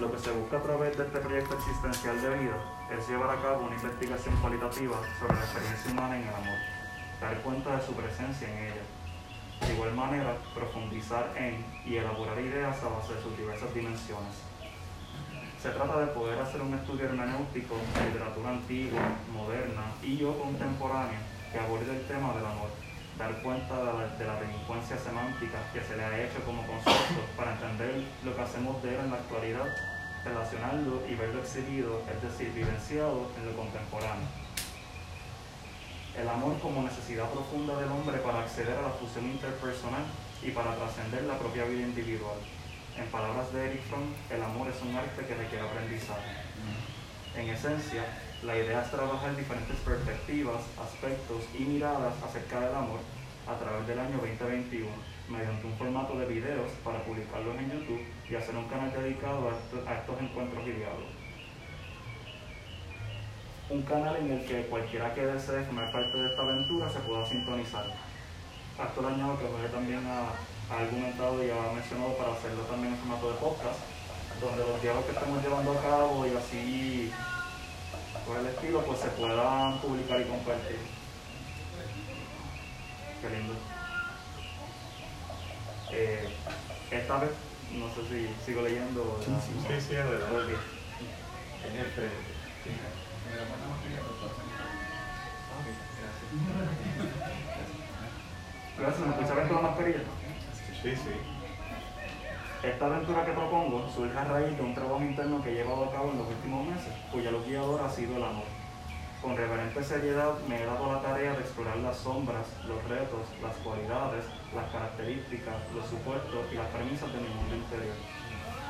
Lo que se busca a través de este proyecto existencial de vida es llevar a cabo una investigación cualitativa sobre la experiencia humana en el amor, dar cuenta de su presencia en ella. De igual manera, profundizar en y elaborar ideas a base de sus diversas dimensiones. Se trata de poder hacer un estudio hermenéutico de literatura antigua, moderna y o contemporánea que aborde el tema del amor dar cuenta de la, delincuencia semántica que se le ha hecho como concepto para entender lo que hacemos de él en la actualidad, relacionarlo y verlo exhibido, es decir, vivenciado en lo contemporáneo. El amor como necesidad profunda del hombre para acceder a la fusión interpersonal y para trascender la propia vida individual. En palabras de Eric Fromm, el amor es un arte que requiere aprendizaje. En esencia, la idea es trabajar diferentes perspectivas, aspectos y miradas acerca del amor a través del año 2021 mediante un formato de videos para publicarlos en YouTube y hacer un canal dedicado a estos, encuentros y diálogos. Un canal en el que cualquiera que desee formar parte de esta aventura se pueda sintonizar. A le añado que Jorge también ha, argumentado y ha mencionado para hacerlo también en formato de podcast, donde los diálogos que estamos llevando a cabo y así por el estilo, pues se puedan publicar y compartir. Qué lindo. Eh, esta vez, no sé si sigo leyendo. Sí, sí, sí. En el frente. Gracias, ¿me escucharon con la mascarilla? Sí, sí. Esta aventura que propongo surge a raíz de un trabajo interno que he llevado a cabo en los últimos meses, cuya luz guiadora ha sido el amor. Con reverente seriedad me he dado la tarea de explorar las sombras, los retos, las cualidades, las características, los supuestos y las premisas de mi mundo interior.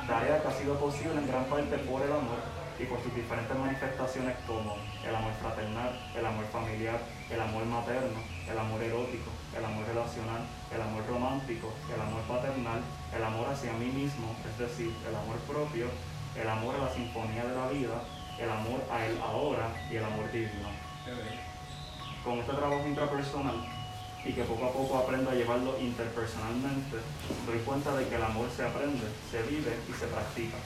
Tarea que ha sido posible en gran parte por el amor y por sus diferentes manifestaciones como el amor fraternal, el amor familiar, el amor materno, el amor erótico, el amor relacional, el amor romántico, el amor paternal, el amor hacia mí mismo, es decir, el amor propio, el amor a la sinfonía de la vida, el amor a él ahora y el amor divino. Con este trabajo intrapersonal y que poco a poco aprendo a llevarlo interpersonalmente, doy cuenta de que el amor se aprende, se vive y se practica.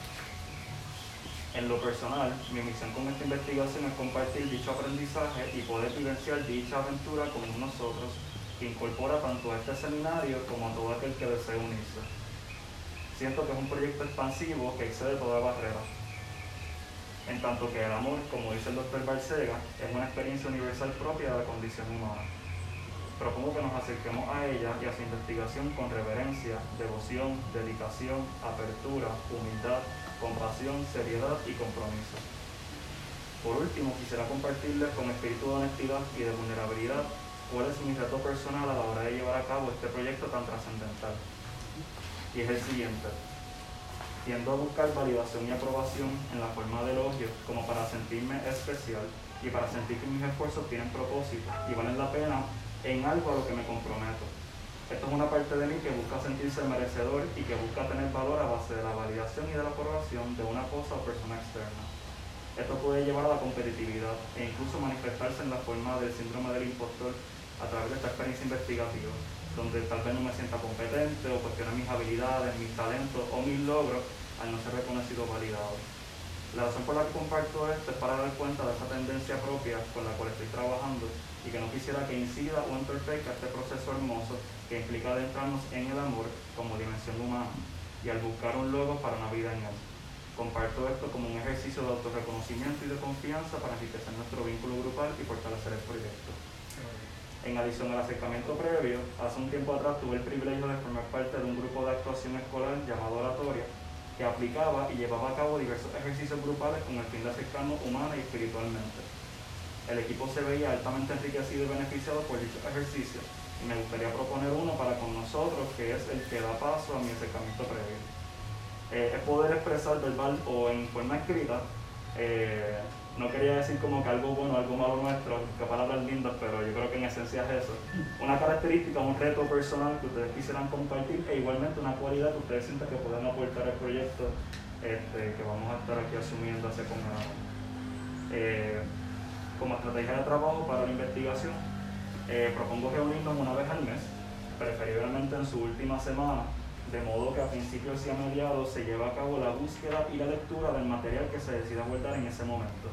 En lo personal, mi misión con esta investigación es compartir dicho aprendizaje y poder vivenciar dicha aventura con nosotros que incorpora tanto a este seminario como a todo aquel que desee unirse. Siento que es un proyecto expansivo que excede toda barrera. En tanto que el amor, como dice el doctor Barcega, es una experiencia universal propia de la condición humana. Propongo que nos acerquemos a ella y a su investigación con reverencia, devoción, dedicación, apertura, humildad, compasión, seriedad y compromiso. Por último, quisiera compartirles con espíritu de honestidad y de vulnerabilidad cuál es mi reto personal a la hora de llevar a cabo este proyecto tan trascendental. Y es el siguiente. Tiendo a buscar validación y aprobación en la forma del elogio como para sentirme especial y para sentir que mis esfuerzos tienen propósito y valen la pena en algo a lo que me comprometo. Esto es una parte de mí que busca sentirse merecedor y que busca tener valor a base de la validación y de la aprobación de una cosa o persona externa. Esto puede llevar a la competitividad e incluso manifestarse en la forma del síndrome del impostor a través de esta experiencia investigativa, donde tal vez no me sienta competente o cuestione mis habilidades, mis talentos o mis logros al no ser reconocido o validado. La razón por la que comparto esto es para dar cuenta de esa tendencia propia con la cual estoy trabajando y que no quisiera que incida o entorpezca este proceso hermoso que implica adentrarnos en el amor como dimensión humana y al buscar un logo para una vida en él. Comparto esto como un ejercicio de autorreconocimiento y de confianza para enriquecer nuestro vínculo grupal y fortalecer el proyecto. En adición al acercamiento previo, hace un tiempo atrás tuve el privilegio de formar parte de un grupo de actuación escolar llamado Oratoria, que aplicaba y llevaba a cabo diversos ejercicios grupales con el fin de acercarnos humana y espiritualmente. El equipo se veía altamente enriquecido y beneficiado por dichos ejercicios y me gustaría proponer uno para con nosotros que es el que da paso a mi acercamiento previo. Eh, es poder expresar verbal o en forma escrita eh, no quería decir como que algo bueno, algo malo nuestro, que palabras lindas, pero yo creo que en esencia es eso. Una característica, un reto personal que ustedes quisieran compartir e igualmente una cualidad que ustedes sientan que pueden aportar al proyecto este, que vamos a estar aquí asumiendo hace como, eh, como estrategia de trabajo para la investigación. Eh, propongo reunirnos una vez al mes, preferiblemente en su última semana, de modo que a principios y a mediados se lleva a cabo la búsqueda y la lectura del material que se decida guardar en ese momento.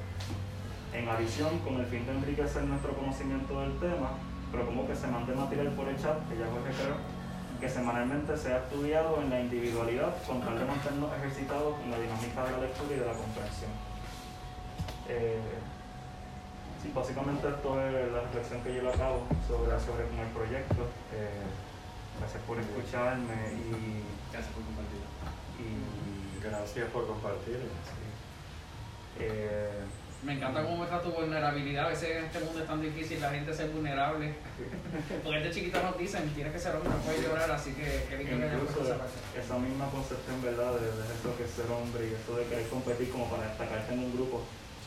En adición, con el fin de enriquecer nuestro conocimiento del tema, propongo que se mande material por el chat, que ya creo, que semanalmente sea estudiado en la individualidad con tal de mantenernos ejercitados en la dinámica de la lectura y de la comprensión. Eh, sí, básicamente esto es la reflexión que llevo a cabo sobre, sobre el proyecto. Eh, gracias por escucharme y, Gracias por compartir. y Gracias por compartir. eh, Me encanta cómo muestra tu vulnerabilidad. A veces en este mundo es tan difícil la gente ser vulnerable. Porque desde chiquito nos dicen, tienes que ser hombre, no puedes llorar, así que qué lindo que esa misma concepción, ¿verdad? De, de esto que es ser hombre y esto de querer competir como para destacarte en un grupo.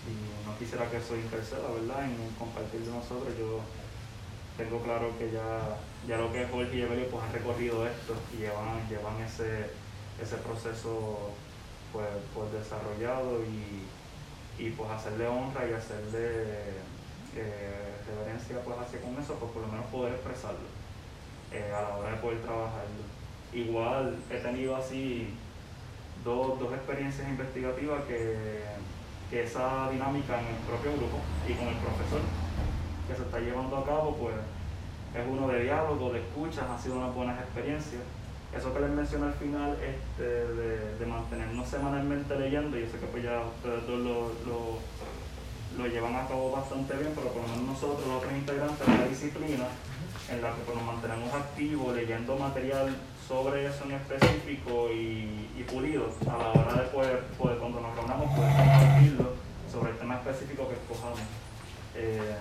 Y no quisiera que eso interceda, ¿verdad? En compartir de nosotros. Yo tengo claro que ya, ya lo que es Jorge y Evelio pues han recorrido esto y llevan, llevan ese, ese proceso pues, pues desarrollado y, y pues hacerle honra y hacerle eh, reverencia pues hacia con eso, pues por lo menos poder expresarlo eh, a la hora de poder trabajarlo. Igual he tenido así dos, dos experiencias investigativas que, que esa dinámica en el propio grupo y con el profesor que se está llevando a cabo, pues es uno de diálogo, de escuchas, han sido unas buenas experiencias. Eso que les mencioné al final este, de, de mantenernos semanalmente leyendo, yo sé que pues ya ustedes dos lo, lo, lo llevan a cabo bastante bien, pero por lo menos nosotros, los otros integrantes de la disciplina, en la que pues, nos mantenemos activos leyendo material sobre eso en específico y, y pulido a la hora de poder, poder cuando nos reunamos, poder compartirlo sobre el tema específico que escojamos. Eh,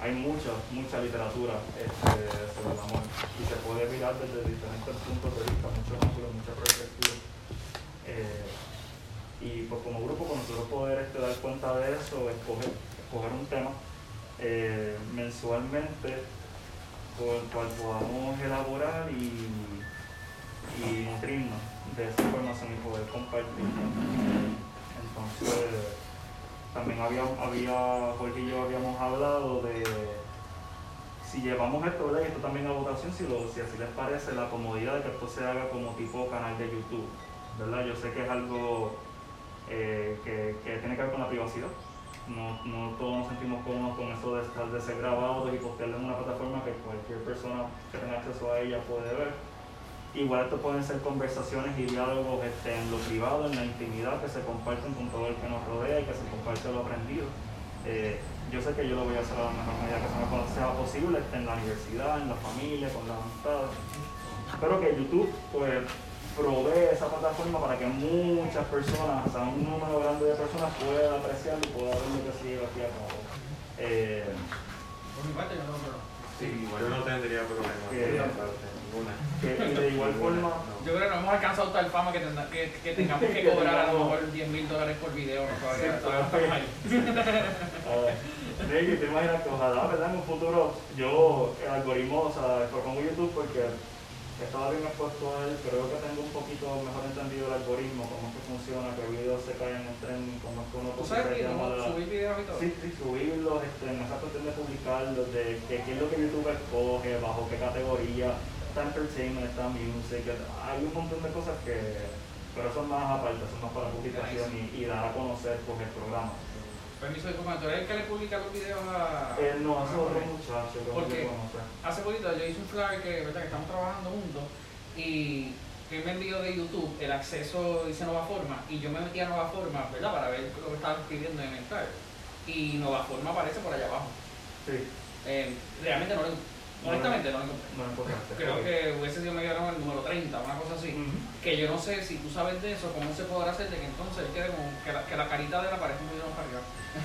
hay mucha, mucha literatura este, sobre el amor y se puede mirar desde diferentes puntos de vista, muchos ángulos, muchas perspectivas. Eh, y pues como grupo, con nosotros poder este, dar cuenta de eso, escoger, escoger un tema eh, mensualmente por el cual podamos elaborar y, y nutrirnos de esa información y poder compartir. Entonces, también había, había, Jorge y yo habíamos hablado de si llevamos esto, ¿verdad? Y esto también a votación, si, si así les parece, la comodidad de que esto se haga como tipo canal de YouTube, ¿verdad? Yo sé que es algo eh, que, que tiene que ver con la privacidad. No, no todos nos sentimos cómodos con eso de estar de ser grabados y postearlo en una plataforma que cualquier persona que tenga acceso a ella puede ver. Igual esto pueden ser conversaciones y diálogos este, en lo privado, en la intimidad, que se comparten con todo el que nos rodea y que se comparte lo aprendido. Eh, yo sé que yo lo voy a hacer a la mejor medida que se me sea posible, este, en la universidad, en la familia, con las amistades. Espero que YouTube pues, provee esa plataforma para que muchas personas, o sea, un número grande de personas pueda apreciarlo y pueda ver lo que sigue aquí a cabo. Eh, Por mi parte, yo no lo Sí, yo no tendría problema Que- parte, ninguna. que, y de igual forma, Yo creo que no hemos alcanzado tal fama que, tendrá- que, que tengamos que cobrar a lo mejor 10 mil dólares por video. No, todavía, Sí, todavía no. Uh, Ricky, te imaginas que ojalá, ¿verdad? En un futuro, yo el algoritmo, o sea, propongo YouTube porque estaba bien expuesto a él, creo que tengo un poquito mejor entendido el algoritmo, cómo es que funciona, qué videos se caen en trending, cómo es que uno ¿Tú sabes se que llama no la- subir videos y todo? Sí, sí, subirlos, este, en esa cuestión de publicarlos, de que qué es lo que YouTube escoge, bajo qué categoría, está entertainment, está music, hay un montón de cosas que, pero son más aparte, son más para publicación y, y dar a conocer pues, el programa. Permiso de informar, ¿tú eres el que le publica los videos a...? Eh, no, a otro muchacho que ¿Por no qué? lo conoce. Hace poquito yo hice un flyer que, ¿verdad? que estamos trabajando juntos y que me envió de YouTube el acceso, dice Nueva Forma, y yo me metí a Nueva Forma, ¿verdad? Para ver lo que estaba escribiendo en el flyer. Y Nueva Forma aparece por allá abajo. Sí, Eh, realmente no lo honestamente no lo encontré. no es importante. Creo Ok. que hubiese sido medio el número 30, una cosa así. Que yo no sé si tú sabes de eso, cómo se podrá hacer de que entonces él quede como que la, que la carita de él aparezca un video para arriba.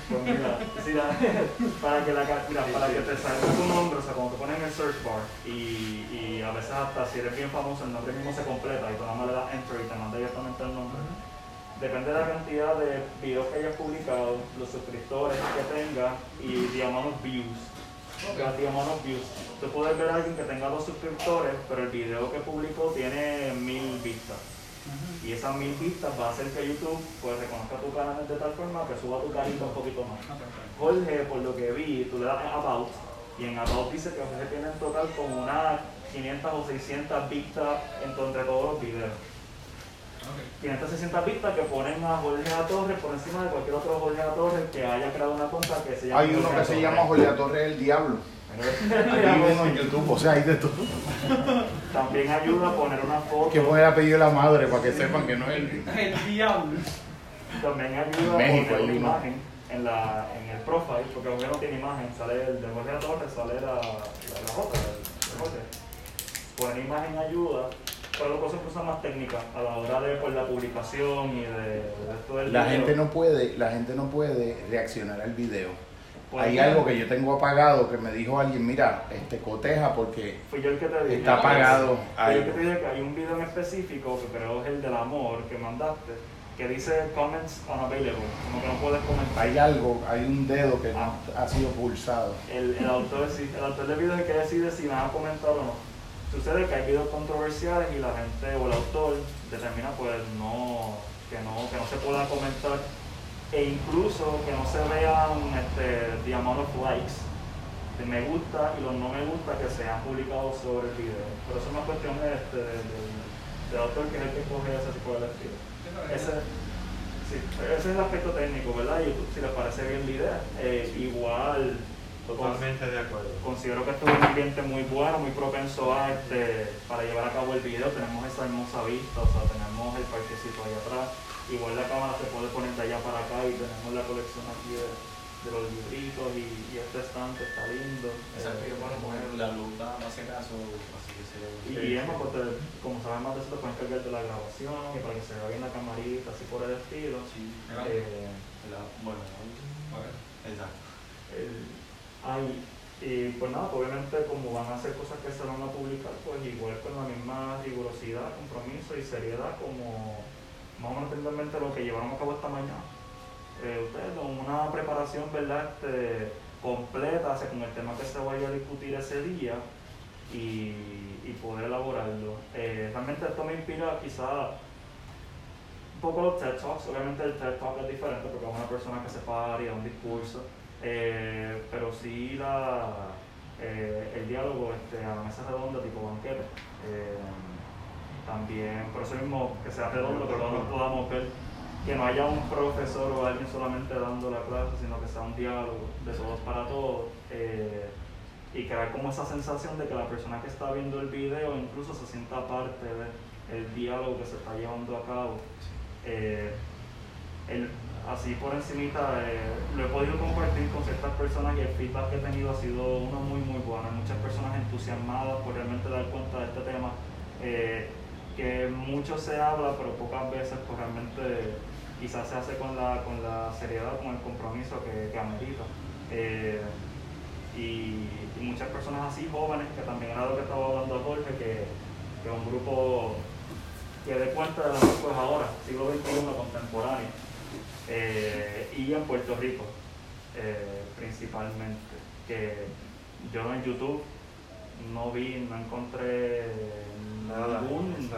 Pues mira, sí, la- para que, la, mira, para que te salga tu nombre, o sea, cuando te pones en el search bar y, y a veces hasta si eres bien famoso, el nombre mismo se completa y tú nada más le das enter y te manda directamente el nombre. Depende de la cantidad de videos que hayas publicado, los suscriptores que tengas y the amount of views. La the amount of views. Tú puedes ver a alguien que tenga dos suscriptores, pero el video que publicó tiene mil vistas. Y esas mil vistas va a hacer que YouTube pues, reconozca tu canal de tal forma que suba tu carita un poquito más. Jorge, por lo que vi, tú le das en About y en About dice que Jorge tiene en total como unas 500 o 600 vistas entre todos los videos. 500 600 vistas que ponen a Jorge A. Torres por encima de cualquier otro Jorge A. Torres que haya creado una cuenta que se llama Hay uno Jorge que A. se llama Jorge Torres el Diablo. Uno en YouTube, o sea, hay de todo. También ayuda a poner una foto. Que pone el apellido de la madre para que sepan que no es el. El diablo. También ayuda México a poner una imagen en, la, en el profile, porque Jorge no tiene imagen, sale el de Jorge. Torres, sale la, la, la del- de Jorge. Poner imagen ayuda, pero cosas incluso más técnicas a la hora de pues, la publicación y de, de esto del La video. gente no puede, la gente no puede reaccionar al video. Pues, Hay algo que yo tengo apagado que me dijo alguien, mira, este coteja porque Fui yo el que te dije. está apagado Fui yo el que algo. te dije que hay un video en específico, que creo es el del amor que mandaste, que dice comments unavailable, como que no puedes comentar. Hay algo, hay un dedo que no ha sido pulsado. El, el, autor, el autor del video es el que decide si van a comentar o no. Sucede que hay videos controversiales y la gente o el autor determina pues no que no, que no se pueda comentar e incluso que no se vean este, the amount of likes de me gusta y los no me gusta que se han publicado sobre el video. Pero eso es una cuestión este, del, del autor que es el que coge ese tipo de estilo. Ese, sí, ese es el aspecto técnico, ¿verdad? Y si les parece bien la idea. Eh, igual, Totalmente de acuerdo. considero que esto es un ambiente muy bueno, muy propenso a este, para llevar a cabo el video. Tenemos esa hermosa vista, o sea, tenemos el parquecito ahí atrás. Igual la cámara se puede poner de allá para acá y tenemos la colección aquí de, de los libritos y, y este estante está lindo. Exacto, yo bueno, poner la luz, no hace caso, así que se y, Emma, pues, como sabes más de eso, te puedes encargar de la grabación y para que se vea bien la camarita, así por el estilo. Sí, Eh, la- bueno, exacto. hay, y pues nada, pues obviamente como van a hacer cosas que se van a publicar, pues igual con la misma rigurosidad, compromiso y seriedad como más o menos lo que llevaron a cabo esta mañana. Eh, ustedes con una preparación, ¿verdad? Este, completa, sea, con el tema que se vaya a discutir ese día y, y poder elaborarlo. Eh, realmente esto me inspira quizá un poco los TED Talks, obviamente el TED Talk es diferente porque es una persona que se para y un discurso, eh, pero sí la, eh, el diálogo este, a la mesa redonda tipo banquete. También, por eso mismo que sea redondo, que todos podamos ver, que no haya un profesor o alguien solamente dando la clase, sino que sea un diálogo de todos para todos. eh, y crear como esa sensación de que la persona que está viendo el video incluso se sienta parte del diálogo que se está llevando a cabo. Eh, así por encimita eh, lo he podido compartir con ciertas personas y el feedback que he tenido ha sido uno muy muy bueno. Hay muchas personas entusiasmadas por realmente dar cuenta de este tema. Que mucho se habla, pero pocas veces pues realmente quizás se hace con la, con la seriedad, con el compromiso que, que amerita. Eh, y, muchas personas así jóvenes, que también era lo que estaba hablando Jorge, que, que un grupo que dé cuenta de la pues ahora, siglo XXI contemporáneo, eh, y en Puerto Rico eh, principalmente, que yo en YouTube no vi, no encontré Nada. Ningún,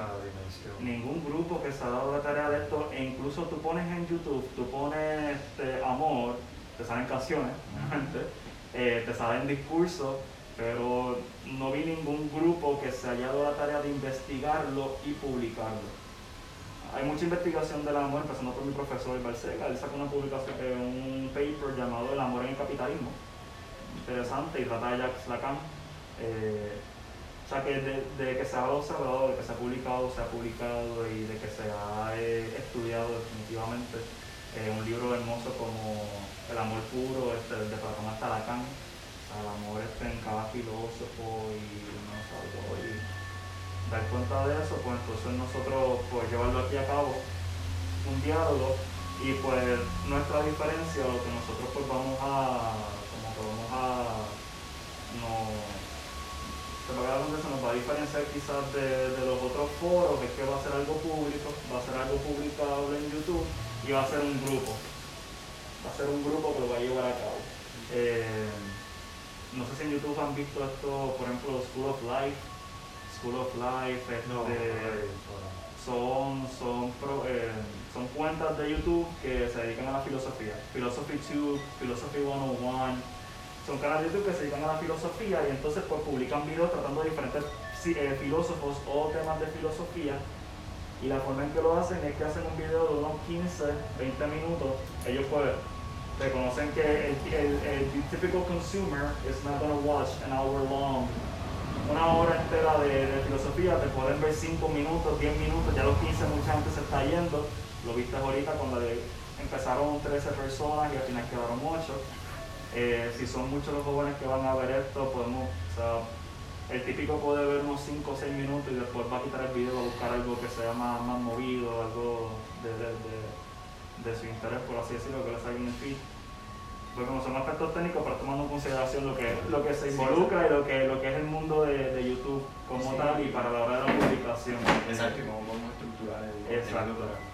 ningún grupo que se ha dado la tarea de esto, e incluso tú pones en YouTube, tú pones este, amor, te salen canciones, eh, te salen discursos, pero no vi ningún grupo que se haya dado la tarea de investigarlo y publicarlo. Hay mucha investigación del amor, empezando por mi profesor Barcega, él sacó una publicación, eh, un paper llamado El amor en el capitalismo, interesante, y trata de Jacques Lacan. Eh, o sea que de, de que se ha observado, de que se ha publicado, se ha publicado y de que se ha eh, estudiado definitivamente eh, un libro hermoso como El amor puro, este, de Platón hasta Lacan, o sea, el amor este en cada filósofo y no algo, y dar cuenta de eso, pues entonces nosotros pues llevarlo aquí a cabo, un diálogo y pues nuestra diferencia, lo que nosotros pues vamos a, como que vamos a, no, se nos va a diferenciar quizás de, de los otros foros, es que va a ser algo público, va a ser algo publicable en YouTube y va a ser un grupo. Va a ser un grupo que lo va a llevar a cabo. Eh, no sé si en YouTube han visto esto, por ejemplo, School of Life. School of Life, este, no, son, son, eh, son cuentas de YouTube que se dedican a la filosofía. Philosophy Tube, Philosophy 101. Son canales de YouTube que se dedican a la filosofía y entonces pues publican videos tratando diferentes sí, eh, filósofos o temas de filosofía. Y la forma en que lo hacen es que hacen un video de unos 15, 20 minutos. Ellos pueden, reconocen que el, el, el typical consumer is not going to watch an hour long. Una hora entera de, de filosofía, te pueden ver 5 minutos, 10 minutos, ya los 15 mucha gente se está yendo. Lo viste ahorita cuando de- empezaron 13 personas y al final quedaron 8. Eh, si son muchos los jóvenes que van a ver esto, podemos, o sea, el típico puede ver unos 5 o 6 minutos y después va a quitar el video a buscar algo que sea más, más movido, algo de, de, de- de su interés, por así decirlo, que le salga en el feed. Porque como son aspectos técnicos, pero tomando en consideración lo que, lo que se involucra y lo que, lo que es el mundo de, de YouTube como Sí. tal y para la hora de la publicación. Exacto, cómo podemos estructurar el Exacto. conciencia.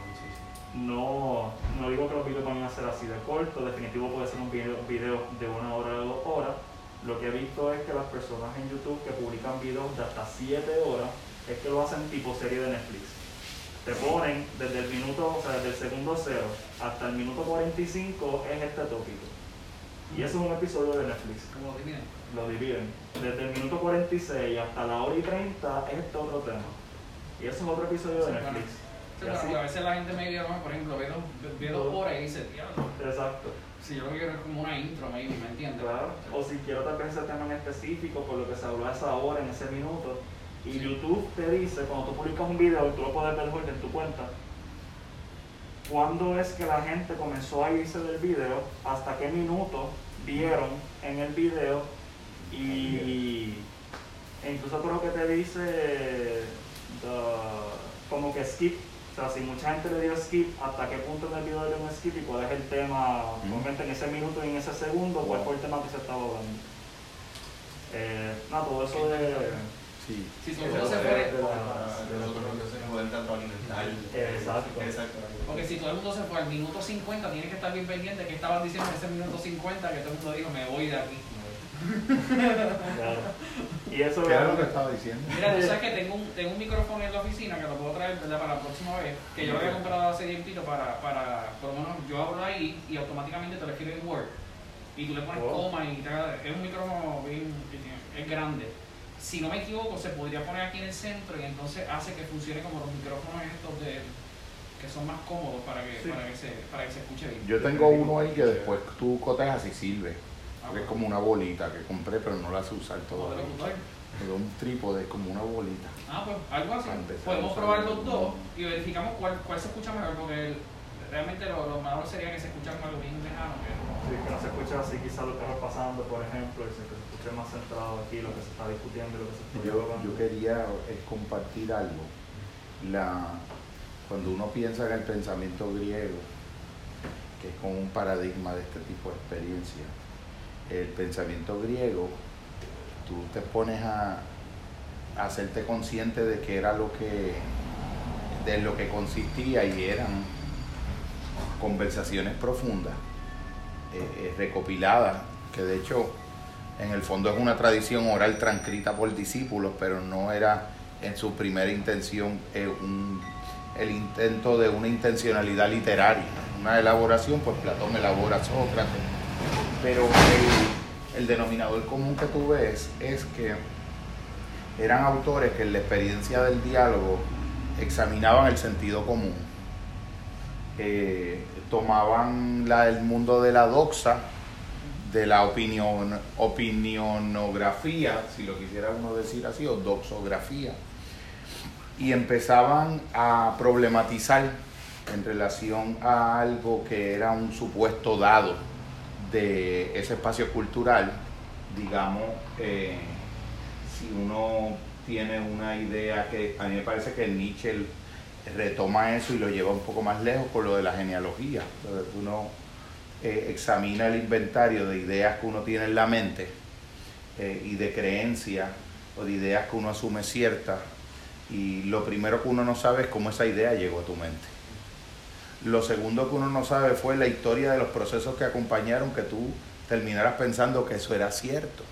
No, no digo que los videos van a ser así de cortos, definitivo puede ser un video, video de una hora o dos horas. Lo que he visto es que las personas en YouTube que publican videos de hasta 7 horas es que lo hacen tipo serie de Netflix. Te ponen desde el minuto, o sea, desde el segundo cero hasta el minuto 45 es este tópico. Y eso es un episodio de Netflix. Como dividen. Lo dividen. Desde el minuto 46 hasta la hora y 30 es este otro tema. Y eso es otro episodio de Sí, claro. Así- a veces la gente me dice, no, por ejemplo, ve dos, ve dos horas y dice, diablo, Exacto. si yo lo quiero es como una intro, maybe, ¿me entiendes? Claro. O si quiero tal vez ese tema en específico, por lo que se habló a esa hora, en ese minuto. Y Sí. YouTube te dice, cuando tú publicas un video y tú lo puedes ver en tu cuenta, cuándo es que la gente comenzó a irse del video, hasta qué minuto vieron en el video y e incluso creo que te dice the- como que skip. Sea, si mucha gente le dio skip, hasta qué punto en el video le un skip y cuál es el tema, Mm. en ese minuto y en ese segundo, cuál fue el tema que se estaba hablando. Eh, no, todo eso de... Sí. Si todo Eso el mundo se de- fue, de de. Exacto. Exacto. porque si todo el mundo se fue al minuto 50, tienes que estar bien pendiente que estaban diciendo en ese minuto 50 que todo el mundo dijo, me voy de aquí. Claro. Y eso ¿Qué era lo que estaba diciendo? Mira, tú sabes que tengo un, tengo un micrófono en la oficina que lo puedo traer ¿verdad? para la próxima vez, que yo lo había comprado hace tiempito para, para, por lo menos yo hablo ahí y automáticamente te lo escribe en Word. Y tú le pones Oh. coma y te- es un micrófono bien, es grande. Si no me equivoco, se podría poner aquí en el centro y entonces hace que funcione como los micrófonos estos de que son más cómodos para que, Sí. para que, se, para que se escuche bien. Yo tengo uno ahí que después tú cotejas y sirve. Porque es como una bolita que compré, pero no la sé usar todavía. Pero un trípode es como una bolita. Ah, pues algo así. Podemos probar los dos y verificamos cuál, cuál se escucha mejor, porque el- realmente lo, lo mejor sería que se escuchara algo bien lejano. Que, Sí, que no se escuche así quizás lo que está pasando, por ejemplo, y que se escuche más centrado aquí lo que se está discutiendo y lo que se está Yo, yo quería eh, compartir algo. La, cuando uno piensa en el pensamiento griego, que es como un paradigma de este tipo de experiencia, el pensamiento griego, tú te pones a, hacerte consciente de que era lo que, de lo que consistía y eran conversaciones profundas, eh, eh, recopiladas, que de hecho en el fondo es una tradición oral transcrita por discípulos, pero no era en su primera intención eh, el intento de una intencionalidad literaria, una elaboración, pues Platón elabora Sócrates, pero el, denominador común que tú ves es que eran autores que en la experiencia del diálogo examinaban el sentido común, tomaban la, el mundo de la doxa, de la opinión, opinionografía, si lo quisiera uno decir así, o doxografía, y empezaban a problematizar en relación a algo que era un supuesto dado de ese espacio cultural, digamos, eh, si uno tiene una idea que a mí me parece que Nietzsche retoma eso y lo lleva un poco más lejos con lo de la genealogía, uno eh, examina el inventario de ideas que uno tiene en la mente eh, y de creencias o de ideas que uno asume ciertas y lo primero que uno no sabe es cómo esa idea llegó a tu mente. Lo segundo que uno no sabe fue la historia de los procesos que acompañaron que tú terminaras pensando que eso era cierto.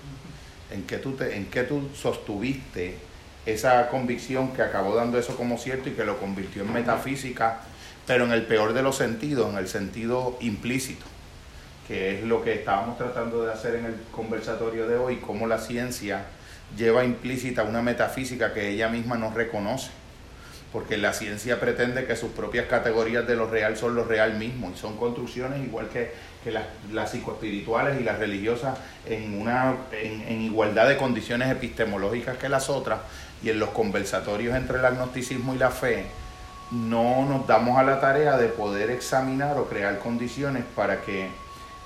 En qué tú, te, en qué tú sostuviste esa convicción que acabó dando eso como cierto y que lo convirtió en metafísica, pero en el peor de los sentidos, en el sentido implícito, que es lo que estábamos tratando de hacer en el conversatorio de hoy, cómo la ciencia lleva implícita una metafísica que ella misma no reconoce, porque la ciencia pretende que sus propias categorías de lo real son lo real mismo, y son construcciones igual que, que las, las psicoespirituales y las religiosas en, una, en, en igualdad de condiciones epistemológicas que las otras, y en los conversatorios entre el agnosticismo y la fe, no nos damos a la tarea de poder examinar o crear condiciones para que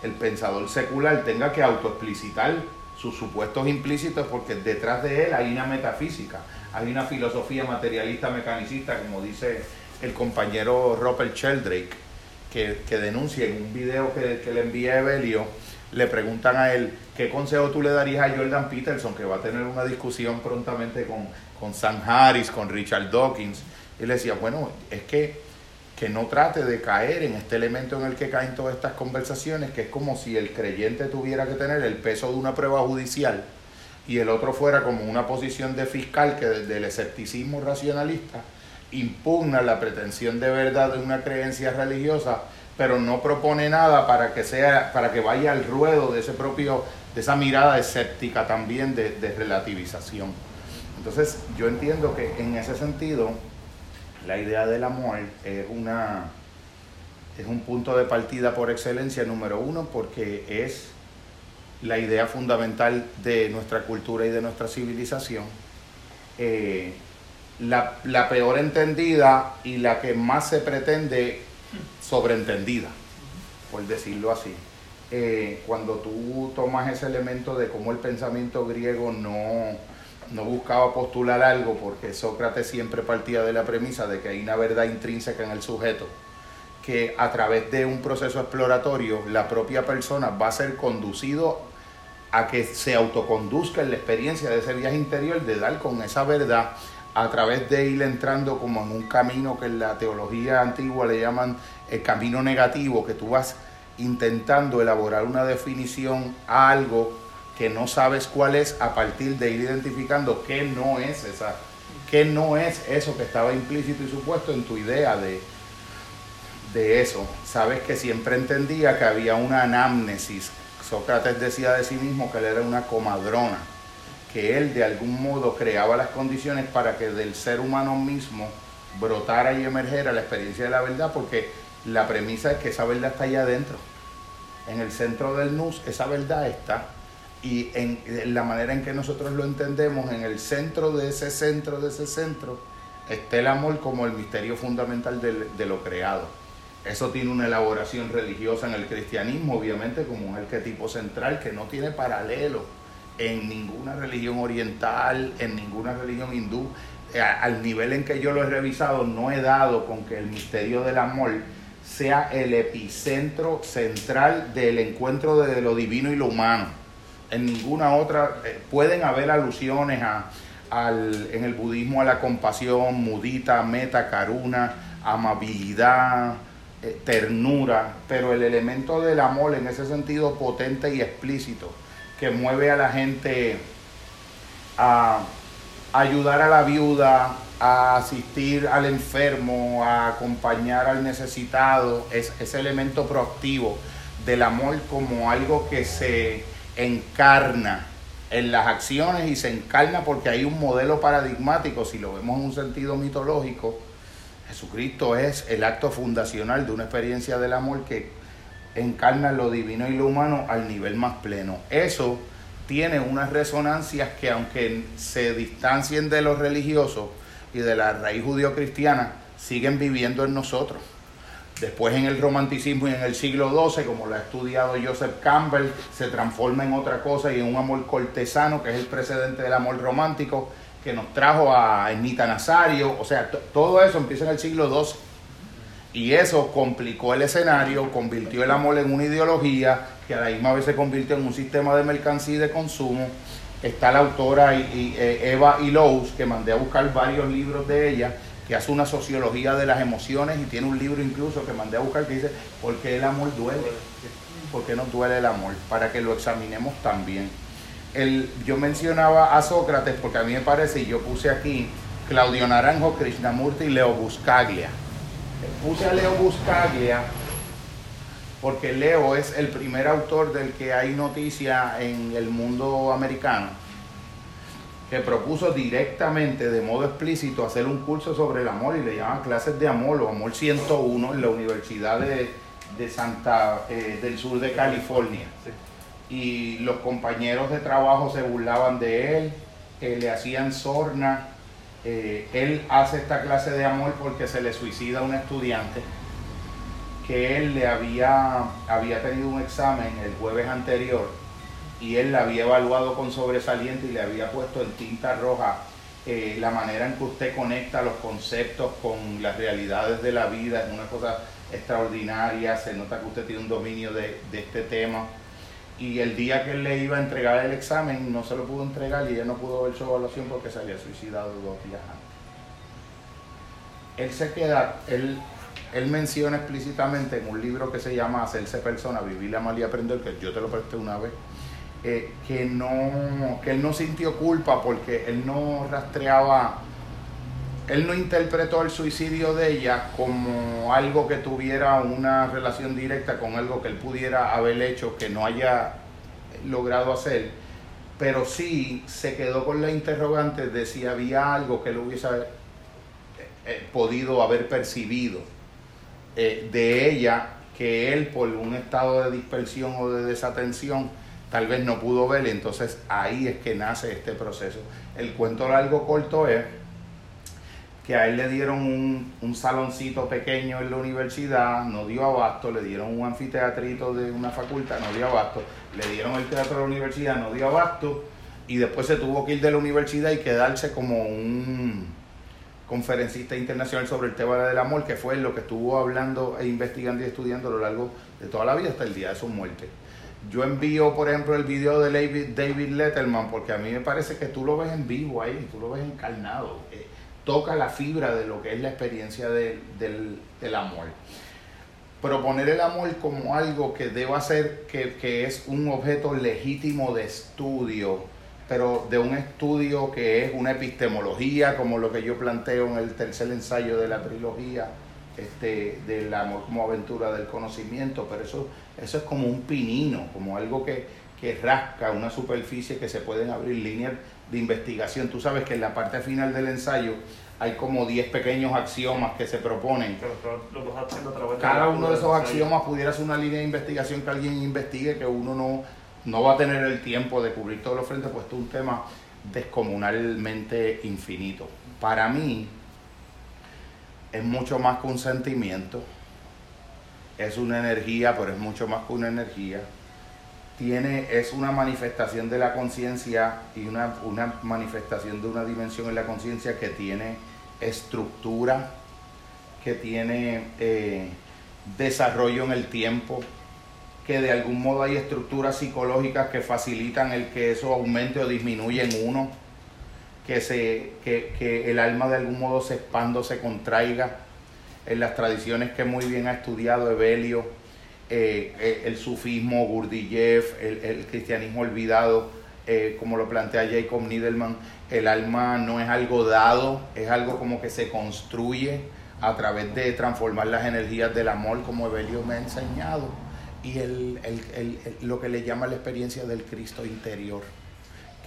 el pensador secular tenga que autoexplicitar sus supuestos implícitos porque detrás de él hay una metafísica, hay una filosofía materialista mecanicista, como dice el compañero Robert Sheldrake, que, que denuncia en un video que, le envía Evelio, le preguntan a él, ¿qué consejo tú le darías a Jordan Peterson, que va a tener una discusión prontamente con, con Sam Harris, con Richard Dawkins? Y le decía, bueno, es que, que no trate de caer en este elemento en el que caen todas estas conversaciones, que es como si el creyente tuviera que tener el peso de una prueba judicial y el otro fuera como una posición de fiscal que desde el escepticismo racionalista impugna la pretensión de verdad de una creencia religiosa, pero no propone nada para que sea, para que vaya al ruedo de ese propio, de esa mirada escéptica también de, de relativización. Entonces, yo entiendo que en ese sentido, la idea del amor es una es un punto de partida por excelencia número uno porque es la idea fundamental de nuestra cultura y de nuestra civilización. Eh, la, la, peor entendida y la que más se pretende sobreentendida, por decirlo así. Eh, cuando tú tomas ese elemento de cómo el pensamiento griego no, no buscaba postular algo, porque Sócrates siempre partía de la premisa de que hay una verdad intrínseca en el sujeto, que a través de un proceso exploratorio la propia persona va a ser conducido a que se autoconduzca en la experiencia de ese viaje interior, de dar con esa verdad a través de ir entrando como en un camino que en la teología antigua le llaman el camino negativo, que tú vas intentando elaborar una definición a algo que no sabes cuál es a partir de ir identificando qué no es esa, qué no es eso que estaba implícito y supuesto en tu idea de, de eso. Sabes que siempre entendía que había una anamnesis. Sócrates decía de sí mismo que él era una comadrona, que él de algún modo creaba las condiciones para que del ser humano mismo brotara y emergiera la experiencia de la verdad, porque la premisa es que esa verdad está allá adentro. En el centro del nus, esa verdad está y en, la manera en que nosotros lo entendemos, en el centro de ese centro, de ese centro, está el amor como el misterio fundamental de lo creado. Eso tiene una elaboración religiosa en el cristianismo, obviamente, como un arquetipo central que no tiene paralelo en ninguna religión oriental, en ninguna religión hindú. Al nivel en que yo lo he revisado, no he dado con que el misterio del amor sea el epicentro central del encuentro de lo divino y lo humano en ninguna otra, eh, pueden haber alusiones a, al, en el budismo a la compasión, mudita, meta, karuna, amabilidad, eh, ternura, pero el elemento del amor en ese sentido potente y explícito, que mueve a la gente a ayudar a la viuda, a asistir al enfermo, a acompañar al necesitado, es ese elemento proactivo del amor como algo que se encarna en las acciones y se encarna porque hay un modelo paradigmático, si lo vemos en un sentido mitológico, Jesucristo es el acto fundacional de una experiencia del amor que encarna lo divino y lo humano al nivel más pleno. Eso tiene unas resonancias que aunque se distancien de lo religioso y de la raíz judío-cristiana, siguen viviendo en nosotros. Después en el romanticismo y en el siglo XII, como lo ha estudiado Joseph Campbell, se transforma en otra cosa y en un amor cortesano, que es el precedente del amor romántico, que nos trajo a Ernita Nazario. O sea, todo eso empieza en el siglo XII. Y eso complicó el escenario, convirtió el amor en una ideología que a la misma vez se convirtió en un sistema de mercancía y de consumo. Está la autora eh, Eva Ilous, que mandé a buscar varios libros de ella, que hace una sociología de las emociones y tiene un libro incluso que mandé a buscar que dice ¿por qué el amor duele? ¿Por qué nos duele el amor? Para que lo examinemos también. El, yo mencionaba a Sócrates porque a mí me parece, y yo puse aquí Claudio Naranjo, Krishnamurti y Leo Buscaglia. Puse a Leo Buscaglia porque Leo es el primer autor del que hay noticia en el mundo americano que propuso directamente, de modo explícito, hacer un curso sobre el amor y le llaman clases de amor o amor 101 en la Universidad de, Santa eh, del Sur de California. Y los compañeros de trabajo se burlaban de él, le hacían sorna. Eh, él hace esta clase de amor porque se le suicida a un estudiante que él le había, había tenido un examen el jueves anterior y él la había evaluado con sobresaliente y le había puesto en tinta roja eh, la manera en que usted conecta los conceptos con las realidades de la vida, es una cosa extraordinaria, se nota que usted tiene un dominio de este tema. Y el día que él le iba a entregar el examen no se lo pudo entregar y ella no pudo ver su evaluación porque se había suicidado dos días antes. Él se queda, él él menciona explícitamente en un libro que se llama Hacerse persona, vivir, amar y aprender, que yo te lo presté una vez, eh, que, no, que él no sintió culpa porque él no rastreaba, él no interpretó el suicidio de ella como algo que tuviera una relación directa con algo que él pudiera haber hecho que no haya logrado hacer, pero sí se quedó con la interrogante de si había algo que él hubiese eh, podido haber percibido eh, de ella que él por un estado de dispersión o de desatención tal vez no pudo ver, entonces ahí es que nace este proceso. El cuento largo corto es que a él le dieron un, un, saloncito pequeño en la universidad, no dio abasto, le dieron un anfiteatrito de una facultad, no dio abasto, le dieron el teatro de la universidad, no dio abasto, y después se tuvo que ir de la universidad y quedarse como un, conferencista internacional sobre el tema del amor, que fue lo que estuvo hablando e investigando y estudiando a lo largo de toda la vida hasta el día de su muerte. Yo envío, por ejemplo, el video de David, Letterman, porque a mí me parece que tú lo ves en vivo ahí, tú lo ves encarnado, eh, toca la fibra de lo que es la experiencia del, del, amor. Proponer el amor como algo que deba ser, que, que es un objeto legítimo de estudio, pero de un estudio que es una epistemología, como lo que yo planteo en el tercer ensayo de la trilogía, este, del amor como aventura del conocimiento, pero eso, eso es como un pinino, como algo que, que rasca una superficie que se pueden abrir líneas de investigación. Tú sabes que en la parte final del ensayo hay como 10 pequeños axiomas que se proponen. Cada uno de esos axiomas pudiera ser una línea de investigación que alguien investigue, que uno no no va a tener el tiempo de cubrir todos los frentes, pues es un tema descomunalmente infinito. Para mí es mucho más que un sentimiento, es una energía, pero es mucho más que una energía. Tiene, es una manifestación de la conciencia y una, una manifestación de una dimensión en la conciencia que tiene estructura, que tiene eh, desarrollo en el tiempo, que de algún modo hay estructuras psicológicas que facilitan el que eso aumente o disminuya en uno, que, se, que, el alma de algún modo se expanda o se contraiga. En las tradiciones que muy bien ha estudiado Evelio, eh, eh, el sufismo, Gurdjieff, el, cristianismo olvidado, eh, como lo plantea Jacob Niedelman, el alma no es algo dado, es algo como que se construye a través de transformar las energías del amor, como Evelio me ha enseñado y el, lo que le llama la experiencia del Cristo interior,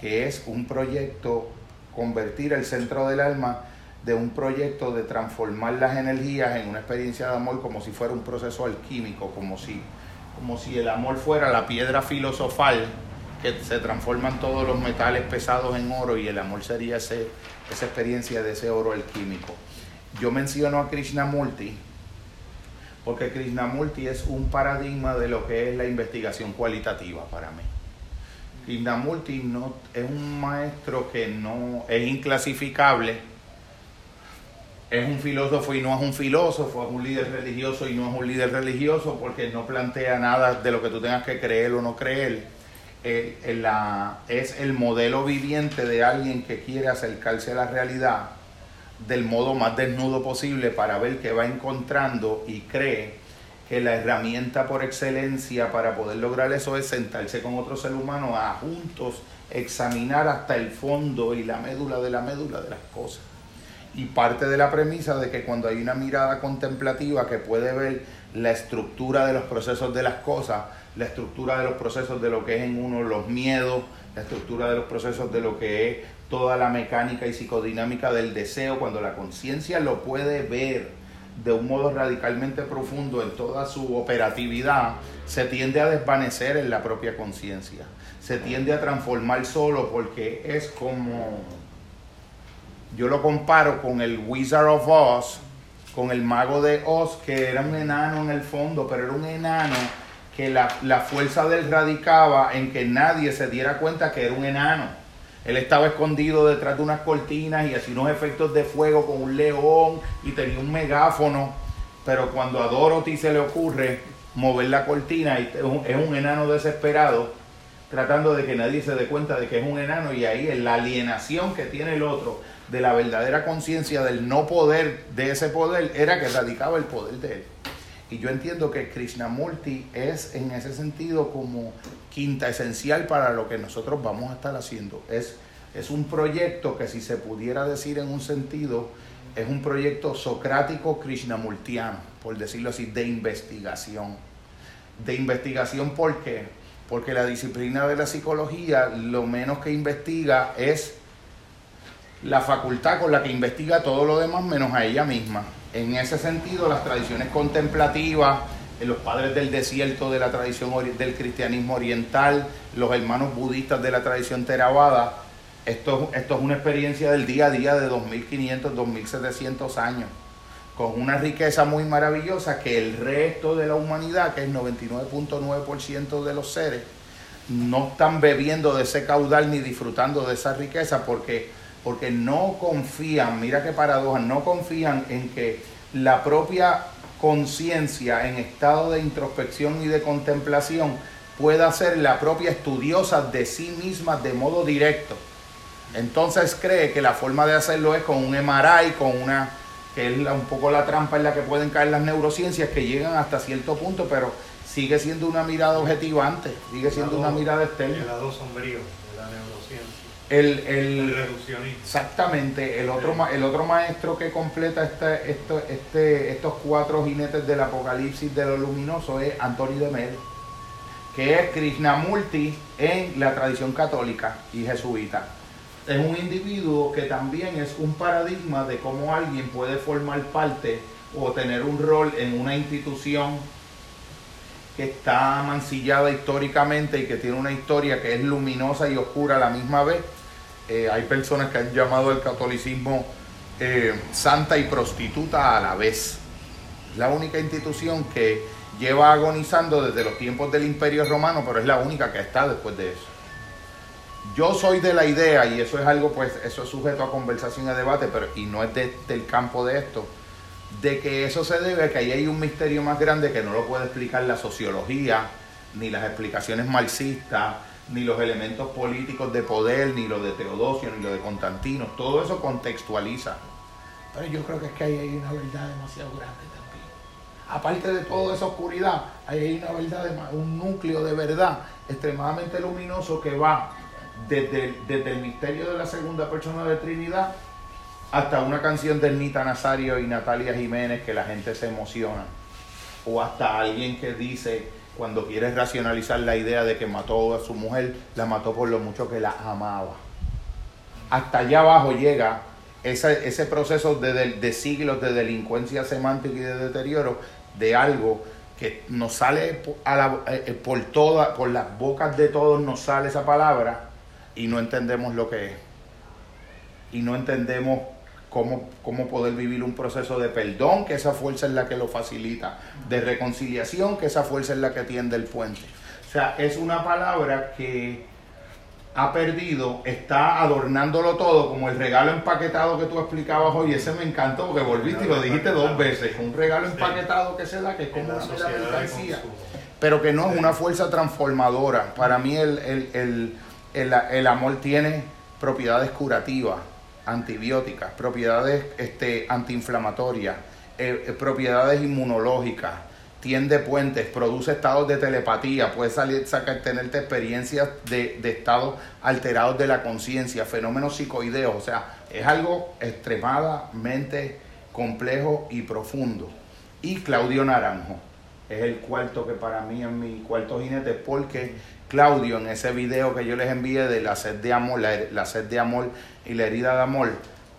que es un proyecto, convertir el centro del alma de un proyecto de transformar las energías en una experiencia de amor como si fuera un proceso alquímico, como si, como si el amor fuera la piedra filosofal que se transforman todos los metales pesados en oro y el amor sería ese, esa experiencia de ese oro alquímico. Yo menciono a Krishnamurti porque Krishnamurti es un paradigma de lo que es la investigación cualitativa para mí. Krishnamurti no, es un maestro que no es inclasificable, es un filósofo y no es un filósofo, es un líder religioso y no es un líder religioso porque no plantea nada de lo que tú tengas que creer o no creer. Eh, es el modelo viviente de alguien que quiere acercarse a la realidad del modo más desnudo posible para ver qué va encontrando y cree que la herramienta por excelencia para poder lograr eso es sentarse con otro ser humano a juntos examinar hasta el fondo y la médula de la médula de las cosas. Y parte de la premisa de que cuando hay una mirada contemplativa que puede ver la estructura de los procesos de las cosas, la estructura de los procesos de lo que es en uno los miedos, la estructura de los procesos de lo que es toda la mecánica y psicodinámica del deseo, cuando la conciencia lo puede ver de un modo radicalmente profundo en toda su operatividad, se tiende a desvanecer en la propia conciencia, se tiende a transformar solo porque es como, yo lo comparo con el Wizard of Oz, con el mago de Oz, que era un enano en el fondo, pero era un enano que la, la fuerza de él radicaba en que nadie se diera cuenta que era un enano. Él estaba escondido detrás de unas cortinas y hacía unos efectos de fuego con un león y tenía un megáfono. Pero cuando a Dorothy se le ocurre mover la cortina y es un, es enano desesperado, tratando de que nadie se dé cuenta de que es un enano y ahí en la alienación que tiene el otro de la verdadera conciencia del no poder de ese poder era que radicaba el poder de él. Y yo entiendo que Krishnamurti es en ese sentido como quinta esencial para lo que nosotros vamos a estar haciendo. Es, es un proyecto que si se pudiera decir en un sentido, es un proyecto socrático krishnamurtiano, por decirlo así, de investigación. De investigación, ¿por qué? Porque la disciplina de la psicología lo menos que investiga es la facultad con la que investiga todo lo demás menos a ella misma. En ese sentido, las tradiciones contemplativas, eh, los padres del desierto de la tradición del cristianismo oriental, los hermanos budistas de la tradición Theravada, esto, esto es una experiencia del día a día de 2500, 2700 años, con una riqueza muy maravillosa que el resto de la humanidad, que es 99.9% de los seres, no están bebiendo de ese caudal ni disfrutando de esa riqueza porque porque no confían, mira qué paradoja, no confían en que la propia conciencia en estado de introspección y de contemplación pueda ser la propia estudiosa de sí misma de modo directo. Entonces cree que la forma de hacerlo es con un MRI, con una, que es un poco la trampa en la que pueden caer las neurociencias, que llegan hasta cierto punto, pero sigue siendo una mirada objetivante, sigue siendo una mirada externa. El lado sombrío de la neurociencia. El, el, exactamente, el otro, el otro maestro que completa este, estos cuatro jinetes del apocalipsis de lo luminoso es Antonio de Mel, que es Krishnamurti en la tradición católica y jesuita. Es un individuo que también es un paradigma de cómo alguien puede formar parte o tener un rol en una institución que está mancillada históricamente y que tiene una historia que es luminosa y oscura a la misma vez eh, hay personas que han llamado al catolicismo eh, santa y prostituta a la vez. La única institución que lleva agonizando desde los tiempos del Imperio Romano, pero es la única que está después de eso. Yo soy de la idea, y eso es algo, pues, eso es sujeto a conversación y a debate, pero y no es del campo de esto, de que eso se debe a que ahí hay un misterio más grande que no lo puede explicar la sociología, ni las explicaciones marxistas, ni los elementos políticos de poder, ni lo de Teodosio, ni lo de Constantino, todo eso contextualiza. Pero yo creo que es que ahí hay una verdad demasiado grande también. Aparte de toda esa oscuridad, ahí hay una verdad, un núcleo de verdad extremadamente luminoso que va desde, desde el misterio de la segunda persona de Trinidad hasta una canción de Nita Nazario y Natalia Jiménez que la gente se emociona. O hasta alguien que dice, cuando quiere racionalizar la idea de que mató a su mujer, la mató por lo mucho que la amaba. Hasta allá abajo llega ese, proceso de, siglos de delincuencia semántica y de deterioro de algo que nos sale a la, eh, por todas, por las bocas de todos nos sale esa palabra y no entendemos lo que es. Y no entendemos cómo, cómo poder vivir un proceso de perdón, que esa fuerza es la que lo facilita, de reconciliación, que esa fuerza es la que tiende el puente. O sea, es una palabra que ha perdido, está adornándolo todo, como el regalo empaquetado que tú explicabas hoy, ese me encantó porque volviste y lo dijiste dos veces, un regalo empaquetado que se da, que es como una mercancía, pero que no es una fuerza transformadora. Para mí el, el, el, el amor tiene propiedades curativas antibióticas, propiedades este, antiinflamatorias, eh, eh, propiedades inmunológicas, tiende puentes, produce estados de telepatía, puede salir, sacar, tenerte experiencias de, de estados alterados de la conciencia, fenómenos psicoideos, o sea, es algo extremadamente complejo y profundo. Y Claudio Naranjo, es el cuarto que para mí es mi cuarto jinete, porque Claudio en ese video que yo les envié de la sed de amor, la, la sed de amor y la herida de amor,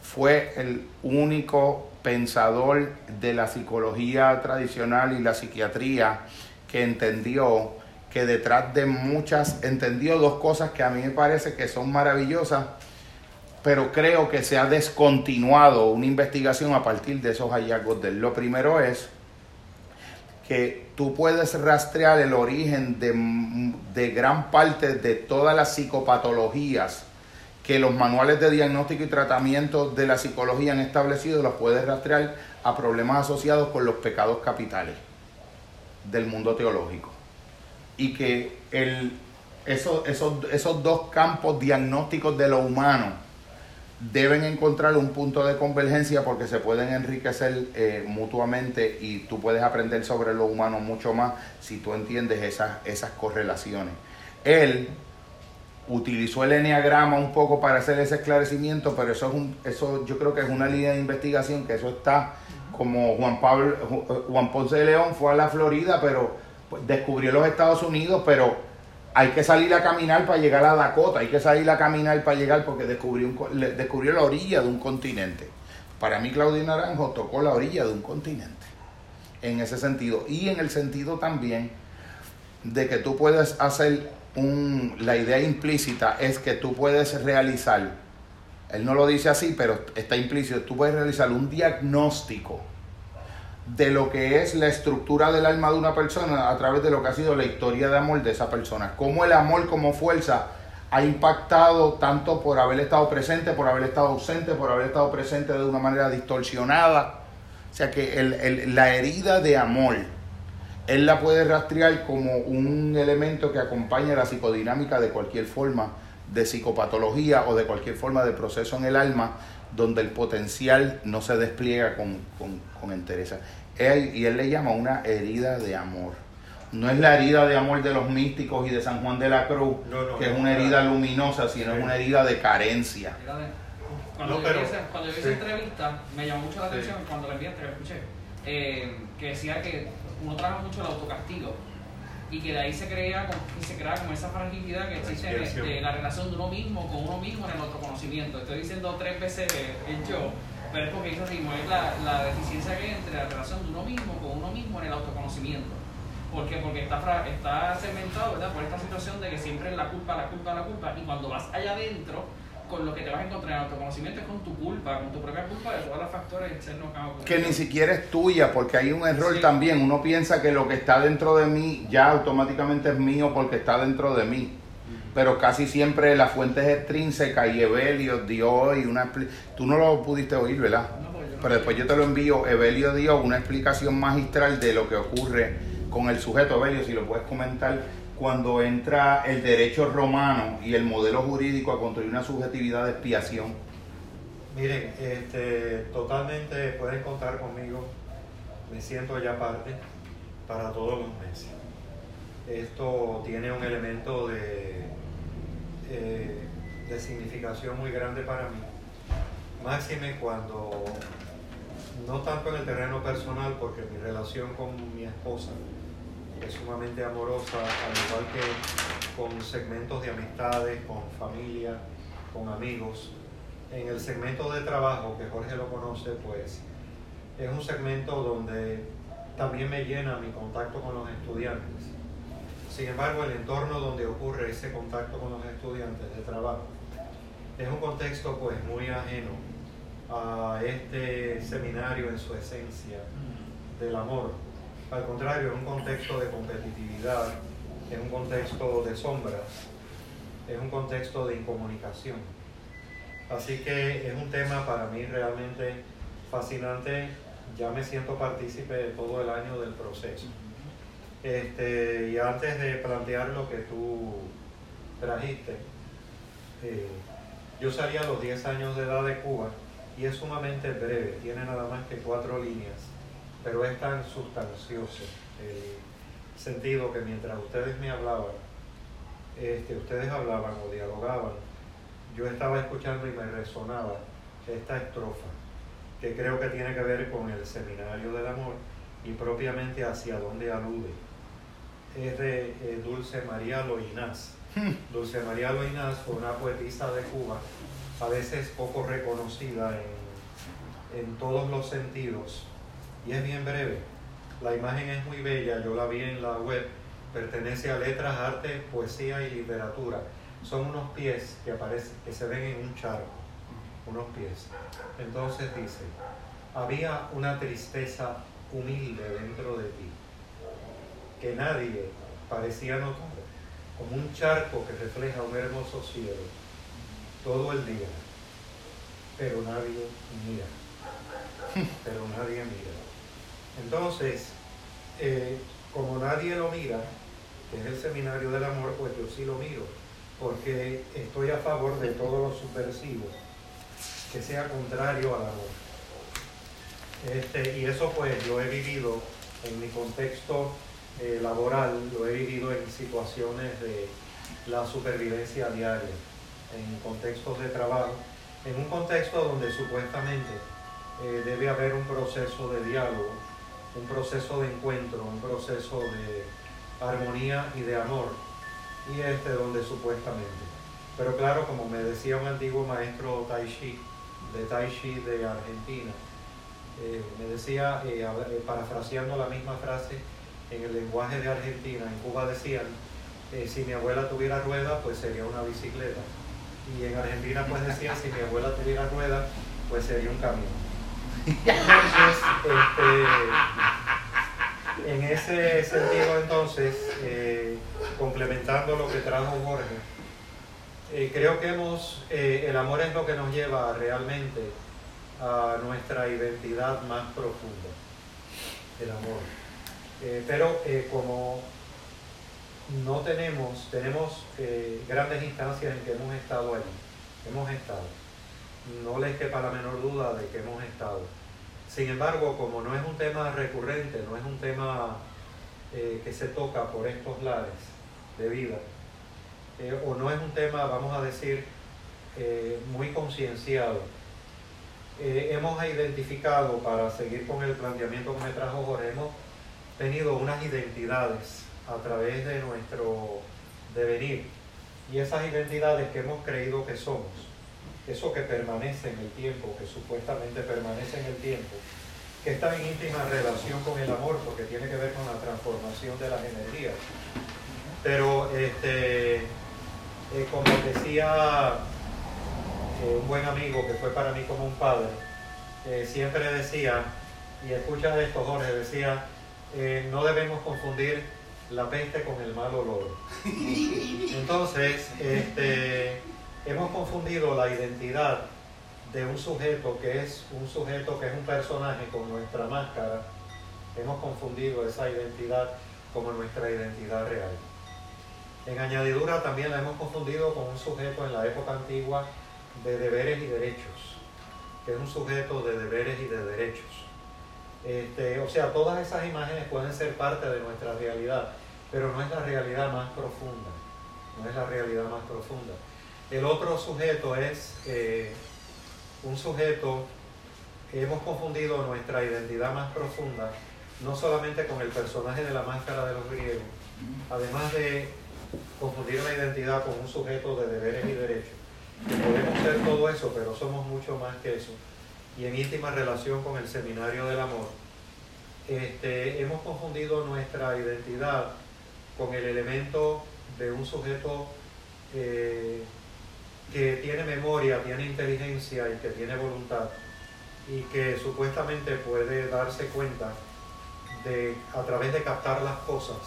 fue el único pensador de la psicología tradicional y la psiquiatría que entendió que detrás de muchas, entendió dos cosas que a mí me parece que son maravillosas, pero creo que se ha descontinuado una investigación a partir de esos hallazgos de él. Lo primero es que tú puedes rastrear el origen de, de gran parte de todas las psicopatologías que los manuales de diagnóstico y tratamiento de la psicología han establecido, los puedes rastrear a problemas asociados con los pecados capitales del mundo teológico. Y que el, esos dos campos diagnósticos de lo humano deben encontrar un punto de convergencia porque se pueden enriquecer eh, mutuamente y tú puedes aprender sobre lo humano mucho más si tú entiendes esas, esas correlaciones. Él utilizó el enneagrama un poco para hacer ese esclarecimiento, pero eso es un, eso yo creo que es una línea de investigación que eso está como Juan Pablo Juan Ponce de León fue a la Florida, pero pues, descubrió los Estados Unidos, pero hay que salir a caminar para llegar a Dakota, hay que salir a caminar para llegar porque descubrió, un, descubrió la orilla de un continente. Para mí Claudio Naranjo tocó la orilla de un continente, en ese sentido. Y en el sentido también de que tú puedes hacer la idea implícita es que tú puedes realizar, él no lo dice así, pero está implícito, tú puedes realizar un diagnóstico de lo que es la estructura del alma de una persona a través de lo que ha sido la historia de amor de esa persona. Cómo el amor como fuerza ha impactado tanto por haber estado presente, por haber estado ausente, por haber estado presente de una manera distorsionada. O sea que la herida de amor él la puede rastrear como un elemento que acompaña la psicodinámica de cualquier forma de psicopatología o de cualquier forma de proceso en el alma donde el potencial no se despliega con, con, con entereza. y él le llama una herida de amor. No es la herida de amor de los místicos y de San Juan de la Cruz, que es una herida luminosa, sino es una herida de carencia. Cuando, yo, vi esa, cuando esa entrevista, me llamó mucho la atención cuando la enviaste, la escuché, eh, que decía que uno trabaja mucho el autocastigo y que de ahí se crea se crea como esa fragilidad que existe de, la relación de uno mismo con uno mismo en el autoconocimiento. Estoy diciendo tres veces el yo, pero es porque eso mismo es la, la deficiencia que hay entre la relación de uno mismo con uno mismo en el autoconocimiento. ¿Por qué? Porque está, está segmentado ¿verdad? por esta situación de que siempre es la culpa, la culpa, la culpa, y cuando vas allá adentro, con lo que te vas a encontrar en autoconocimiento es con tu culpa, con tu propia culpa de todos los factores externos que Que ni siquiera es tuya, porque hay un error también. Uno piensa que lo que está dentro de mí ya automáticamente es mío porque está dentro de mí. Pero casi siempre la fuente es extrínseca y Evelio dio y una... Tú no lo pudiste oír, ¿verdad? Pues Pero después yo te lo envío. Evelio dio una explicación magistral de lo que ocurre con el sujeto. Evelio, si lo puedes comentar cuando entra el derecho romano y el modelo jurídico a construir una subjetividad de expiación? Miren, este, totalmente pueden contar conmigo, me siento ya parte para todos los meses. Esto tiene un elemento de, eh, de significación muy grande para mí, máxime cuando, no tanto en el terreno personal, porque mi relación con mi esposa, es sumamente amorosa, al igual que con segmentos de amistades, con familia, con amigos. En el segmento de trabajo, que Jorge lo conoce, pues es un segmento donde también me llena mi contacto con los estudiantes. Sin embargo, el entorno donde ocurre ese contacto con los estudiantes de trabajo es un contexto pues muy ajeno a este seminario en su esencia del amor al contrario, es un contexto de competitividad, es un contexto de sombras, es un contexto de incomunicación. Así que es un tema para mí realmente fascinante. Ya me siento partícipe de todo el año del proceso. Este, y antes de plantear lo que tú trajiste, eh, yo salí a los 10 años de edad de Cuba y es sumamente breve, tiene nada más que cuatro líneas pero es tan sustancioso el sentido que mientras ustedes me hablaban, este, ustedes hablaban o dialogaban, yo estaba escuchando y me resonaba esta estrofa, que creo que tiene que ver con el seminario del amor y propiamente hacia dónde alude. Es de eh, Dulce María Loinás. Dulce María Loinás fue una poetisa de Cuba, a veces poco reconocida en, en todos los sentidos, y es bien breve. La imagen es muy bella, yo la vi en la web, pertenece a letras, arte, poesía y literatura. Son unos pies que aparecen, que se ven en un charco, unos pies. Entonces dice, había una tristeza humilde dentro de ti, que nadie parecía notar, como un charco que refleja un hermoso cielo todo el día, pero nadie mira, pero nadie mira. Entonces, eh, como nadie lo mira, que es el seminario del amor, pues yo sí lo miro, porque estoy a favor de todo lo subversivo que sea contrario al amor. Este, y eso pues lo he vivido en mi contexto eh, laboral, lo he vivido en situaciones de la supervivencia diaria, en contextos de trabajo, en un contexto donde supuestamente eh, debe haber un proceso de diálogo, un proceso de encuentro, un proceso de armonía y de amor, y este donde supuestamente. Pero claro, como me decía un antiguo maestro Tai Chi, de Tai Chi de Argentina, eh, me decía, eh, eh, parafraseando la misma frase en el lenguaje de Argentina, en Cuba decían, si mi abuela tuviera rueda, pues sería una bicicleta. Y en Argentina pues decían, si mi abuela tuviera rueda, pues sería un camión. Entonces, este, en ese sentido entonces, complementando lo que trajo Jorge, creo que hemos, el amor es lo que nos lleva realmente a nuestra identidad más profunda, el amor. Eh, pero eh, como no tenemos, tenemos eh, grandes instancias en que hemos estado allí, hemos estado. No les quepa la menor duda de que hemos estado. Sin embargo, como no es un tema recurrente, no es un tema que se toca por estos lares de vida, o no es un tema, vamos a decir, muy concienciado, eh, hemos identificado, para seguir con el planteamiento que me trajo Jorge, hemos tenido unas identidades a través de nuestro devenir y esas identidades que hemos creído que somos, eso que permanece en el tiempo, que supuestamente permanece en el tiempo, que está en íntima relación con el amor porque tiene que ver con la transformación de las energías. Pero este, eh, como decía un buen amigo que fue para mí como un padre, siempre decía, y escucha esto Jorge, decía, eh, no debemos confundir la peste con el mal olor. Entonces, este, hemos confundido la identidad de un sujeto que es un sujeto que es un personaje con nuestra máscara, hemos confundido esa identidad como nuestra identidad real. En añadidura también la hemos confundido con un sujeto en la época antigua de deberes y derechos, que es un sujeto de deberes y de derechos. Este, o sea, todas esas imágenes pueden ser parte de nuestra realidad, pero no es la realidad más profunda, no es la realidad más profunda. El otro sujeto es eh, un sujeto que hemos confundido nuestra identidad más profunda, no solamente con el personaje de la máscara de los griegos, además de confundir una identidad con un sujeto de deberes y derechos, Podemos ser todo eso, pero somos mucho más que eso. Y en íntima relación con el seminario del amor, este, hemos confundido nuestra identidad con el elemento de un sujeto eh, que tiene memoria, tiene inteligencia y que tiene voluntad y que supuestamente puede darse cuenta de a través de captar las cosas,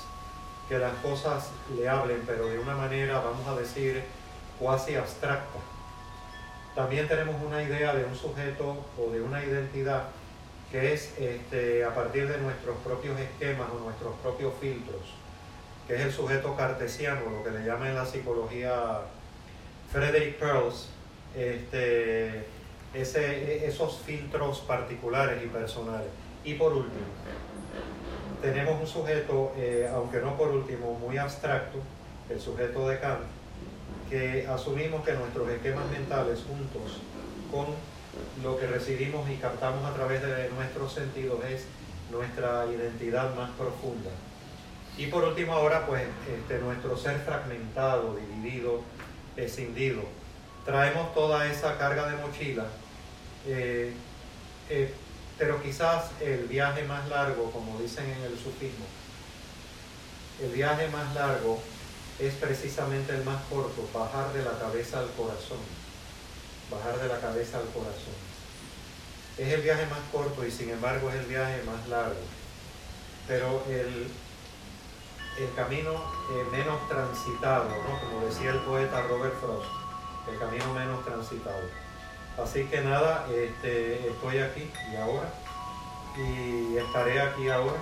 que las cosas le hablen, pero de una manera, vamos a decir, cuasi abstracta. También tenemos una idea de un sujeto o de una identidad que es este, a partir de nuestros propios esquemas o nuestros propios filtros, que es el sujeto cartesiano, lo que le llama en la psicología Frederick Perls, este, ese, esos filtros particulares y personales. Y por último, tenemos un sujeto, eh, aunque no por último, muy abstracto, el sujeto de Kant, que asumimos que nuestros esquemas mentales juntos con lo que recibimos y captamos a través de nuestros sentidos es nuestra identidad más profunda. Y por último ahora, pues este, nuestro ser fragmentado, dividido, escindido. Traemos toda esa carga de mochila, eh, eh, pero quizás el viaje más largo, como dicen en el sufismo, el viaje más largo es precisamente el más corto, bajar de la cabeza al corazón, bajar de la cabeza al corazón. Es el viaje más corto y sin embargo es el viaje más largo. Pero el, el camino eh, menos transitado, ¿no? como decía el poeta Robert Frost, el camino menos transitado. Así que nada, este, estoy aquí y ahora y estaré aquí ahora,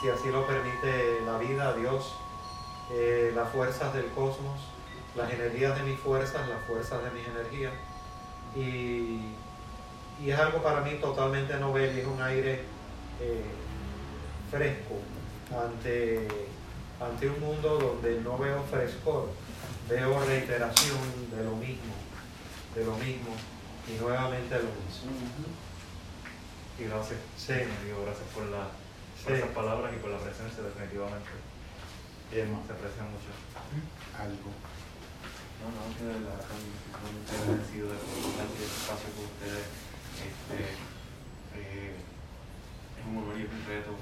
si así lo permite la vida, Dios, eh, las fuerzas del cosmos, las energías de mis fuerzas, las fuerzas de mis energías. Y, y es algo para mí totalmente novel es un aire eh, fresco ante ante un mundo donde no veo frescor, veo reiteración de lo mismo, de lo mismo y nuevamente lo mismo. Y gracias, sí. digo, gracias por, la, esas palabras y por la presencia, definitivamente. Bien, se aprecia mucho. Algo. No, no, que de verdad estoy agradecido de compartir este espacio con ustedes. Este, eh, es un honor y un reto.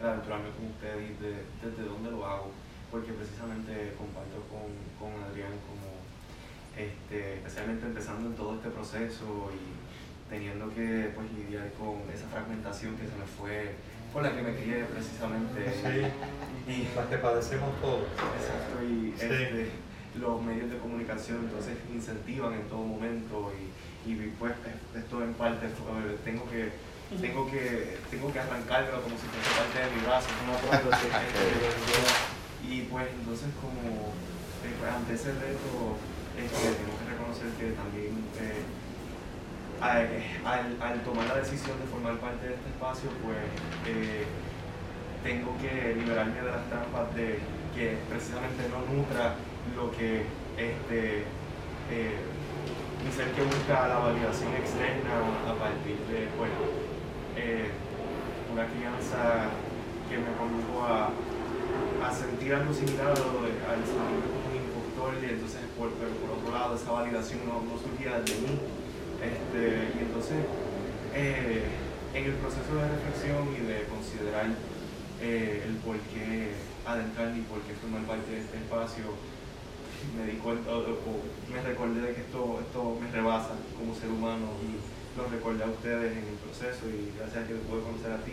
Este, aventurarme con ustedes y de, desde dónde lo hago, porque precisamente comparto con, con Adrián como, este, especialmente empezando en todo este proceso y teniendo que pues, lidiar con esa fragmentación que se me fue, con la que me crié precisamente. Sí, y la que padecemos todos. Exacto, y este, los medios de comunicación entonces incentivan en todo momento y, y pues esto en parte tengo que tengo que, tengo que arrancármelo como si fuese parte de mi brazo, no puedo Y pues entonces como eh, pues, ante ese reto este, tengo que reconocer que también eh, al, al, tomar la decisión de formar parte de este espacio, pues eh, tengo que liberarme de las trampas de que precisamente no nutra lo que este, mi ser que busca la validación externa a partir de, bueno, eh, una crianza que me condujo a, sentir algo similar al sentirme como un impostor y entonces por, por, otro lado esa validación no, no surgía de mí. Este, y entonces eh, en el proceso de reflexión y de considerar eh, el por qué adentrar y por qué formar parte de este espacio, me di cuenta o, me recordé de que esto, esto me rebasa como ser humano los recordé a ustedes en el proceso y gracias a que te pude conocer a ti,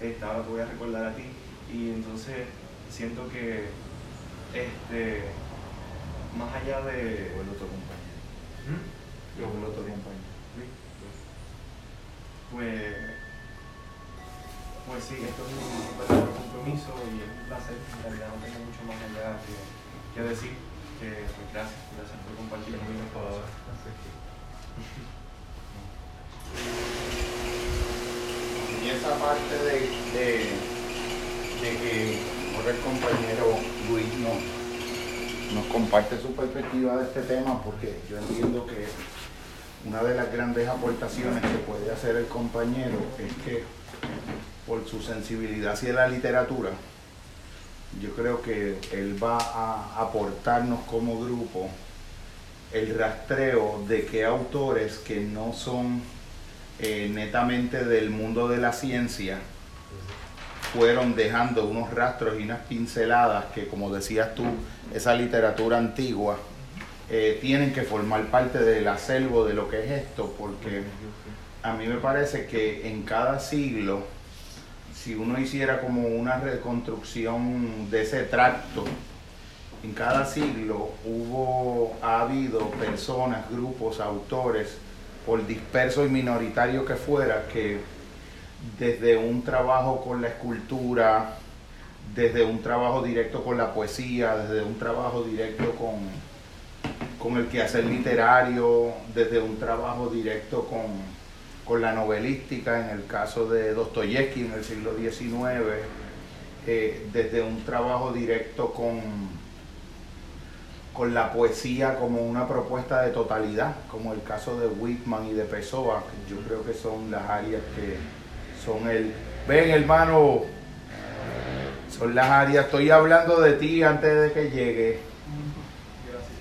esta, ahora te voy a recordar a ti. Y entonces siento que este más allá de. el otro compañero. ¿Mm? el otro compañero. Pues. Pues sí, esto es un verdadero compromiso y es un placer. En realidad no tengo mucho más allá que, que decir. Que, pues gracias, gracias por compartir. Muy bien, Y esa parte de, que ahora el compañero Luis nos comparte su perspectiva de este tema, porque yo entiendo que una de las grandes aportaciones que puede hacer el compañero es que por su sensibilidad hacia la literatura, yo creo que él va a aportarnos como grupo el rastreo de qué autores que no son eh, netamente del mundo de la ciencia fueron dejando unos rastros y unas pinceladas que, como decías tú, esa literatura antigua, eh, tienen que formar parte del acervo de lo que es esto, porque a mí me parece que en cada siglo, si uno hiciera como una reconstrucción de ese tracto, en cada siglo hubo, ha habido personas, grupos, autores, por disperso y minoritario que fuera, que desde un trabajo con la escultura, desde un trabajo directo con la poesía, desde un trabajo directo con, con el quehacer literario, desde un trabajo directo con, la novelística, en el caso de Dostoyevsky en el siglo XIX, eh, desde un trabajo directo con con la poesía como una propuesta de totalidad, como el caso de Whitman y de Pessoa, yo creo que son las áreas que son el, Ven, hermano, son las áreas. Estoy hablando de ti antes de que llegue. Gracias.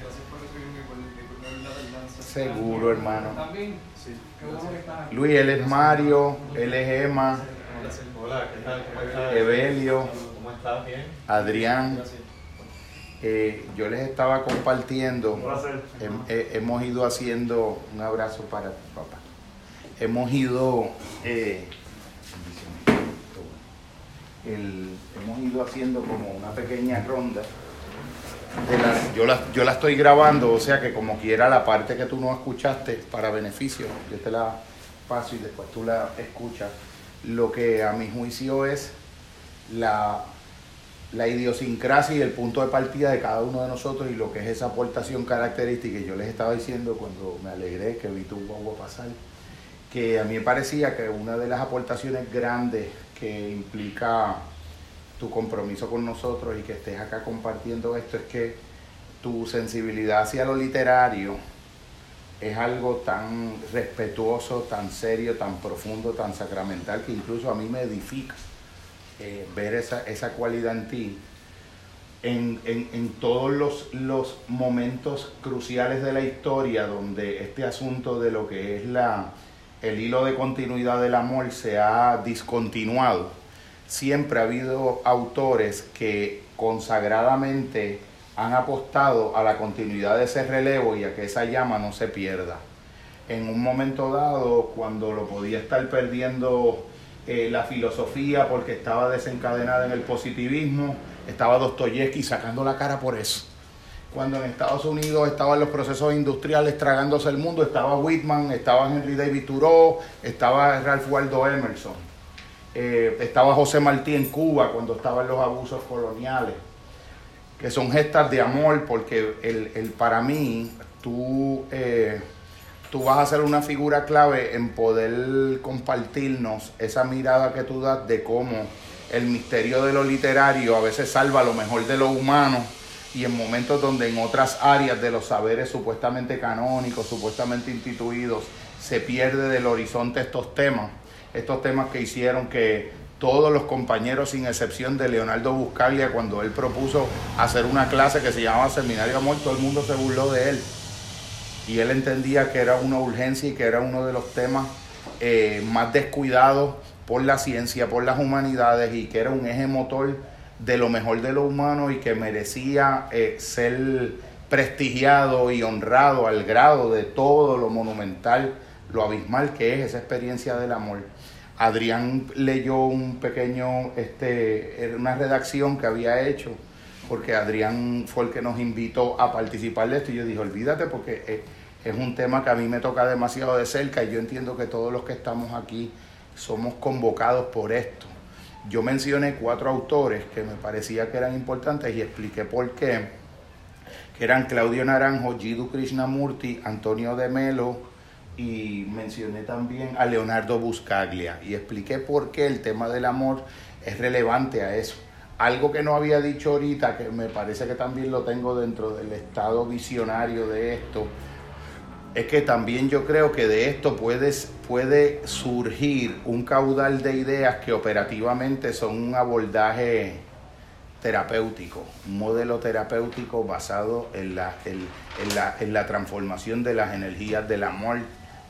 gracias por recibirme y por disculpar la tardanza. Seguro, hermano. También, Sí, que. Luis, él es Mario, él es Emma. Hola, ¿qué tal? ¿Cómo estás? Evelio, ¿Cómo estás? ¿Bien? Adrián. Gracias. Eh, yo les estaba compartiendo. Hem- he- hemos ido haciendo un abrazo para tu papá. Hemos ido eh, el- hemos ido haciendo como una pequeña ronda. de las- yo, la, yo la estoy grabando, o sea que como quiera la parte que tú no escuchaste para beneficio, yo te la paso y después tú la escuchas. Lo que a mi juicio es la la idiosincrasia y el punto de partida de cada uno de nosotros y lo que es esa aportación característica. Y yo les estaba diciendo cuando me alegré que vi tu guagua pasar, que a mí me parecía que una de las aportaciones grandes que implica tu compromiso con nosotros y que estés acá compartiendo esto es que tu sensibilidad hacia lo literario es algo tan respetuoso, tan serio, tan profundo, tan sacramental que incluso a mí me edifica eh, ver esa, esa cualidad en ti en, en- en todos los, los momentos cruciales de la historia donde este asunto de lo que es la, el hilo de continuidad del amor se ha discontinuado. Siempre ha habido autores que consagradamente han apostado a la continuidad de ese relevo y a que esa llama no se pierda. En un momento dado, cuando lo podía estar perdiendo eh, la filosofía porque estaba desencadenada en el positivismo, estaba Dostoyevsky sacando la cara por eso. Cuando en Estados Unidos estaban los procesos industriales tragándose el mundo, estaba Whitman, estaba Henry David Thoreau, estaba Ralph Waldo Emerson, eh, estaba José Martí en Cuba cuando estaban los abusos coloniales, que son gestas de amor porque el, el- para mí tú... eh, tú vas a ser una figura clave en poder compartirnos esa mirada que tú das de cómo el misterio de lo literario a veces salva lo mejor de lo humano y en momentos donde en otras áreas de los saberes supuestamente canónicos, supuestamente instituidos, se pierde del horizonte estos temas, estos temas que hicieron que todos los compañeros, sin excepción de Leonardo Buscaglia, cuando él propuso hacer una clase que se llamaba Seminario Amor, todo el mundo se burló de él y él entendía que era una urgencia y que era uno de los temas eh, más descuidados por la ciencia, por las humanidades y que era un eje motor de lo mejor de lo humano y que merecía eh, ser prestigiado y honrado al grado de todo lo monumental, lo abismal que es esa experiencia del amor. Adrián leyó un pequeño, este, una redacción que había hecho porque Adrián fue el que nos invitó a participar de esto y yo dije, olvídate porque es, un tema que a mí me toca demasiado de cerca y yo entiendo que todos los que estamos aquí somos convocados por esto. Yo mencioné cuatro autores que me parecía que eran importantes y expliqué por qué, que eran Claudio Naranjo, Jiddu Krishnamurti, Antonio de Melo y mencioné también a Leonardo Buscaglia y expliqué por qué el tema del amor es relevante a eso. Algo que no había dicho ahorita, que me parece que también lo tengo dentro del estado visionario de esto, es que también yo creo que de esto puedes, puede surgir un caudal de ideas que operativamente son un abordaje terapéutico, un modelo terapéutico basado en la, en, en la, en la transformación de las energías del amor,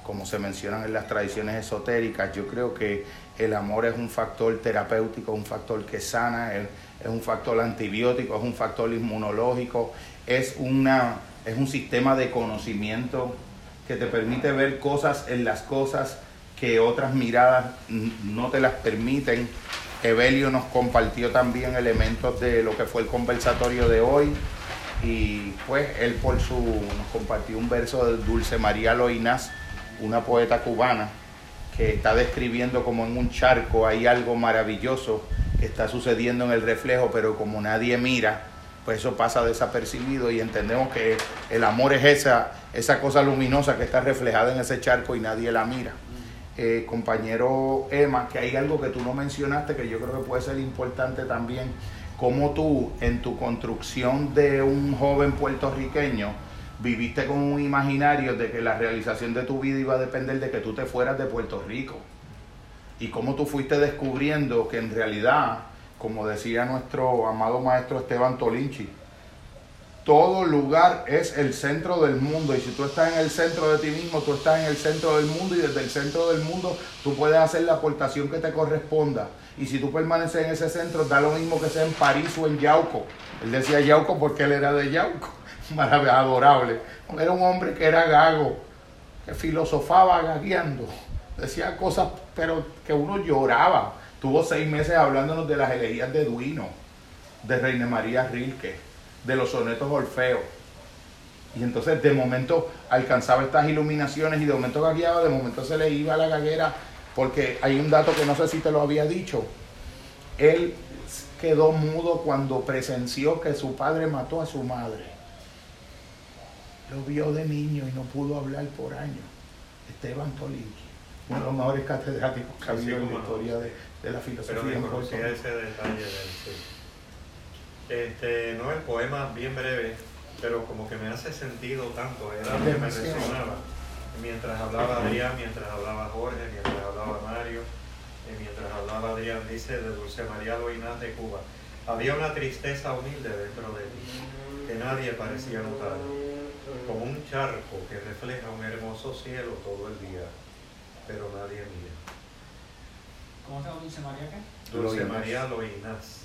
como se mencionan en las tradiciones esotéricas. Yo creo que el amor es un factor terapéutico, un factor que sana, es, un factor antibiótico, es un factor inmunológico, es, una, es un sistema de conocimiento que te permite ver cosas en las cosas que otras miradas no te las permiten. Evelio nos compartió también elementos de lo que fue el conversatorio de hoy y pues él por su nos compartió un verso de Dulce María Loinás, una poeta cubana que está describiendo como en un charco hay algo maravilloso que está sucediendo en el reflejo, pero como nadie mira, pues eso pasa desapercibido y entendemos que el amor es esa, esa cosa luminosa que está reflejada en ese charco y nadie la mira. Eh, compañero Emma, que hay algo que tú no mencionaste que yo creo que puede ser importante también, como tú en tu construcción de un joven puertorriqueño viviste con un imaginario de que la realización de tu vida iba a depender de que tú te fueras de Puerto Rico. y cómo tú fuiste descubriendo que en realidad, como decía nuestro amado maestro Esteban Tolinchi, todo lugar es el centro del mundo y si tú estás en el centro de ti mismo, tú estás en el centro del mundo y desde el centro del mundo tú puedes hacer la aportación que te corresponda. Y si tú permaneces en ese centro, da lo mismo que sea en París o en Yauco. Él decía Yauco porque él era de Yauco, adorable. Era un hombre que era gago, que filosofaba gagueando, decía cosas, pero que uno lloraba. Tuvo seis meses hablándonos de las elegías de Duino, de Reina María Rilke de los sonetos Orfeo. Y entonces de momento alcanzaba estas iluminaciones y de momento gagueaba, de momento se le iba a la gaguera, porque hay un dato que no sé si te lo había dicho. Él quedó mudo cuando presenció que su padre mató a su madre. Lo vio de niño y no pudo hablar por años. Esteban Tolinki, uno de los mejores catedráticos que ha habido en la historia de, de la filosofía. Pero conocía ese detalle del este, no, el poema bien breve, pero como que me hace sentido tanto, era lo que me resonaba. Mientras hablaba Adrián, mientras hablaba Jorge, mientras hablaba Mario, eh, mientras hablaba Adrián, dice de Dulce María Loinaz de Cuba. Había una tristeza humilde dentro de mí que nadie parecía notar, como un charco que refleja un hermoso cielo todo el día, pero nadie mira. ¿Cómo se llama Dulce María qué? Dulce María Loinaz.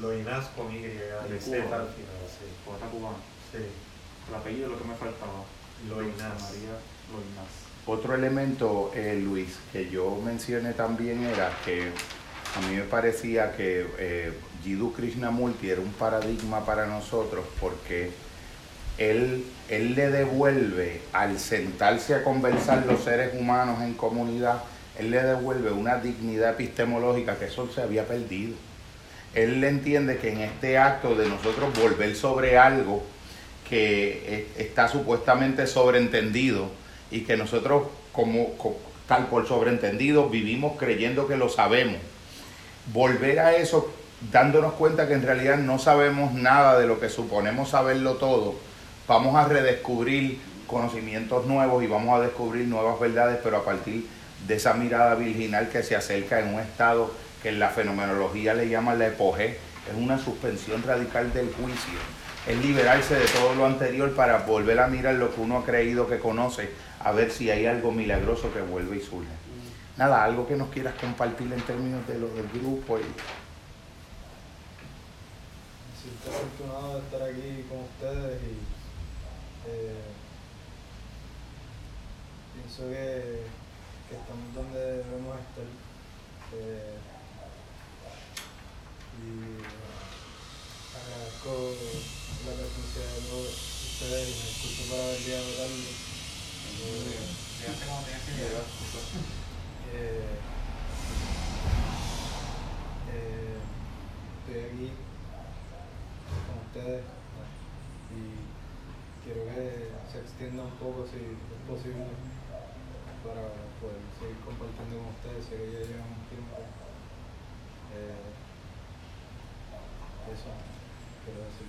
Loinaz con Y, de Z al final, sí. Poeta cubano. Sí. El apellido es lo que me faltaba. Loinaz. María Loinaz. Otro elemento, eh, Luis, que yo mencioné también era que a mí me parecía que eh, Jiddu Krishnamurti era un paradigma para nosotros porque él, él le devuelve, al sentarse a conversar los seres humanos en comunidad, él le devuelve una dignidad epistemológica que eso se había perdido. Él entiende que en este acto de nosotros volver sobre algo que está supuestamente sobreentendido y que nosotros como, tal por sobreentendido vivimos creyendo que lo sabemos, volver a eso dándonos cuenta que en realidad no sabemos nada de lo que suponemos saberlo todo, vamos a redescubrir conocimientos nuevos y vamos a descubrir nuevas verdades, pero a partir de esa mirada virginal que se acerca en un estado que en la fenomenología le llaman la epoge, es una suspensión radical del juicio. Es liberarse de todo lo anterior para volver a mirar lo que uno ha creído que conoce, a ver si hay algo milagroso que vuelve y surge. Nada, algo que nos quieras compartir en términos de lo del grupo. Y... Afortunado de estar aquí con ustedes y eh, pienso que, que, estamos donde debemos estar. Eh, y agradezco la presencia de todos ustedes y me escucho para haber llegado tarde. Eh, eh, estoy aquí con ustedes quiero que se extienda un poco si es posible para poder seguir compartiendo con ustedes, sé que ya llevan un tiempo. Eh, eso quiero decir.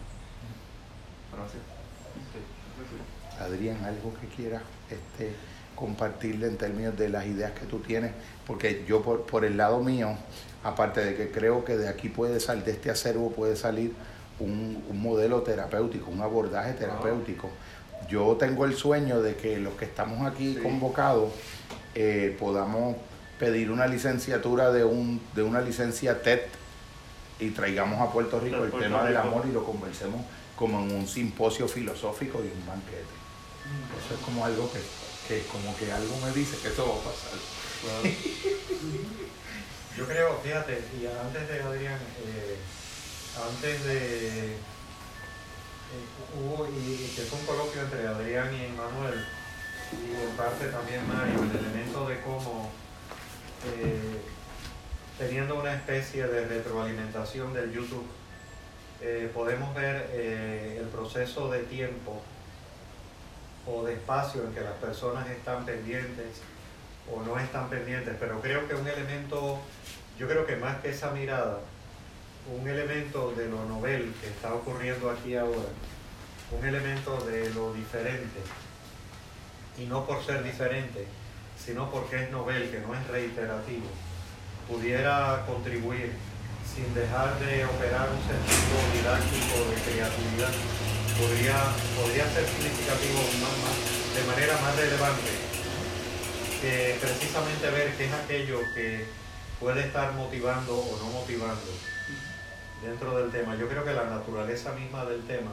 Adrián, algo que quieras este, compartirle en términos de las ideas que tú tienes, porque yo por, por el lado mío, aparte de que creo que de aquí puede salir, de este acervo puede salir un, un modelo terapéutico, un abordaje terapéutico. Yo tengo el sueño de que los que estamos aquí convocados eh, podamos pedir una licenciatura de, un, de una licencia TED y traigamos a Puerto Rico el tema del amor y lo conversemos como en un simposio filosófico y un banquete. Eso es como algo que, que como que algo me dice que eso va a pasar. Yo creo, fíjate, y antes de Adrián, eh, antes de eh, hubo, y, que fue un coloquio entre Adrián y Manuel, y en parte también Mario, el elemento de cómo eh, teniendo una especie de retroalimentación del YouTube, eh, podemos ver el proceso de tiempo o de espacio en que las personas están pendientes o no están pendientes, pero creo que un elemento, yo creo que más que esa mirada, un elemento de lo novel que está ocurriendo aquí ahora, un elemento de lo diferente, y no por ser diferente, sino porque es novel, que no es reiterativo, pudiera contribuir sin dejar de operar un sentido didáctico de creatividad, podría, podría ser significativo de manera más relevante que precisamente ver qué es aquello que puede estar motivando o no motivando dentro del tema. Yo creo que la naturaleza misma del tema,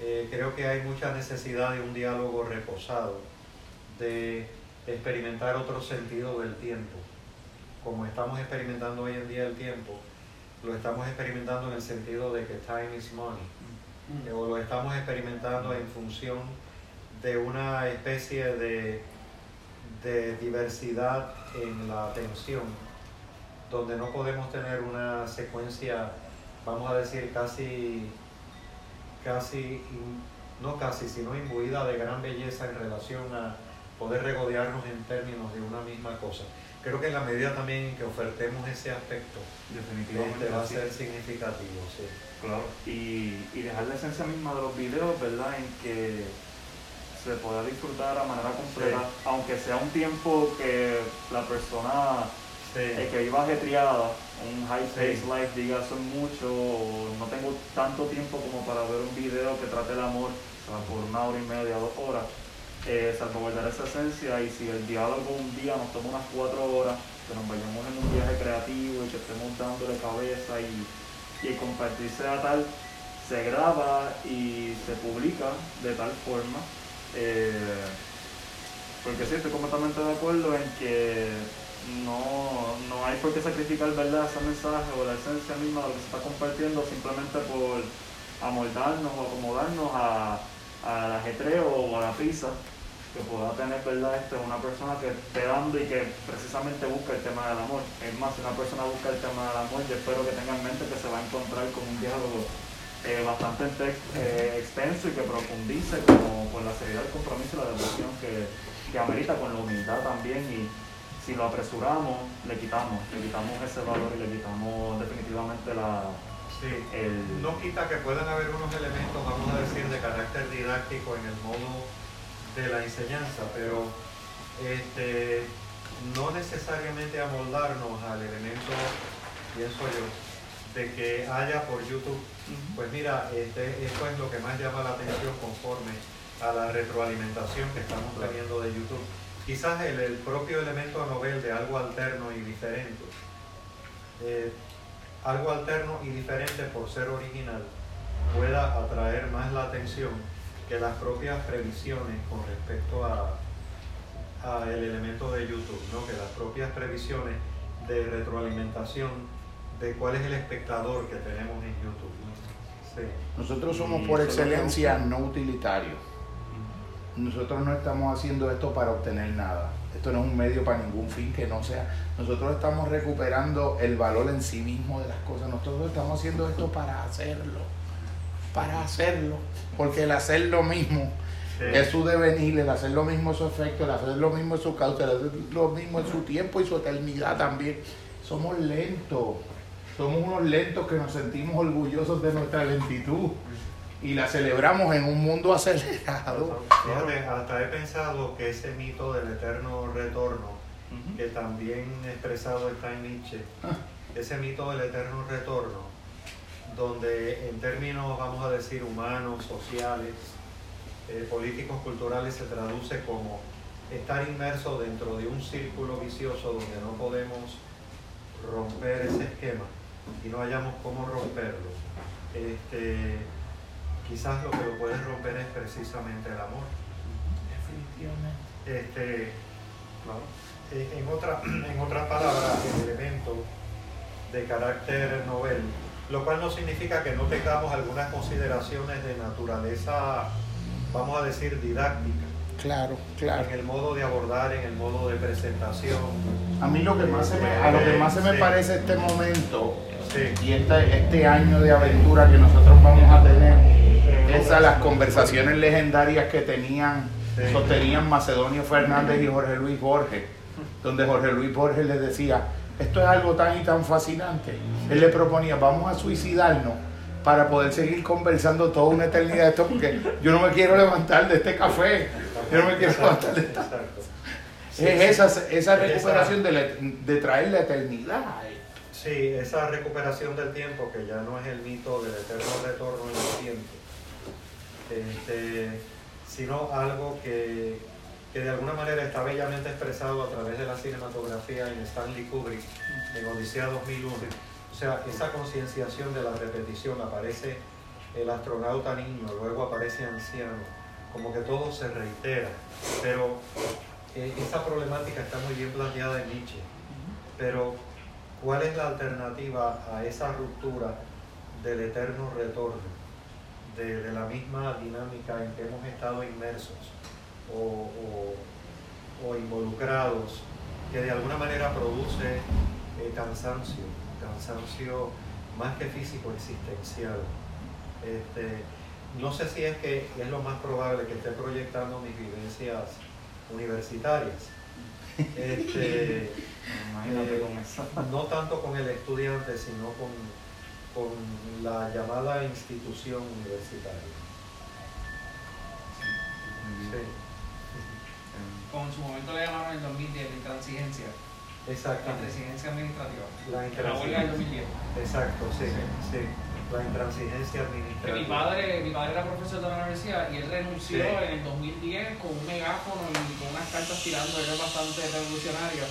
eh, creo que hay mucha necesidad de un diálogo reposado, de experimentar otro sentido del tiempo. Como estamos experimentando hoy en día el tiempo, lo estamos experimentando en el sentido de que time is money, Mm. o lo estamos experimentando en función de una especie de, de diversidad en la atención, donde no podemos tener una secuencia, vamos a decir, casi, casi, no casi, sino imbuida de gran belleza en relación a poder regodearnos en términos de una misma cosa. Creo que en la medida también en que ofertemos ese aspecto, Definitivamente este va a ser significativo, sí. Claro, y, y dejar la esencia misma de los videos, ¿verdad? En que se pueda disfrutar a manera completa, aunque sea un tiempo que la persona eh, que viva ajetreada, un high pace Sí. life, diga son mucho, o no tengo tanto tiempo como para ver un video que trate el amor, o sea, por una hora y media, dos horas, eh, salvaguardar esa esencia y si el diálogo un día nos toma unas cuatro horas, que nos vayamos en un viaje creativo y que estemos dándole cabeza y, y compartirse a tal, se graba y se publica de tal forma. eh, porque sí, estoy completamente de acuerdo en que no, no hay por qué sacrificar ¿verdad? ese mensaje o la esencia misma de lo que se está compartiendo simplemente por amoldarnos o acomodarnos a, al ajetreo o a la prisa que pueda tener ¿verdad? Este, una persona que esté dando y que precisamente busca el tema del amor. Es más, si una persona busca el tema del amor, yo espero que tenga en mente que se va a encontrar con un diálogo eh, bastante eh, extenso y que profundice como con la seriedad, el compromiso y la devoción que, que amerita con la humildad también y si lo apresuramos le quitamos, le quitamos ese valor y le quitamos definitivamente la, Sí. el... No quita que puedan haber unos elementos, vamos a decir, de carácter didáctico en el modo de la enseñanza, pero este, no necesariamente amoldarnos al elemento, pienso yo, de que haya por YouTube. Pues mira, este, esto es lo que más llama la atención conforme a la retroalimentación que estamos teniendo de YouTube. Quizás el, el propio elemento novel de algo alterno y diferente. eh, algo alterno y diferente por ser original pueda atraer más la atención que las propias previsiones con respecto a, a el elemento de YouTube, ¿no? que las propias previsiones de retroalimentación de cuál es el espectador que tenemos en YouTube. ¿no? Sí. Nosotros somos Y por excelencia no utilitarios. Nosotros no estamos haciendo esto para obtener nada. Esto no es un medio para ningún fin que no sea. Nosotros estamos recuperando el valor en sí mismo de las cosas. Nosotros estamos haciendo esto para hacerlo. Para hacerlo. Porque el hacer lo mismo Sí. es su devenir, el hacer lo mismo es su efecto, el hacer lo mismo es su causa, el hacer lo mismo es su tiempo y su eternidad también. Somos lentos. Somos unos lentos que nos sentimos orgullosos de nuestra lentitud y la celebramos en un mundo acelerado. Fíjate, hasta he pensado que ese mito del eterno retorno, que también expresado está en Nietzsche, ese mito del eterno retorno, donde en términos, vamos a decir, humanos, sociales, eh, políticos, culturales, se traduce como estar inmerso dentro de un círculo vicioso donde no podemos romper ese esquema y no hayamos cómo romperlo. Este, quizás lo que lo puede romper es precisamente el amor. Este, eh, en, otra, en otras palabras, el elemento de carácter novel, lo cual no significa que no tengamos algunas consideraciones de naturaleza, vamos a decir, didáctica, Claro, claro. en el modo de abordar, en el modo de presentación. A mí lo que más se me, a lo que más se me Sí. parece este momento Sí, y este, este año de aventura que nosotros vamos a tener es a las conversaciones legendarias que tenían, sostenían Macedonio Fernández y Jorge Luis Borges, donde Jorge Luis Borges les decía, esto es algo tan y tan fascinante. Él le proponía, vamos a suicidarnos para poder seguir conversando toda una eternidad de esto, porque yo no me quiero levantar de este café, yo no me quiero levantar de esta... Es esa, esa recuperación de, la- de traer la eternidad. Sí, esa recuperación del tiempo, que ya no es el mito del eterno retorno en el tiempo, este, sino algo que, que de alguna manera está bellamente expresado a través de la cinematografía en Stanley Kubrick, en Odisea 2001. O sea, esa concienciación de la repetición, aparece el astronauta niño, luego aparece anciano, como que todo se reitera, pero eh, esa problemática está muy bien planteada en Nietzsche. Pero, ¿cuál es la alternativa a esa ruptura del eterno retorno, de, de la misma dinámica en que hemos estado inmersos o, o- o involucrados, que de alguna manera produce eh, cansancio, cansancio más que físico, existencial? Este, no sé si es que es lo más probable que esté proyectando mis vivencias universitarias. Este, Imagínate Eh, con eso. no tanto con el estudiante, sino con, con la llamada institución universitaria. Sí, Como en su momento le llamaron en el 2010 la intransigencia, la exactamente. intransigencia administrativa. La La huelga del intransigencia. 2010. Exacto, sí, sí. La intransigencia administrativa. mi padre, mi padre era profesor de la universidad y él renunció Sí. en el 2010 con un megáfono y con unas cartas tirando, era bastante revolucionario.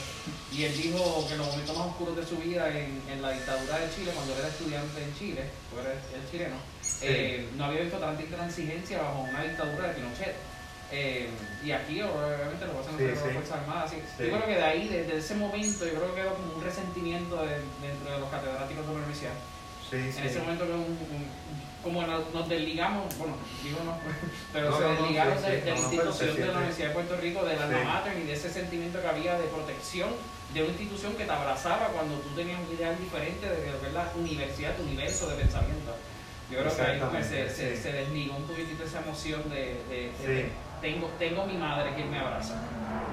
Y él dijo que en los momentos más oscuros de su vida en, en la dictadura de Chile, cuando él era estudiante en Chile, porque era chileno, eh, no había visto tanta intransigencia bajo una dictadura de Pinochet. Eh, y aquí obviamente lo pasan Sí, las sí. Fuerzas Armadas. Sí. Yo creo que de ahí, desde ese momento, yo creo que quedó como un resentimiento de- dentro de los catedráticos de la universidad. Sí, sí. En ese momento que un- un- como nos, nos desligamos, bueno, digo no, pero No, se no, no, desligaron sí, de, de la no, no, institución de la Universidad de Puerto Rico, de la. NAMATRA y de ese sentimiento que había de protección de una institución que te abrazaba cuando tú tenías un ideal diferente de es la universidad, tu universo de pensamiento. Yo creo que ahí que se, se, se desligó un poquitito esa emoción de tengo, tengo mi madre que me abraza.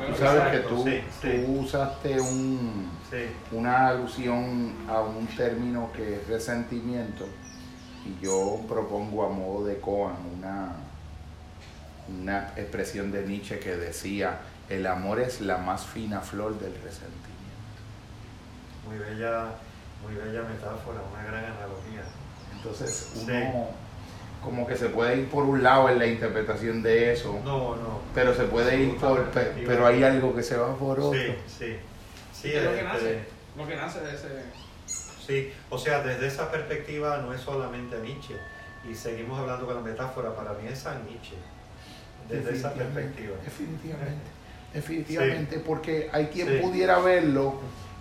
Tú sabes que tú, sí, sí. tú usaste un, Sí, una alusión a un término que es resentimiento y yo propongo a modo de Coan una, una expresión de Nietzsche que decía el amor es la más fina flor del resentimiento. muy bella, muy bella metáfora, una gran analogía. Entonces uno Sí. Como que se puede ir por un lado en la interpretación de eso, No, no. pero se puede ir por, pero hay algo que se va por otro. Sí, sí. Sí, es lo que este, nace, lo que nace de ese... Sí, o sea, desde esa perspectiva no es solamente Nietzsche, y seguimos hablando con la metáfora, para mí es Nietzsche, desde esa perspectiva. Definitivamente, definitivamente, porque hay quien Sí. pudiera verlo,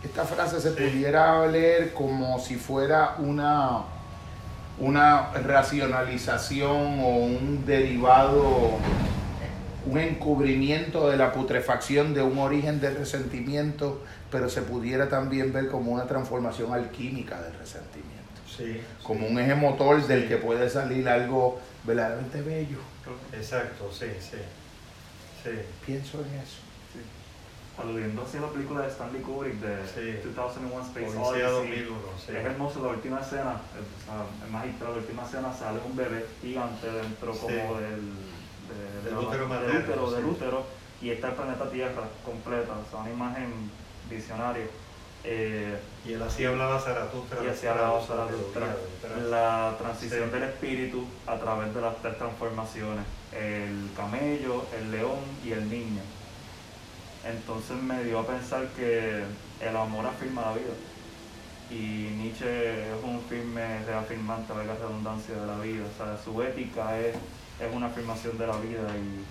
esta frase se Sí. pudiera leer como si fuera una, una racionalización o un derivado, un encubrimiento de la putrefacción de un origen de resentimiento, pero se pudiera también ver como una transformación alquímica del resentimiento, Sí, como sí. un eje motor del Sí. que puede salir algo verdaderamente bello. Exacto, sí, sí. Sí, Pienso en eso. Aludiendo hacia la película de Stanley Kubrick de Sí. 2001 Space Odyssey. 2001, sí. Es hermoso la última escena, es, sea, es magistral, la última escena sale un bebé gigante dentro Sí. como del, de- de Del la- útero del útero, del sí. útero, y está el planeta Tierra completa, o sea, una imagen visionaria. Eh, Y él así hablaba Zaratustra. y así hablaba Zaratustra. La transición Sí. del espíritu a través de las tres transformaciones, el camello, el león y el niño. Entonces me dio a pensar que el amor afirma la vida. Y Nietzsche es un firme reafirmante, valga la redundancia, de la vida. O sea, su ética es, es una afirmación de la vida y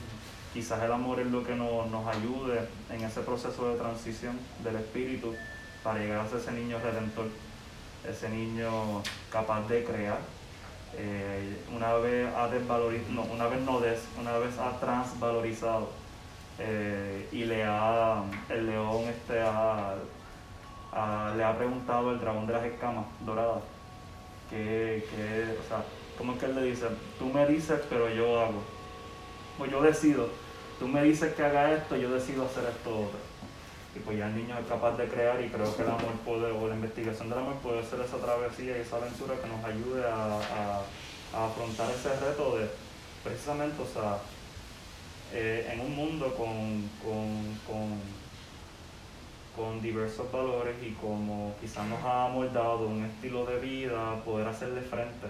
quizás el amor es lo que no- nos ayude en ese proceso de transición del espíritu para llegar a ese niño redentor, ese niño capaz de crear. Eh, una vez ha desvalorizado, no, una vez no des, una vez ha transvalorizado eh, y le ha, el león este le ha preguntado el dragón de las escamas doradas, que, que, o sea, ¿cómo es que él le dice? Tú me dices, pero yo hago. Pues yo decido. Tú me dices que haga esto, yo decido hacer esto otro. Y pues ya el niño es capaz de crear y creo que el amor puede, o la investigación del amor puede ser esa travesía y esa aventura que nos ayude a- a afrontar ese reto de precisamente, o sea, eh, en un mundo con, con, con, con diversos valores y como quizás nos ha moldado un estilo de vida, poder hacerle frente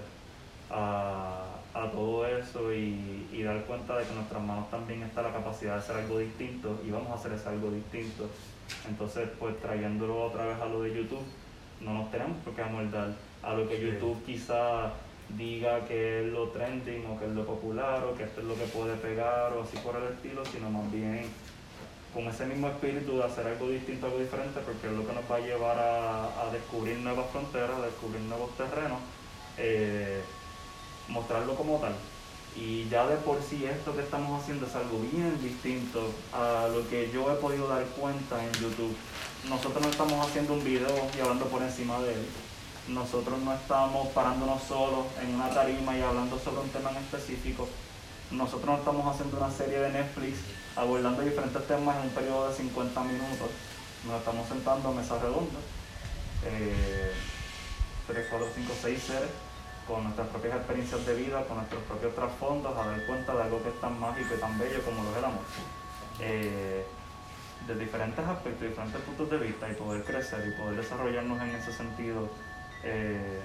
a, a todo eso y, y dar cuenta de que en nuestras manos también está la capacidad de hacer algo distinto y vamos a hacer ese algo distinto. Entonces, pues trayéndolo otra vez a lo de YouTube, no nos tenemos por qué amoldar a lo que. YouTube quizá diga que es lo trending o que es lo popular o que esto es lo que puede pegar o así por el estilo, sino más bien con ese mismo espíritu de hacer algo distinto, algo diferente, porque es lo que nos va a llevar a, a descubrir nuevas fronteras, a descubrir nuevos terrenos, eh, mostrarlo como tal. Y ya de por sí esto que estamos haciendo es algo bien distinto a lo que yo he podido dar cuenta en YouTube. Nosotros no estamos haciendo un video y hablando por encima de él. Nosotros no estamos parándonos solos en una tarima y hablando sobre un tema en específico. Nosotros no estamos haciendo una serie de Netflix abordando diferentes temas en un periodo de 50 minutos. Nos estamos sentando a mesa redonda. Eh, 3, 4, 5, 6 seres con nuestras propias experiencias de vida, con nuestros propios trasfondos, a dar cuenta de algo que es tan mágico y tan bello como lo amor. Eh, de diferentes aspectos, diferentes puntos de vista y poder crecer y poder desarrollarnos en ese sentido, eh,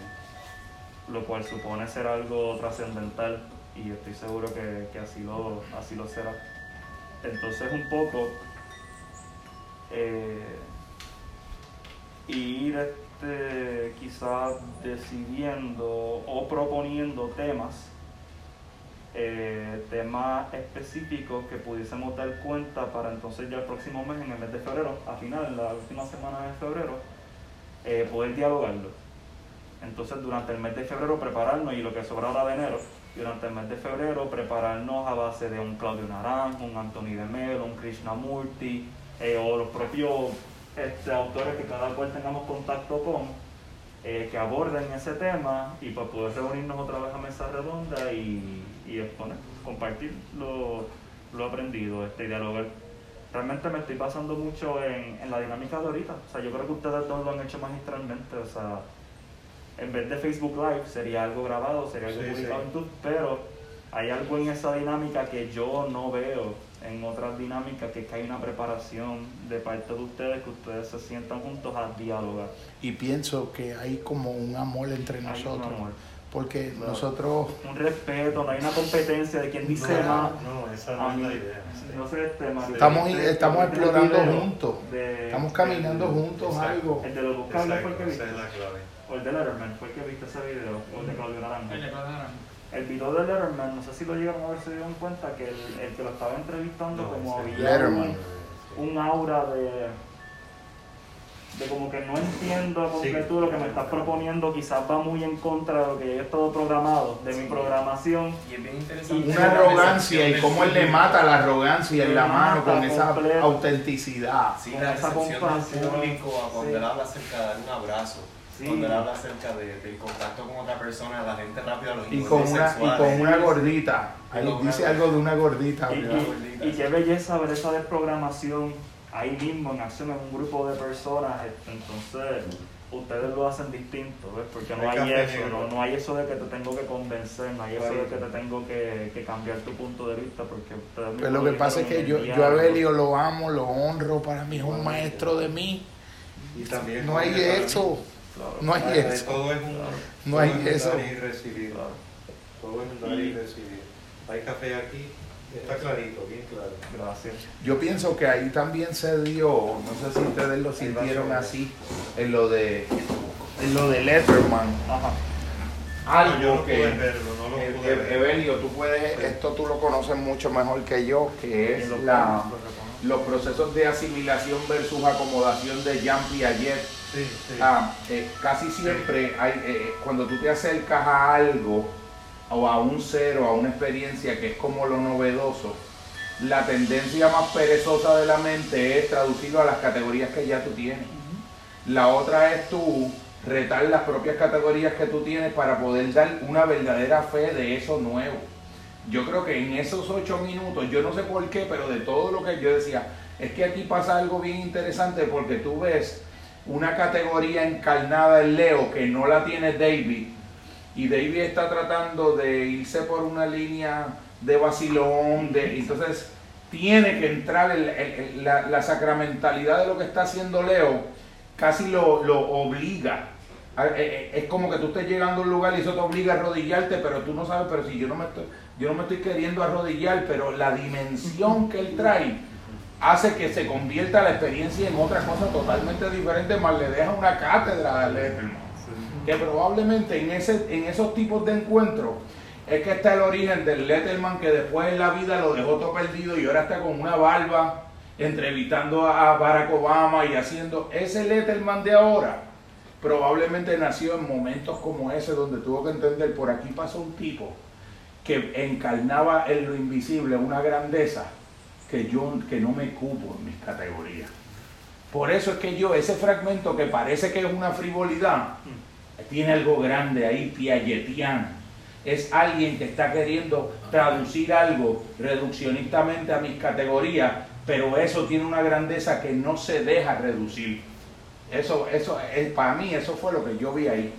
lo cual supone ser algo trascendental y estoy seguro que, que así, lo, así lo será. Entonces un poco eh, ir este, quizás decidiendo o proponiendo temas, eh, temas específicos que pudiésemos dar cuenta para entonces ya el próximo mes, en el mes de febrero, a final, la última semana de febrero, poder dialogarlo. Entonces durante el mes de febrero prepararnos y lo que sobra ahora de enero, durante el mes de febrero prepararnos a base de un Claudio Naranjo, un Anthony de Melo, un Krishnamurti eh, o los propios este, autores que cada cual tengamos contacto con, eh, que aborden ese tema y para poder reunirnos otra vez a mesa redonda y, y exponer, compartir lo, lo aprendido, este, dialogar. Realmente me estoy basando mucho en, en la dinámica de ahorita. O sea, yo creo que ustedes dos lo han hecho magistralmente. O sea, en vez de Facebook Live sería algo grabado, sería algo Sí, publicado sí. en YouTube, pero hay algo en esa dinámica que yo no veo en otras dinámicas, que es que hay una preparación de parte de ustedes, que ustedes se sientan juntos a dialogar. Y pienso que hay como un amor entre Hay un nosotros. amor, Porque Claro. nosotros un respeto, no hay una competencia de quién dice no, más. no, esa A no es la idea. sí. no sé este, Mario. estamos, Este, estamos este explorando juntos. de- Estamos caminando juntos Exacto. algo. El de los dos cables fue el Exacto, que esa viste. es la clave. O el de Letterman fue el que viste ese video. O el de Claudio Naranjo. El de Claudio Naranjo. El video de Letterman, no sé si lo llegaron a ver, se dieron cuenta que el, el que lo estaba entrevistando, No, como había Letterman. un, un aura de, de como que no entiendo a completo lo que me estás proponiendo, quizás va muy en contra de lo que yo he estado programado, de mi programación. Y es bien interesante. Una la arrogancia y del cómo él le mata la arrogancia en la mano con esa completo. autenticidad. Sí, con la esa del compasión, público a cuando sí. él habla acerca de dar un abrazo, Sí. cuando él habla acerca de- del contacto con otra persona, la gente rápida, los Y con una, y con una gordita. Ahí dice algo de una gordita. Y, ¿verdad? y- y qué belleza ver esa desprogramación ahí mismo en acción en un grupo de personas. Entonces, ustedes lo hacen distinto, ¿ves? Porque no Hay eso, no, no hay eso de que te tengo que convencer, no hay eso de que te tengo que, que cambiar tu punto de vista, porque ustedes Pues mismos lo que pasa es que yo, yo a. Belio lo amo, lo honro, para mí es un maestro de mí. Y también No hay eso, Claro. no hay mí eso. Todo es un, No hay es eso. dar y recibir. Claro. Todo es un dar y recibir. Hay café aquí, está clarito, bien claro. Gracias. Yo pienso que ahí también se dio, no sé si ustedes lo sintieron así, en lo de, en lo de Letterman. Ajá. Algo yo no que verlo, no lo Eh, pude eh, ver. Evelio, tú puedes, esto tú lo conoces mucho mejor que yo, que es Lo la, los procesos de asimilación versus acomodación de Jean Piaget. Sí, sí. Ah, eh, casi siempre hay, eh, cuando tú te acercas a algo o a un ser o a una experiencia que es como lo novedoso, la tendencia más perezosa de la mente es traducirlo a las categorías que ya tú tienes. La otra es tú retar las propias categorías que tú tienes para poder dar una verdadera fe de eso nuevo. Yo creo que en esos ocho minutos, yo no sé por qué, pero de todo lo que yo decía, es que aquí pasa algo bien interesante porque tú ves una categoría encarnada en Leo que no la tiene David y David está tratando de irse por una línea de vacilón, de, entonces tiene que entrar el- la, la sacramentalidad de lo que está haciendo Leo, casi lo, lo obliga. Eh, eh, Es como que tú estés llegando a un lugar y eso te obliga a arrodillarte, pero tú no sabes, pero si yo no me estoy, yo no me estoy queriendo arrodillar, pero la dimensión que él trae hace que se convierta la experiencia en otra cosa totalmente diferente, más le deja una cátedra al Letterman. Que probablemente en, ese, en esos tipos de encuentros es que está el origen del Letterman que después en la vida lo dejó todo perdido y ahora está con una barba entrevistando a Barack Obama y haciendo ese Letterman de ahora. Probablemente nació en momentos como ese donde tuvo que entender por aquí pasó un tipo que encarnaba en lo invisible una grandeza que yo que no me cupo en mis categorías. Por eso es que yo, ese fragmento que parece que es una frivolidad, tiene algo grande ahí, piagetiano. Es alguien que está queriendo traducir algo reduccionistamente a mis categorías, pero eso tiene una grandeza que no se deja reducir. Eso, eso es, para mí, eso fue lo que yo vi ahí.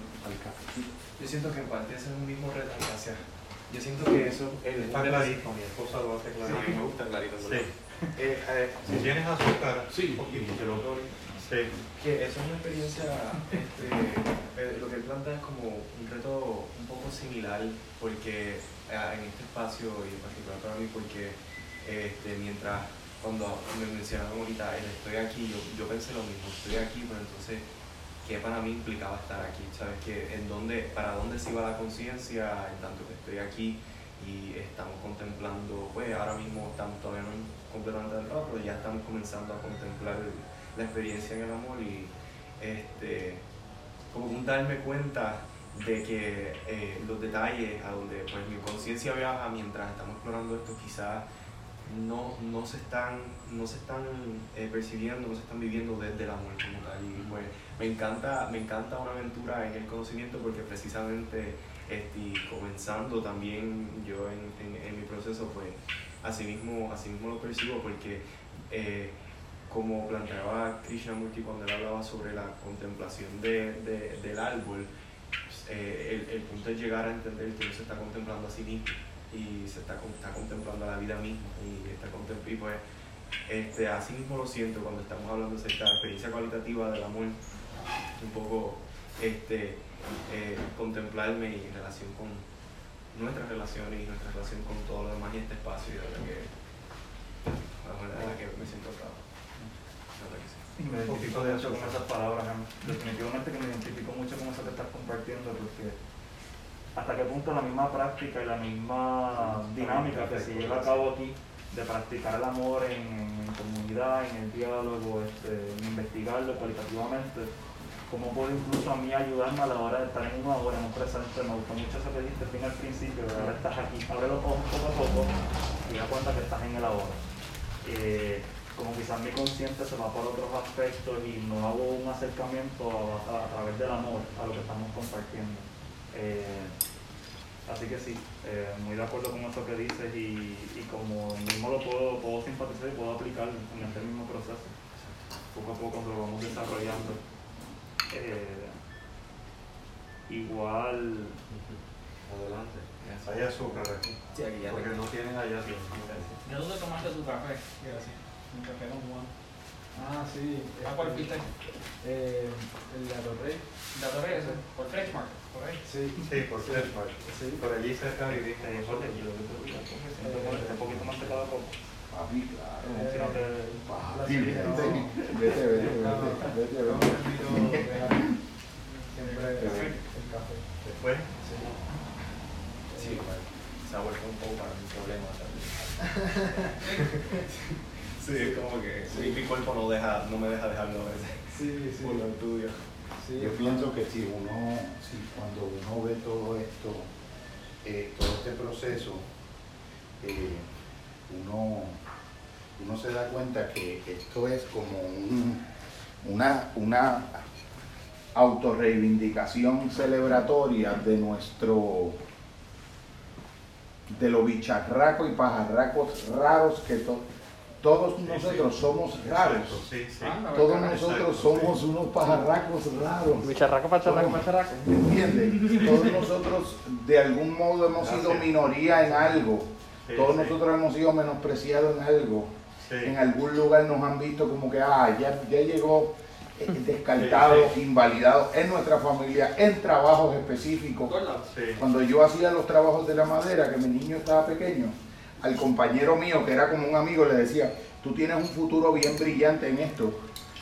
Yo siento que en parte es un mismo reto. Yo siento que eso el Está clarito, mi esposa lo hace Sí, me clarito. gusta clarito. Sí. Eh, eh, Si tienes azúcar, Sí. te lo doy. Sí. que eso es una experiencia, este, eh, lo que él plantea es como un reto un poco similar, porque eh, en este espacio, y en particular para mí, porque este, mientras, cuando me mencionaron ahorita, el estoy aquí, yo, yo pensé lo mismo, estoy aquí, pero entonces, ¿qué para mí implicaba estar aquí? ¿Sabes? Que en dónde, ¿Para dónde se iba la conciencia en tanto que estoy aquí? y estamos contemplando, pues ahora mismo estamos todavía no completamente adentrados, pero ya estamos comenzando a contemplar la experiencia en el amor y este, como un darme cuenta de que eh, los detalles a donde pues mi conciencia viaja mientras estamos explorando esto quizás no, no se están, no se están eh, percibiendo, no se están viviendo desde el amor como tal. Y pues me encanta, me encanta una aventura en el conocimiento porque precisamente este, comenzando también yo en, en- en mi proceso, pues así mismo, así mismo lo percibo porque eh, como planteaba Krishnamurti cuando él hablaba sobre la contemplación de, de- del árbol, pues, eh, el, el punto es llegar a entender que uno se está contemplando a sí mismo y se está, está contemplando la vida misma y, está y pues este, así mismo lo siento cuando estamos hablando de la experiencia cualitativa del amor, un poco este, eh, contemplarme y en relación con nuestras relaciones y nuestra relación con todo lo demás y este espacio y de verdad que la que me siento que sí. Me identifico mucho con esas palabras, definitivamente que me identifico mucho con eso que estás compartiendo, porque hasta qué punto la misma práctica y la misma dinámica que se lleva a cabo aquí de practicar el amor en, en comunidad, en el diálogo, este, en investigarlo cualitativamente, cómo puede incluso a mí ayudarme a la hora de estar en una hora, en un presente. Me gustó mucho eso que dijiste fin al principio, de ahora estás aquí, abre los ojos poco a poco y da cuenta que estás en el ahora. Eh, como quizás mi consciente se va por otros aspectos y no hago un acercamiento a, a- a través del amor a lo que estamos compartiendo. Eh, así que sí, eh, muy de acuerdo con eso que dices y, y como mismo lo puedo, puedo simpatizar y puedo aplicar en este mismo proceso. Poco a poco lo vamos desarrollando. Eh, igual, Adelante. Hay azúcar aquí. Sí, aquí ya Porque tengo. no tienen allá. ¿Ya tú te tomaste tu café? Gracias. Un café con Juan. Ah, sí. ¿A cuál fuiste? Eh, el de Atorrey. ¿De Torre ese? ¿Por Freshmark? ¿Por ahí? Sí. Sí, por Flashback. Sí. Por allí cerca vivimos eh, Jorge, un poquito más de cada poco. Papi, claro. Eh, vete, vete, vete, vete, vete, siempre el café. Después, Sí. Sí. Se ha vuelto un poco para mi problema también. sí, es como que mi, mi cuerpo no, deja, no me deja dejarlo a veces Sí, sí. por los estudios. Yo pienso que si uno, si cuando uno ve todo esto, eh, todo este proceso, eh, uno, uno se da cuenta que esto es como un- una, una autorreivindicación celebratoria de nuestro de lo bicharraco y pajarracos raros que to- todos nosotros somos raros. Exacto, Sí, sí. Ah, Todos nosotros somos unos pajarracos raros. Bicharraco, pacharraco, pacharraco. ¿Entiendes? Todos nosotros de algún modo hemos sido minoría en algo. Sí, Todos sí. nosotros hemos sido menospreciados en algo. Sí. En algún lugar nos han visto como que, ah, ya, ya llegó eh, descartado, Sí, sí. invalidado en nuestra familia, en trabajos específicos. Cuando yo hacía los trabajos de la madera, que mi niño estaba pequeño, al compañero mío, que era como un amigo, le decía, tú tienes un futuro bien brillante en esto.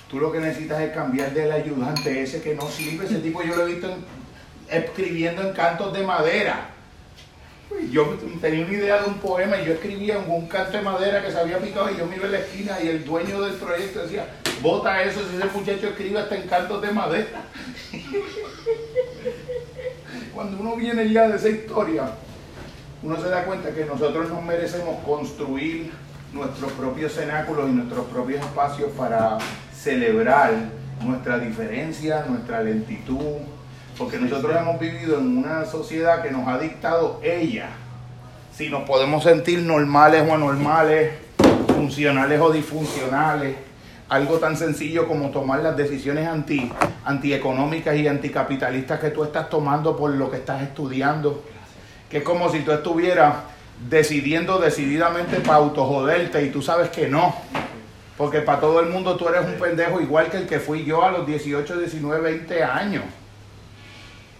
Tú lo que necesitas es cambiar del ayudante ese que no sirve. Ese tipo yo lo he visto en- escribiendo en cantos de madera. Yo tenía una idea de un poema y yo escribía en un canto de madera que se había picado y yo miro en la esquina y el dueño del proyecto decía, bota eso si ese muchacho escribe hasta en cantos de madera. Cuando uno viene ya de esa historia, uno se da cuenta que nosotros nos merecemos construir nuestros propios cenáculos y nuestros propios espacios para celebrar nuestra diferencia, nuestra lentitud, porque nosotros hemos vivido en una sociedad que nos ha dictado ella, si nos podemos sentir normales o anormales, funcionales o disfuncionales, algo tan sencillo como tomar las decisiones anti, antieconómicas y anticapitalistas que tú estás tomando por lo que estás estudiando, que es como si tú estuvieras decidiendo decididamente para autojoderte y tú sabes que no. Porque para todo el mundo tú eres un pendejo igual que el que fui yo a los 18, 19, 20 años.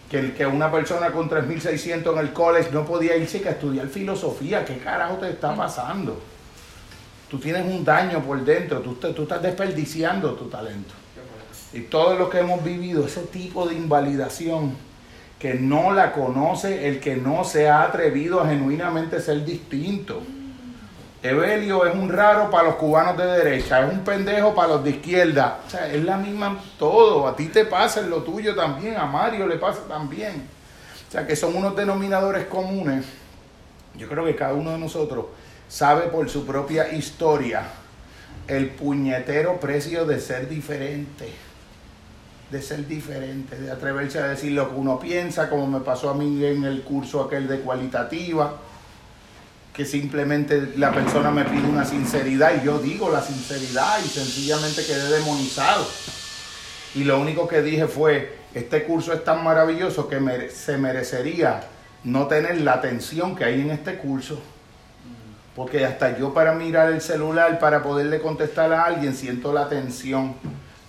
Que, el, que una persona con 3.600 en el college no podía irse que a estudiar filosofía. ¿Qué carajo te está pasando? Tú tienes un daño por dentro, tú, tú estás desperdiciando tu talento. Y todos los que hemos vivido ese tipo de invalidación, que no la conoce el que no se ha atrevido a genuinamente ser distinto. Evelio es un raro para los cubanos de derecha, es un pendejo para los de izquierda. O sea, es la misma todo. A ti te pasa en lo tuyo también, a Mario le pasa también. O sea, que son unos denominadores comunes. Yo creo que cada uno de nosotros sabe por su propia historia el puñetero precio de ser diferente. De ser diferente, de atreverse a decir lo que uno piensa, como me pasó a mí en el curso aquel de cualitativa que simplemente la persona me pide una sinceridad y yo digo la sinceridad y sencillamente quedé demonizado. Y lo único que dije fue, este curso es tan maravilloso que se merecería no tener la atención que hay en este curso. Porque hasta yo para mirar el celular, para poderle contestar a alguien, siento la tensión.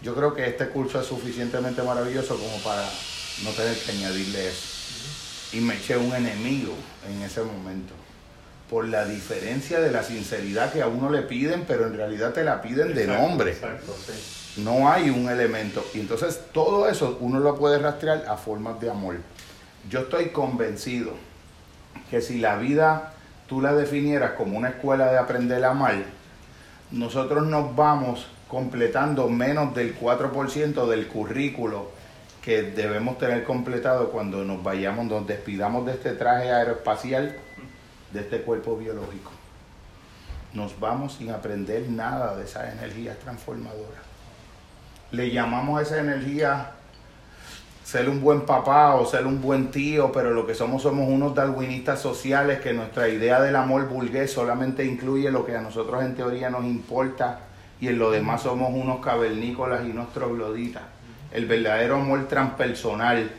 Yo creo que este curso es suficientemente maravilloso como para no tener que añadirle eso. Y me eché un enemigo en ese momento por la diferencia de la sinceridad que a uno le piden, pero en realidad te la piden de nombre. Exacto, sí. No hay un elemento. Y entonces todo eso uno lo puede rastrear a formas de amor. Yo estoy convencido que si la vida tú la definieras como una escuela de aprender a amar, nosotros nos vamos completando menos del 4% del currículo que debemos tener completado cuando nos vayamos, nos despidamos de este traje aeroespacial, de este cuerpo biológico. Nos vamos sin aprender nada de esas energías transformadoras. Le llamamos a esa energía ser un buen papá o ser un buen tío, pero lo que somos somos unos darwinistas sociales que nuestra idea del amor burgués solamente incluye lo que a nosotros en teoría nos importa y en lo demás somos unos cavernícolas y unos trogloditas. El verdadero amor transpersonal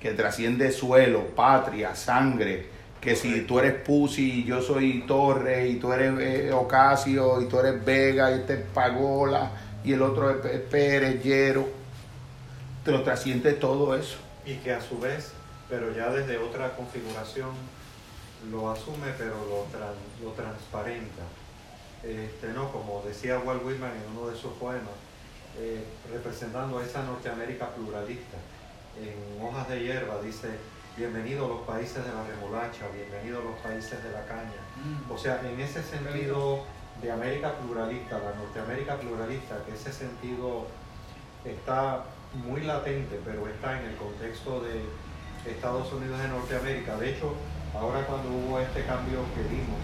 que trasciende suelo, patria, sangre, que si tú eres Pussy y yo soy Torres y tú eres eh, Ocasio y tú eres Vega y este es Pagola y el otro es Pérez, Llero, te lo trasciende todo eso. Y que a su vez, pero ya desde otra configuración, lo asume pero lo, lo transparenta. Este, no, como decía Walt Whitman en uno de sus poemas, eh, representando a esa Norteamérica pluralista. En Hojas de Hierba dice, bienvenido a los países de la remolacha, bienvenido a los países de la caña. O sea, en ese sentido de América pluralista, la Norteamérica pluralista, que ese sentido está muy latente, pero está en el contexto de Estados Unidos de Norteamérica. De hecho, ahora cuando hubo este cambio que vimos,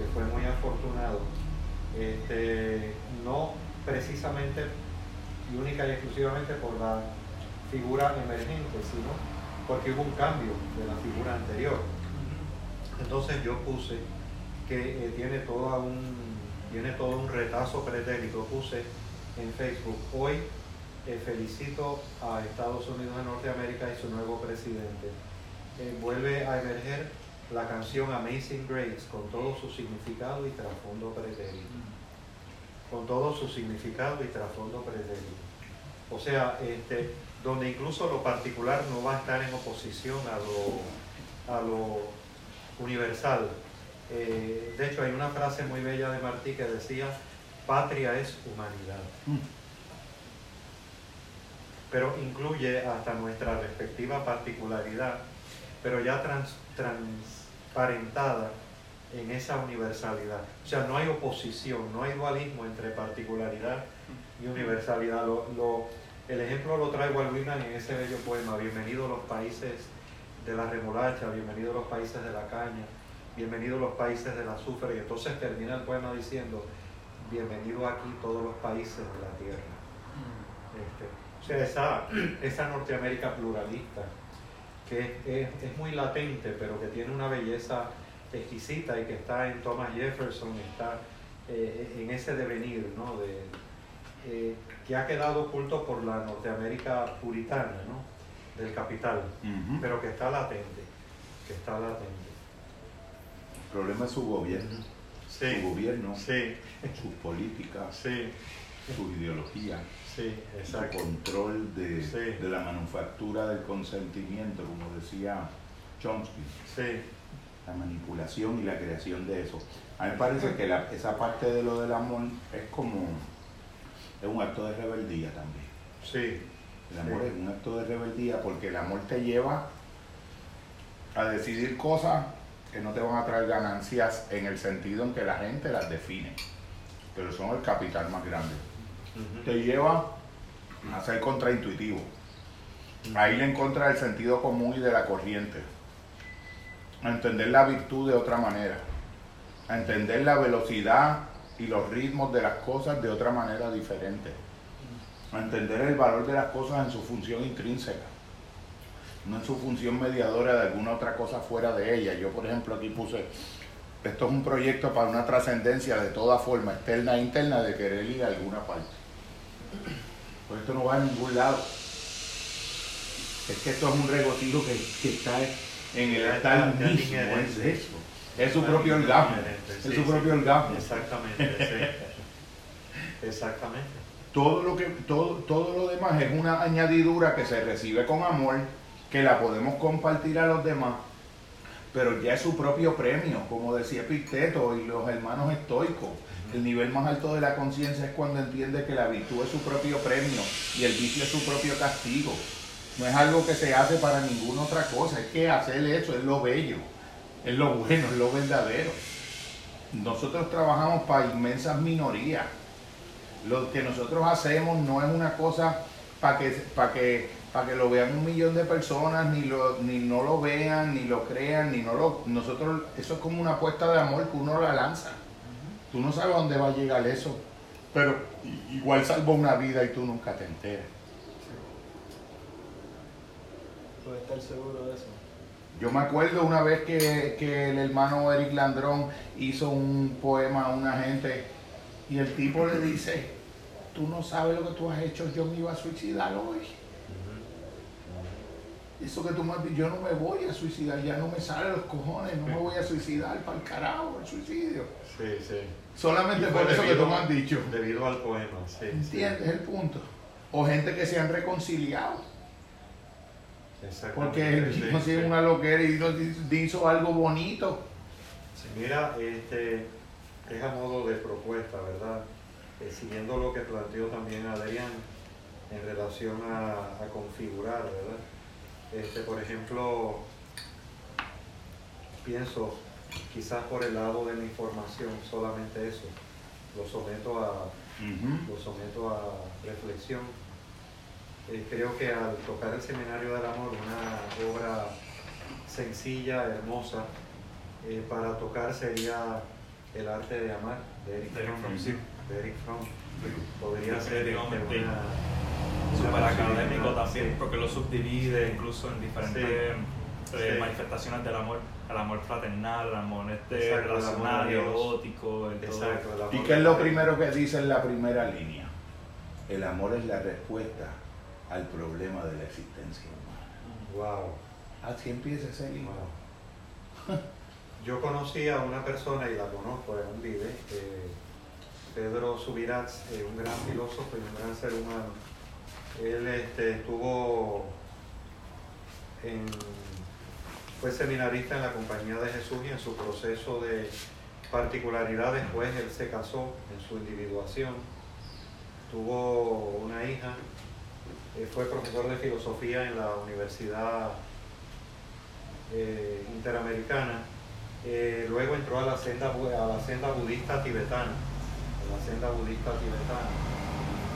que fue muy afortunado, este, no precisamente y única y exclusivamente por la figura emergente, sino porque hubo un cambio de la figura anterior. Entonces yo puse que eh, tiene, toda un, tiene todo un retazo pretérito, puse en Facebook, hoy eh, felicito a Estados Unidos de Norteamérica y su nuevo presidente. Eh, vuelve a emerger la canción Amazing Grace con todo su significado y trasfondo pretérito. Con todo su significado y trasfondo pretérito. O sea, este, donde incluso lo particular no va a estar en oposición a lo, a lo universal. Eh, de hecho, hay una frase muy bella de Martí que decía, patria es humanidad. Pero incluye hasta nuestra respectiva particularidad, pero ya trans, transparentada en esa universalidad. O sea, no hay oposición, no hay dualismo entre particularidad y universalidad. Lo, el ejemplo lo trae Walt Whitman en ese bello poema, Bienvenidos los países de la remolacha, bienvenidos los países de la caña, bienvenidos los países del azufre. Y entonces termina el poema diciendo, bienvenido aquí todos los países de la tierra. Este, o sea, esa, esa Norteamérica pluralista, que es, muy latente, pero que tiene una belleza exquisita y que está en Thomas Jefferson, está eh, en ese devenir, ¿no? De, eh, que ha quedado oculto por la Norteamérica puritana, ¿no? Del capital, pero que está latente, que está latente. El problema es su gobierno. Su gobierno, sí. sus políticas, sí. su ideología, sí, su control de, la manufactura del consentimiento, como decía Chomsky. La manipulación y la creación de eso. A mí me parece que esa parte de lo del amor es como es un acto de rebeldía también. Sí. El amor es un acto de rebeldía porque el amor te lleva a decidir cosas que no te van a traer ganancias en el sentido en que la gente las define, pero son el capital más grande. Te lleva a ser contraintuitivo, a ir en contra del sentido común y de la corriente, a entender la virtud de otra manera, a entender la velocidad y los ritmos de las cosas de otra manera diferente, a entender el valor de las cosas en su función intrínseca. No en su función mediadora de alguna otra cosa fuera de ella. Yo, por ejemplo, aquí puse, esto es un proyecto para una trascendencia de toda forma, externa e interna, de querer ir a alguna parte. Pues esto no va a ningún lado. Es que esto es un regocijo que, está en el estar mismo, es eso. Es su propio orgasmo. Es su propio orgasmo. Exactamente, Exactamente. Todo lo, que, todo, todo lo demás es una añadidura que se recibe con amor que la podemos compartir a los demás, pero ya es su propio premio, como decía Epicteto y los hermanos estoicos. El nivel más alto de la conciencia es cuando entiende que la virtud es su propio premio y el vicio es su propio castigo. No es algo que se hace para ninguna otra cosa, es que hacer eso es lo bello, es lo bueno, es lo verdadero. Nosotros trabajamos para inmensas minorías. Lo que nosotros hacemos no es una cosa para que, que que lo vean un millón de personas, ni, lo, ni no lo vean, ni lo crean, ni no lo... Nosotros, eso es como una apuesta de amor que uno la lanza. Tú no sabes dónde va a llegar eso, pero igual salvo una vida y tú nunca te enteras. Puedes estar seguro de eso. Yo me acuerdo una vez que, que el hermano Eric Landrón hizo un poema a una gente y el tipo le dice, tú no sabes lo que tú has hecho, yo me iba a suicidar hoy eso que tú me yo no me voy a suicidar, ya no me salen los cojones, no me voy a suicidar para el carajo, el suicidio. Sí, sí. Solamente por eso que tú me has dicho. Debido al poema, sí. ¿Entiendes el punto? O gente que se han reconciliado. Porque sí, no sí. una loquera y hizo algo bonito. Mira, este es a modo de propuesta, ¿verdad? Eh, siguiendo lo que planteó también Adrián en relación a, a configurar, ¿verdad? Este, por ejemplo, pienso quizás por el lado de la información, solamente eso, lo someto a, lo someto a reflexión. Eh, creo que al tocar el Seminario del Amor, una obra sencilla, hermosa, eh, para tocar sería El arte de amar de Eric, Fromm. Podría ser este, una, súper académico también, porque lo subdivide incluso en diferentes eh, manifestaciones del amor, el amor fraternal, el amor este relacional, erótico, ¿Y qué es lo primero que dice en la primera línea? El amor es la respuesta al problema de la existencia humana. Wow. Así empieza ese libro. yo conocí a una persona y la conozco, aún vive, eh, Pedro Subirats, eh, un gran filósofo y un gran ser humano. Él este, estuvo en, fue seminarista en la Compañía de Jesús y en su proceso de particularidad después él se casó en su individuación, tuvo una hija, eh, fue profesor de filosofía en la Universidad eh, Interamericana, eh, luego entró a la, senda, a la senda budista tibetana, a la senda budista tibetana.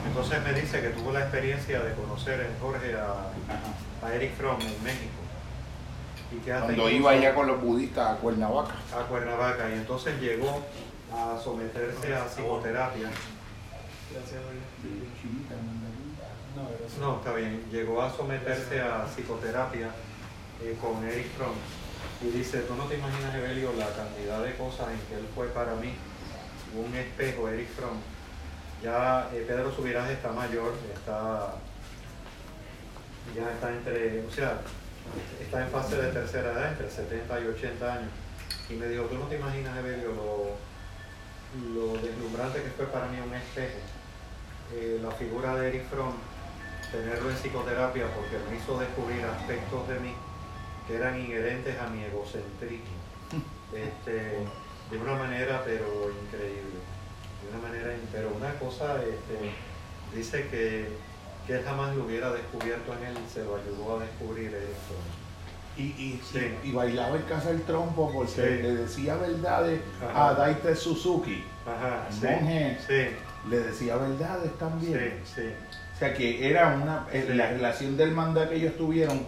Entonces me dice que tuvo la experiencia de conocer en Jorge a Eric Fromm en México. Y Cuando iba allá con los budistas a Cuernavaca. a Cuernavaca y entonces llegó a someterse a psicoterapia. Gracias, No, está bien. Llegó a someterse a psicoterapia eh, con Eric Fromm y dice, tú no te imaginas, Evelio, la cantidad de cosas en que él fue para mí un espejo, Eric Fromm. Ya eh, Pedro Subirás está mayor, está ya está entre, o sea, está en fase de tercera edad, entre 70 y 80 años. Y me dijo, tú no te imaginas, Evelio, lo, lo deslumbrante que fue para mí un espejo. Eh, la figura de Eric Fromm, tenerlo en psicoterapia porque me hizo descubrir aspectos de mí que eran inherentes a mi egocentrismo. Este, de una manera pero increíble. De una manera, pero una cosa, este, dice que, que él jamás lo hubiera descubierto en él, se lo ayudó a descubrir Fromm. Y, y, Sí. y bailaba el casa del trompo porque Sí. le decía verdades Ajá. a Daite Suzuki. Ajá, sí, monje le decía verdades también. sí, sí. O sea que era una. eh. La relación del manda que ellos tuvieron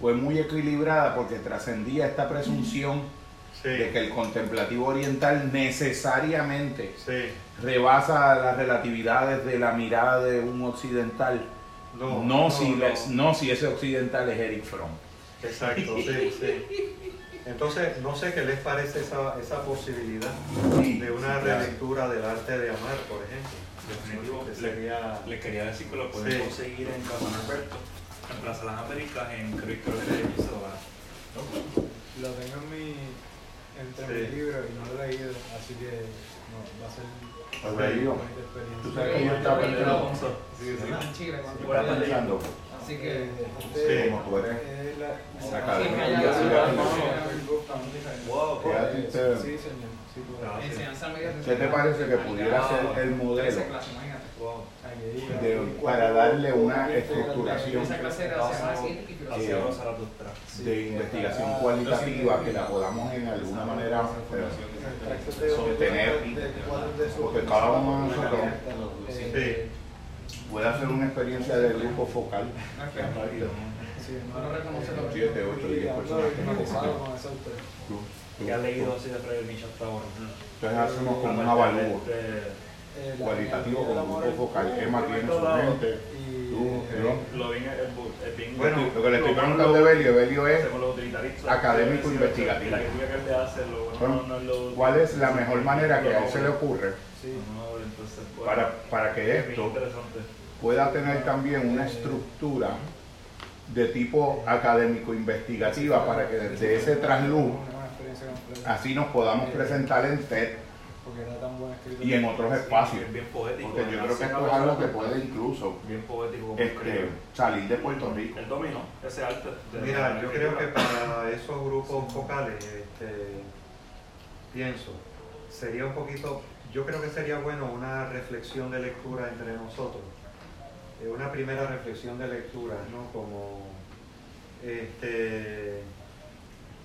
fue muy equilibrada porque trascendía esta presunción Sí, de que el contemplativo oriental necesariamente sí. rebasa las relatividades de la mirada de un occidental. No, No, si, no. les- no si ese occidental es Eric Fromm. Exacto, sí, sí. Entonces, no sé qué les parece esa, esa posibilidad Sí, de una sí, claro. relectura del arte de amar, por ejemplo. Definitivo. Que Le, sería... le quería decir que lo pueden Sí. conseguir en Casa Norberto, en Plaza Las Américas, en creo, que. Lo tengo en mi, entre Sí. mis libros y no lo he leído, así que no, va a ser Tú sabes pensando. Sí, sí. Yo- la pensando, Así Eh, que. como tú eres es la- sacado Sí, de que la haya- universidad, no, Wow, ¿Qué a ti te- Sí, señor. Sí, puedo. Ah, sí. Enseñanza media ¿Qué te parece que pudiera ser el modelo De- para darle una estructuración? Esa clase de investigación cualitativa que la podamos en alguna manera eh, sostener, porque cada uno de nosotros Eh, puede hacer una experiencia de grupo focal. que- Siete, ocho, diez ando personas que nos hipnotizado acompañan. con ese autor. Tú- tú- ¿Qué has leído así de? Entonces hacemos como un avalúo la cualitativo con amor grupo focal. Emma tiene su mente. Eh. Bueno, Lo que le estoy preguntando a Evelio, Evelio es académico sí, investigativo. Cuál es la mejor manera que a él se le ocurre bueno, para, para que esto pueda tener también una estructura de tipo académico investigativa para que desde ese trasluz así nos podamos presentar en TED Porque era tan buen escritor. y en otros espacios. Es bien poético. Porque yo creo que esto es algo que puede incluso Bien poético este, salir de Puerto Rico. Él dominó ese arte. de Mira, yo creo que para esos grupos focales, este, pienso, sería un poquito, yo creo que sería bueno una reflexión de lectura entre nosotros. Eh, una primera reflexión de lectura, ¿no? Como este,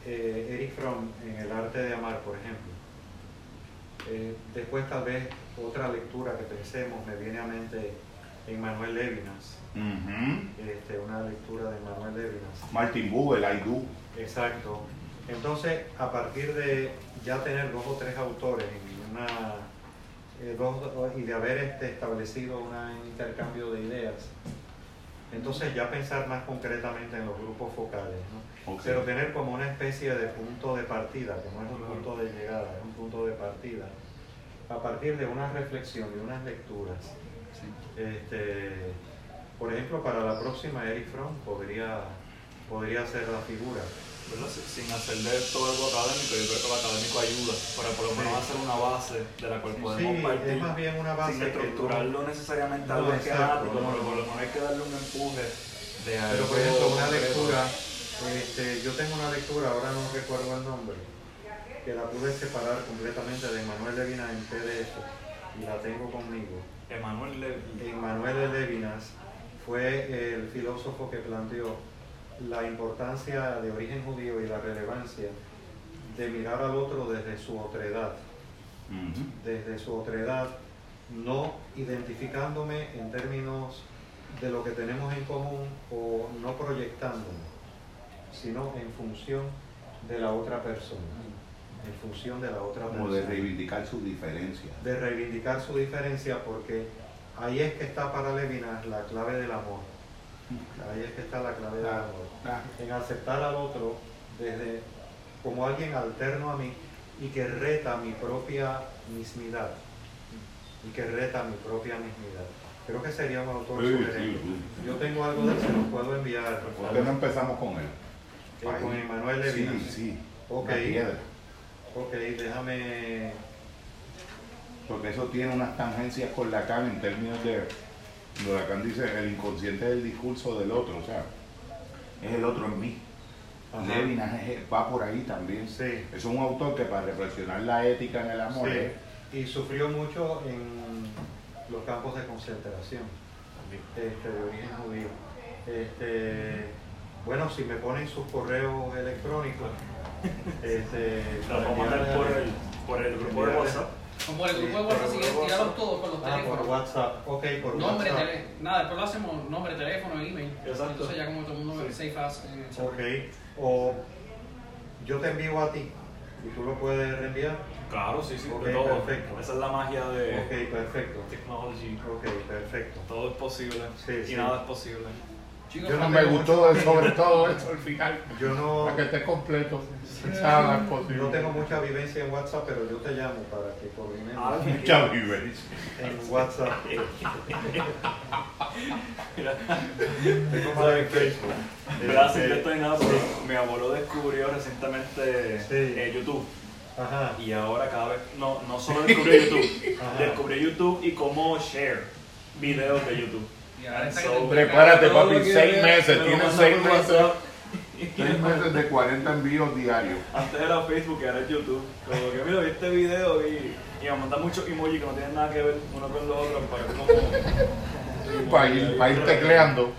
eh, Eric Fromm en El arte de amar, por ejemplo. Eh, después tal vez otra lectura que pensemos me viene a mente en Manuel Levinas, este, una lectura de Manuel Levinas. Martin Buber, I do. Exacto. Entonces, a partir de ya tener dos o tres autores en una, eh, dos- y de haber este, establecido un intercambio de ideas, entonces ya pensar más concretamente en los grupos focales, ¿no? Ok. pero tener como una especie de punto de partida, que no es un punto de llegada, es un punto de partida, a partir de una reflexión y unas lecturas. Este, por ejemplo, para la próxima Eric Fromm podría, podría ser la figura. ¿verdad? Sin- hacerle todo algo académico, yo creo que lo académico ayuda para por lo menos Sí. hacer una base de la cual Sí, podemos partir. es más bien una base sin estructurarlo no- necesariamente No, algo esquemático, pero por lo menos hay que darle un empuje de algo. Pero por ejemplo, una lectura, este, yo tengo una lectura, ahora no recuerdo el nombre, que la pude separar completamente de Manuel Levinas en PDF y la tengo conmigo. Emanuel Levi. Emmanuel Levinas fue el filósofo que planteó la importancia de origen judío y la relevancia de mirar al otro desde su otredad, desde su otredad, no identificándome en términos de lo que tenemos en común o no proyectándome, sino en función de la otra persona, en función de la otra Como persona de reivindicar sus diferencias. de reivindicar su diferencia porque ahí es que está para Levinas la clave del amor. Ahí es que está la clave del amor. claro. En aceptar al otro desde como alguien alterno a mí y que reta mi propia mismidad. Y que reta mi propia mismidad. Creo que sería un autor Sí, sugerente. sí, sí. Yo tengo algo de se los puedo enviar. ¿Por qué no empezamos con él? Eh, con Emanuel Levinas. Sí, sí. Ok. Ok, déjame. Porque eso tiene unas tangencias con Lacan en términos de. Lacan dice: el inconsciente del discurso del otro, o sea, es el otro en mí. Levinas va por ahí también. Sí. Es un autor que para reflexionar la ética en el amor Sí, es- y sufrió mucho en los campos de concentración este, de origen judío. Este, bueno, si me ponen sus correos electrónicos, este, Lo vamos a mandar por el, por el grupo de WhatsApp. Como el grupo de WhatsApp, si por tirarlos todos con los Ah, por teléfonos. WhatsApp. Ok, por Nombre, WhatsApp. tele, nada, después lo hacemos nombre, teléfono, email. Exacto. Entonces ya como todo el mundo Sí. safe as en el chat. Ok, o yo te envío a ti y tú lo puedes reenviar. Claro, sí, sí, Ok, de todo. perfecto. Esa es la magia de Ok, perfecto. technology. Ok, perfecto. Todo es posible Sí, y sí. nada es posible. Yo no me gustó de- sobre todo eso al final. Yo no, Para que esté completo. Nada es posible. no tengo mucha vivencia en WhatsApp, pero yo te llamo para que coordinemos Ah, Mucha vivencia. en WhatsApp. Mira, Tengo más en Facebook. Gracias, yo estoy en nada, pero mi abuelo descubrió recientemente eh, YouTube. Ajá. Y ahora cada vez, no, no solo descubrió YouTube, descubrió YouTube y cómo share videos de YouTube. Que So, Prepárate, papi, que seis meses. Tienes seis meses. Seis meses de 40 envíos diarios. Antes era Facebook y ahora es YouTube. Como que mira, vi este video y, y me mandan muchos emojis que no tienen nada que ver uno con los otros para ver cómo. Para ir, para ir tecleando.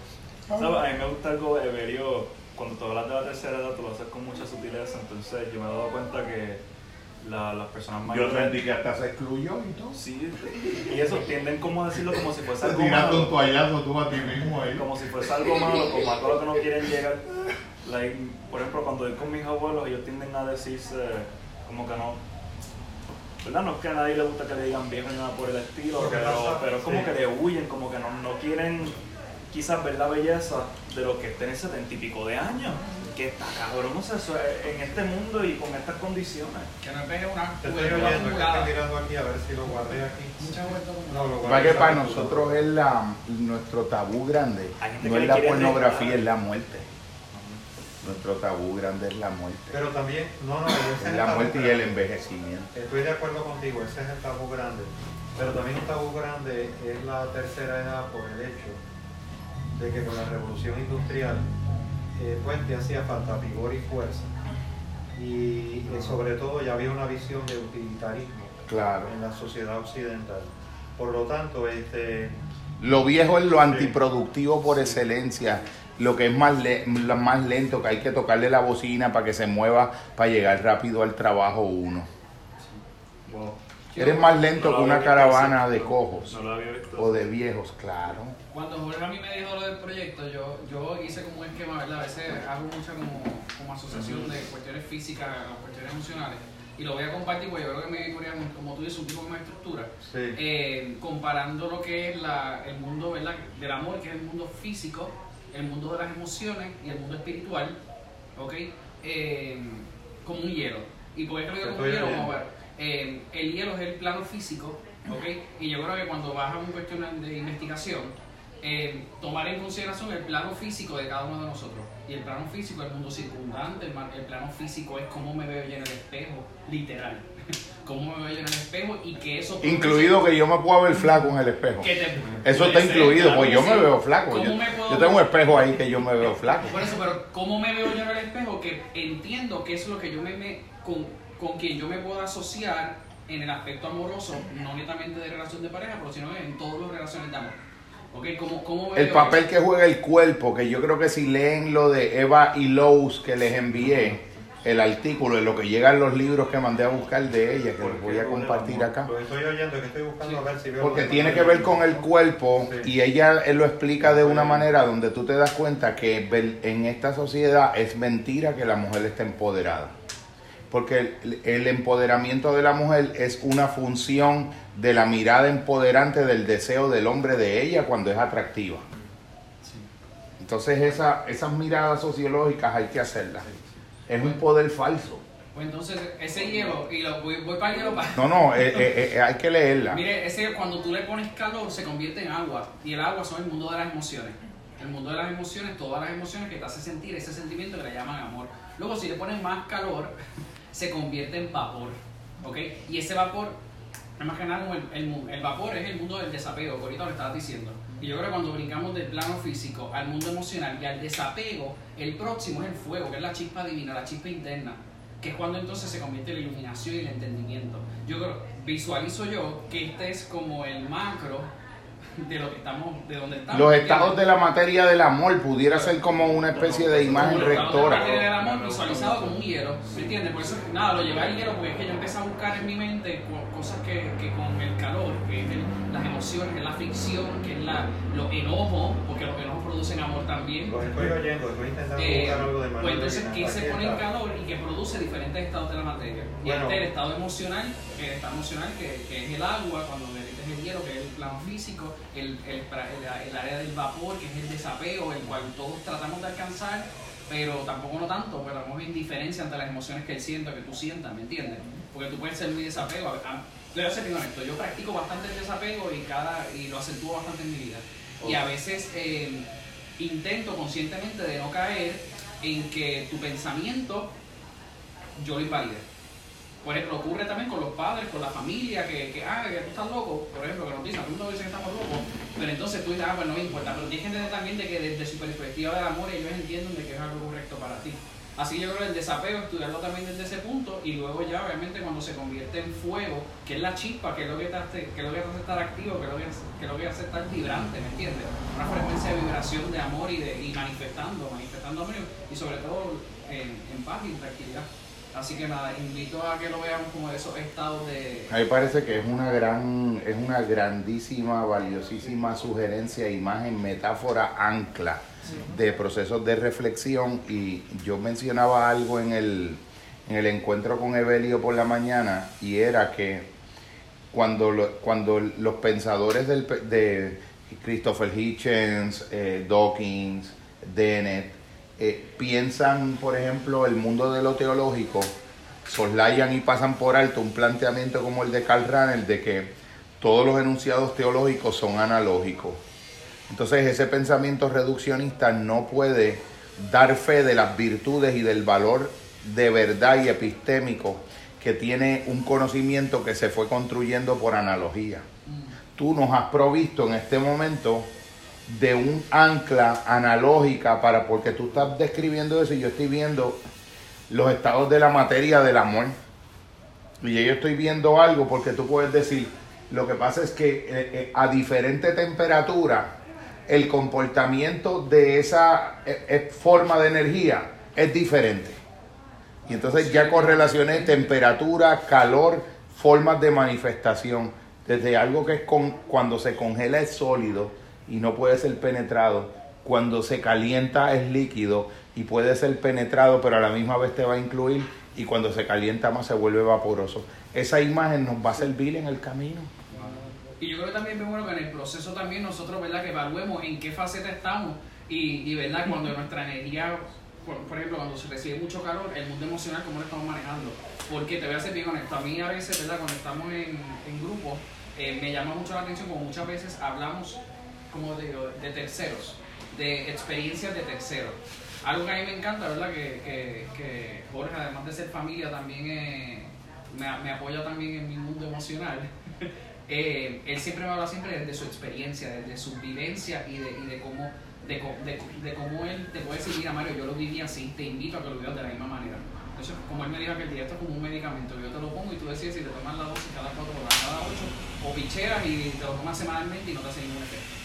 ¿Sabes? A mí me gusta algo, Everio, cuando tú hablas de la tercera edad, tú lo haces con mucha sutileza. Entonces, yo me he dado cuenta que la- las personas Yo mayores. sentí que hasta se excluyó y todo. Sí, y eso tienden como a decirlo como si fuese algo Tirando un malo. toallazo tú a ti mismo ahí. Como si fuese algo malo, como algo a lo que no quieren llegar. Like, por ejemplo, cuando voy con mis abuelos, ellos tienden a decirse como que no. ¿Verdad? No es que a nadie le gusta que le digan viejo ni nada por el estilo, pero, pero es como sí. que le huyen, como que no, no quieren quizás ver la belleza de lo que tiene setenta y pico de años. Que está cabrón, o sea, eso es- en este mundo y con estas condiciones. Que no pegue una Te estoy acumulada. estoy mirando aquí a ver si lo guardé aquí. No, lo guardé. Para que en para nosotros es la, nuestro tabú grande. No es la pornografía, es la muerte. Nuestro tabú grande es la muerte. Pero también, no, no, ese es la muerte y el envejecimiento. Estoy de acuerdo contigo, ese es el tabú grande. Pero también un tabú grande es la tercera edad por el hecho de que con la revolución industrial, eh, pues te hacía falta vigor y fuerza. Y eh, sobre todo ya había una visión de utilitarismo Claro. en la sociedad occidental. Por lo tanto, este, Lo viejo es lo antiproductivo por excelencia. Lo que es más, le- más lento, que hay que tocarle la bocina para que se mueva, para llegar rápido al trabajo uno. Wow. Eres más lento No que una caravana de cojos No lo había visto. o de viejos, claro. Cuando Jorge a mí me dijo lo del proyecto, yo, yo hice como un esquema, ¿verdad? A veces hago mucha como, como asociación de cuestiones físicas a cuestiones emocionales. Y lo voy a compartir porque yo creo que me Corea, como tú dices, un tipo más estructura. sí, Eh, comparando lo que es la, el mundo ¿verdad? del amor, que es el mundo físico, el mundo de las emociones y el mundo espiritual, ¿ok? Eh, como un hielo. ¿Y por qué creo que Te como un hielo? Vamos a ver. Eh, el hielo es el plano físico, ¿ok? Y yo creo que cuando vas a una cuestión de investigación, eh, tomar en consideración el plano físico de cada uno de nosotros. Y el plano físico es el mundo circundante, el, plano físico es cómo me veo yo en el espejo, literal. cómo me veo yo en el espejo y que eso... Incluido que yo me puedo ver flaco en el espejo. te- Eso está ser, incluido, claro pues yo sí. me veo flaco. ¿Cómo Yo, me puedo yo tengo un espejo ahí que yo me veo flaco. Por eso, pero ¿cómo me veo yo en el espejo? Que entiendo que es lo que yo me, me- con, con quien yo me puedo asociar en el aspecto amoroso, no netamente de relación de pareja, pero sino en todas las relaciones de amor. ¿Ok? ¿Cómo, cómo veo El papel que juega el cuerpo, que yo creo que si leen lo de Eva y Lowe's que les envié, el artículo, de lo que llegan los libros que mandé a buscar de ella, que ¿Por los voy a compartir acá. Lo estoy oyendo, que estoy buscando a ver si veo. Porque tiene que ver con el cuerpo Sí. y ella él lo explica de una manera donde tú te das cuenta que en esta sociedad es mentira que la mujer esté empoderada. Porque el, el empoderamiento de la mujer es una función de la mirada empoderante del deseo del hombre de ella cuando es atractiva. Entonces esa, esas miradas sociológicas hay que hacerlas. Es un poder falso. Pues entonces, ese hielo, y lo, voy, voy para el hielo para... No, no, eh, eh, eh, hay que leerla. Mire, ese cuando tú le pones calor se convierte en agua y el agua son el mundo de las emociones. El mundo de las emociones, todas las emociones que te hace sentir ese sentimiento que le llaman amor. Luego si le pones más calor se convierte en vapor, ¿ok? Y ese vapor, más que nada el, el el vapor es el mundo del desapego, que ahorita lo estabas diciendo. Y yo creo que cuando brincamos del plano físico al mundo emocional y al desapego, el próximo es el fuego, que es la chispa divina, la chispa interna que es cuando entonces se convierte en la iluminación y el entendimiento. Yo creo, visualizo yo que este es como el macro de lo que estamos, de donde estamos. Los estados de la materia del amor pudiera ser como una especie de imagen la rectora. materia del amor visualizado como un hielo, ¿me entiendes? Por eso, nada, lo llevé al hielo porque es que yo empecé a buscar en mi mente co- cosas que, que con el calor, que es el- las emociones, que es la fricción, que es la, los enojos, porque los enojos producen amor también. Los estoy oyendo, estoy intentando Eh, buscar algo de pues Manuel entonces. ¿qué se pone en calor y que produce diferentes estados de la materia? Y Bueno. este es el estado emocional, que es el estado emocional, que, que es el agua, cuando hielo, que es el plano físico, el, el, el- área del vapor, que es el desapego, el cual todos tratamos de alcanzar, pero tampoco no tanto, pero tenemos indiferencia ante las emociones que él sienta, que tú sientas, ¿me entiendes? Porque tú puedes ser muy desapego. Yo voy a ser bien honesto, yo practico bastante el desapego y, cada, y lo acentúo bastante en mi vida. Y a veces eh, intento conscientemente de no caer en que tu pensamiento yo lo invalide. Por ejemplo, ocurre también con los padres, con la familia, que, que ah, que tú estás loco, por ejemplo, que nos dicen, tú no dices que estamos locos, pero entonces tú dices, ah, pues no me importa, pero tienes que entender también de que desde su perspectiva del amor ellos entienden de que es algo correcto para ti. Así que yo creo que el desapego, estudiarlo también desde ese punto y luego ya obviamente cuando se convierte en fuego, que es la chispa, que es lo que te hace, que es lo que hace estar activo, que es lo que, hace- que es lo que hace estar vibrante, ¿me entiendes? Una frecuencia de vibración de amor y, de, y manifestando, manifestando amor y sobre todo en, en paz y en tranquilidad. Así que nada, invito a que lo veamos como esos estados de... A mí parece que es una gran, es una grandísima, valiosísima sugerencia, imagen, metáfora, ancla de procesos de reflexión. Y yo mencionaba algo en el, en el encuentro con Evelio por la mañana, y era que cuando, lo- cuando los pensadores del, de Christopher Hitchens, eh, Dawkins, Dennett, eh, piensan, por ejemplo, el mundo de lo teológico, soslayan y pasan por alto un planteamiento como el de Karl Rahner de que todos los enunciados teológicos son analógicos. Entonces ese pensamiento reduccionista no puede dar fe de las virtudes y del valor de verdad y epistémico que tiene un conocimiento que se fue construyendo por analogía. Tú nos has provisto en este momento de un ancla analógica para porque tú estás describiendo eso y yo estoy viendo los estados de la materia del amor. Y yo estoy viendo algo porque tú puedes decir, lo que pasa es que eh, eh, a diferente temperatura el comportamiento de esa eh, forma de energía es diferente. Y entonces ya correlaciones temperatura, calor, formas de manifestación. Desde algo que es con, cuando se congela es sólido y no puede ser penetrado. Cuando se calienta es líquido y puede ser penetrado, pero a la misma vez te va a incluir. Y cuando se calienta más se vuelve vaporoso. Esa imagen nos va a servir en el camino. Y yo creo que también es bueno que en el proceso también nosotros, ¿verdad? Que evaluemos en qué faceta estamos y, y ¿verdad? Cuando nuestra energía, por, ejemplo, cuando se recibe mucho calor, el mundo emocional, ¿cómo lo estamos manejando? Porque te voy a ser bien honesto, a mí a veces, ¿verdad? Cuando estamos en, en grupo, eh, me llama mucho la atención como muchas veces hablamos como digo, de terceros, de experiencias de terceros. Algo que a mí me encanta, ¿verdad? Que, que, que Jorge, además de ser familia, también eh, me, me apoya también en mi mundo emocional. Eh, él siempre me habla siempre de su experiencia, de, su vivencia y de, y de cómo de, de, de, cómo él te puede decir, mira Mario, yo lo viví así, te invito a que lo vivas de la misma manera. Entonces, como él me dijo que el día esto es como un medicamento, yo te lo pongo y tú decides si te tomas la dosis cada cuatro horas, cada ocho, o picheas y te lo tomas semanalmente y no te hace ningún efecto.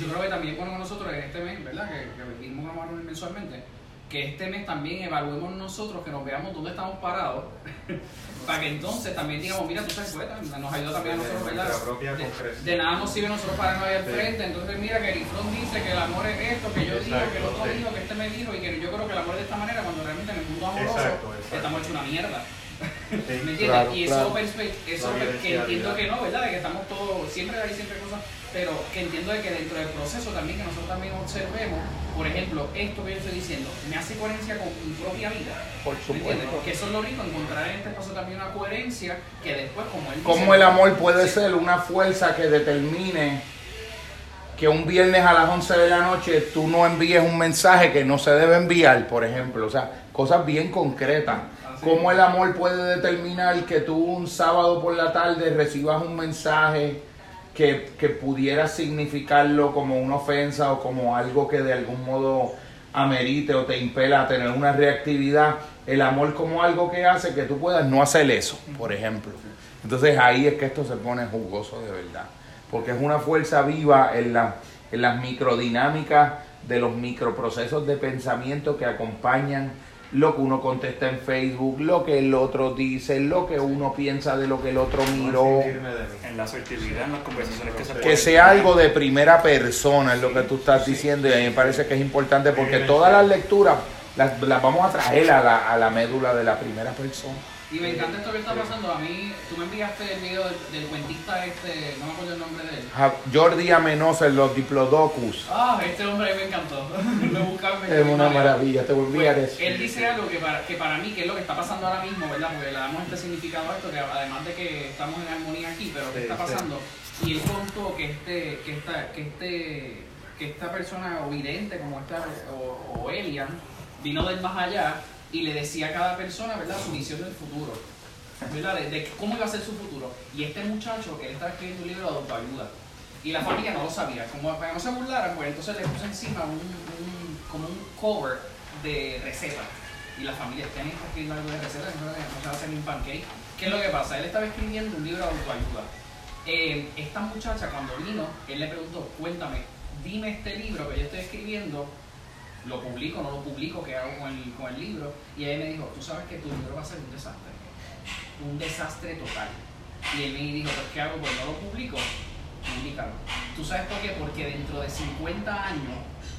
Yo creo que también bueno nosotros en este mes, ¿verdad? Que, que vivimos a mensualmente, que este mes también evaluemos nosotros, que nos veamos dónde estamos parados, para que entonces también digamos, mira, tú sabes, pues, nos ayuda también a nosotros, ¿verdad? De, nada nos sirve nosotros pararnos ahí al frente, entonces mira que Erifrón dice que el amor es esto, que yo digo, que el otro dijo, que este me dijo, y que yo creo que el amor es de esta manera, cuando realmente en el mundo amoroso estamos hechos una mierda. ¿Me entiendes? y eso, eso que entiendo que no, ¿verdad? De que estamos todos, siempre hay siempre cosas, pero que entiendo de que dentro del proceso también, que nosotros también observemos, por ejemplo, esto que yo estoy diciendo, me hace coherencia con mi propia vida. Por supuesto. Que eso es lo rico, encontrar en este paso también una coherencia que después, como él Como el amor puede ser una fuerza que determine que un viernes a las 11 de la noche tú no envíes un mensaje que no se debe enviar, por ejemplo. O sea, cosas bien concretas. ¿Cómo el amor puede determinar que tú un sábado por la tarde recibas un mensaje que, que, pudiera significarlo como una ofensa o como algo que de algún modo amerite o te impela a tener una reactividad? El amor como algo que hace que tú puedas no hacer eso, por ejemplo. Entonces ahí es que esto se pone jugoso de verdad, porque es una fuerza viva en, la, en las microdinámicas de los microprocesos de pensamiento que acompañan lo que uno contesta en Facebook, lo que el otro dice, lo que uno piensa de lo que el otro miró. En la asertividad, en las conversaciones que se Que sea algo de primera persona, es lo que tú estás diciendo, y a mí me parece que es importante porque todas las lecturas las, las vamos a traer a la, a la médula de la primera persona. Y me encanta esto que está pasando. A mí, tú me enviaste el video del, cuentista este, no me acuerdo el nombre de él. Jordi Amenosa en los Diplodocus. Ah, este hombre me encantó. es una maravilla, te voy a enviar pues, eso. Él dice algo que para, que para mí, que es lo que está pasando ahora mismo, ¿verdad? Porque le damos este significado a esto, que además de que estamos en armonía aquí, pero ¿qué está pasando? Y él contó que este, que esta, que este, que esta persona o vidente como esta, o, o Elian, vino del más allá y le decía a cada persona, ¿verdad?, su visión del futuro, ¿verdad?, de, cómo iba a ser su futuro. Y este muchacho, él estaba escribiendo un libro de autoayuda, y la familia no lo sabía, como para que no se burlaran, pues entonces le puso encima un, como un cover de recetas. Y la familia, tiene que escribir algo de recetas? No, se va a hacer un pancake. ¿Qué es lo que pasa? Él estaba escribiendo un libro de autoayuda. Eh, esta muchacha cuando vino, él le preguntó, cuéntame, dime este libro que yo estoy escribiendo, lo publico, no lo publico, qué hago con el, con el libro. Y ella me dijo, tú sabes que tu libro va a ser un desastre, un desastre total. Y él me dijo, pues ¿qué hago? Pues no lo publico, publicalo. ¿Tú sabes por qué? Porque dentro de 50 años,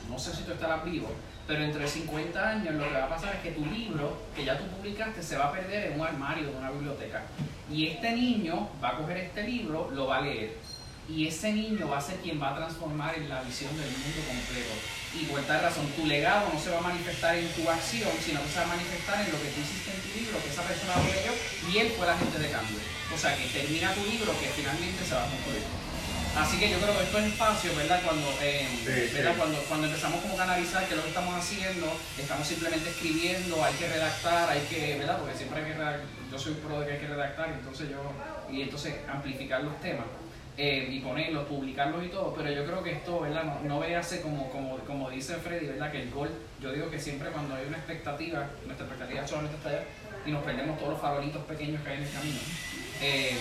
no sé si tú estarás vivo, pero dentro de 50 años lo que va a pasar es que tu libro, que ya tú publicaste, se va a perder en un armario de una biblioteca. Y este niño va a coger este libro, lo va a leer. Y ese niño va a ser quien va a transformar en la visión del mundo completo y por tal razón tu legado no se va a manifestar en tu acción, sino que se va a manifestar en lo que tú hiciste en tu libro, que esa persona lo leyó y él fue la gente de cambio. O sea, que termina tu libro que finalmente se va a concluir. Así que yo creo que estos espacios, ¿verdad? Cuando, eh, ¿verdad? Cuando, cuando empezamos como a analizar qué es lo que estamos haciendo, estamos simplemente escribiendo, hay que redactar, hay que, ¿verdad? Porque siempre hay que redactar, yo soy pro de que hay que redactar, entonces yo, y entonces amplificar los temas. Eh, y ponerlos, publicarlos y todo, pero yo creo que esto, ¿verdad? No, no como, como, como dice Freddy, ¿verdad? Que el gol, yo digo que siempre cuando hay una expectativa, nuestra expectativa solamente está allá y nos perdemos todos los farolitos pequeños que hay en el camino. Eh,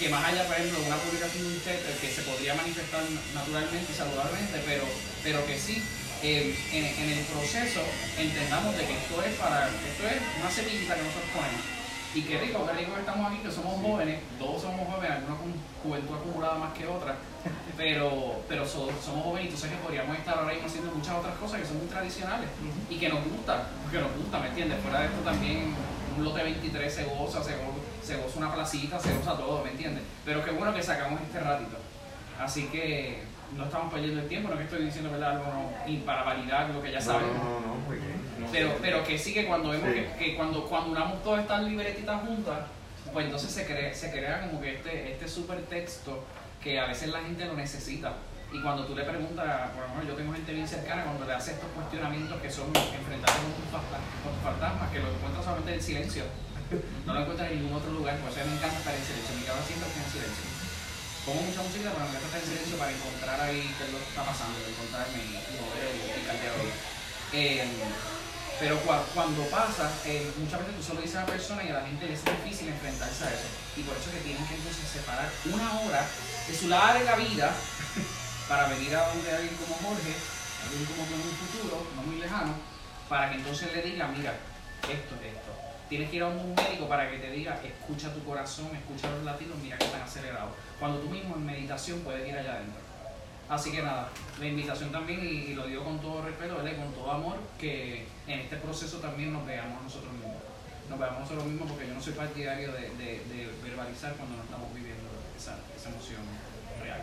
que más allá, por ejemplo, una publicación de un chat que se podría manifestar naturalmente y saludablemente, pero, pero que sí, eh, en, en, el proceso entendamos de que esto es para, esto es una semillita que nosotros ponemos y qué rico, qué rico que estamos aquí, que somos jóvenes, todos somos jóvenes, algunos con juventud acumulada más que otra, pero, pero somos jóvenes y tú sabes que podríamos estar ahora mismo haciendo muchas otras cosas que son muy tradicionales y que nos gustan, que nos gusta, ¿me entiendes? Fuera de esto también un lote 23 se goza, se goza, se goza una placita, se goza todo, ¿me entiendes? Pero qué bueno que sacamos este ratito. Así que no estamos perdiendo el tiempo, no que estoy diciendo ¿verdad? algo y para validar lo que ya sabemos. No, no, no, bien pero, pero que sí que cuando vemos que, cuando, cuando unamos todas estas libretitas juntas, pues entonces se crea, se crea como que este, este texto que a veces la gente lo necesita. Y cuando tú le preguntas, por lo menos yo tengo gente bien cercana, cuando le haces estos cuestionamientos que son enfrentarte con tus fantasmas, fantasmas, que lo encuentras solamente en silencio, no lo encuentras en ningún otro lugar, por eso me encanta estar en silencio, mi casa siempre está en silencio. Pongo mucha música, pero me encanta estar en silencio para encontrar ahí qué es lo que está pasando, encontrarme y mover el. Eh, pero cua- cuando pasa, eh, muchas veces tú solo dices a la persona y a la gente le es difícil enfrentarse a eso. Y por eso es que tienen que entonces separar una hora de su larga vida para venir a donde alguien como Jorge, alguien como tú en un futuro, no muy lejano, para que entonces le diga, mira, esto es esto. Tienes que ir a un médico para que te diga, escucha tu corazón, escucha los latidos, mira que están acelerados. Cuando tú mismo en meditación puedes ir allá adentro. Así que nada, la invitación también, y, y lo digo con todo respeto, con todo amor, que en este proceso también nos veamos nosotros mismos. Nos veamos nosotros mismos porque yo no soy partidario de, de- de verbalizar cuando no estamos viviendo esa, esa emoción real.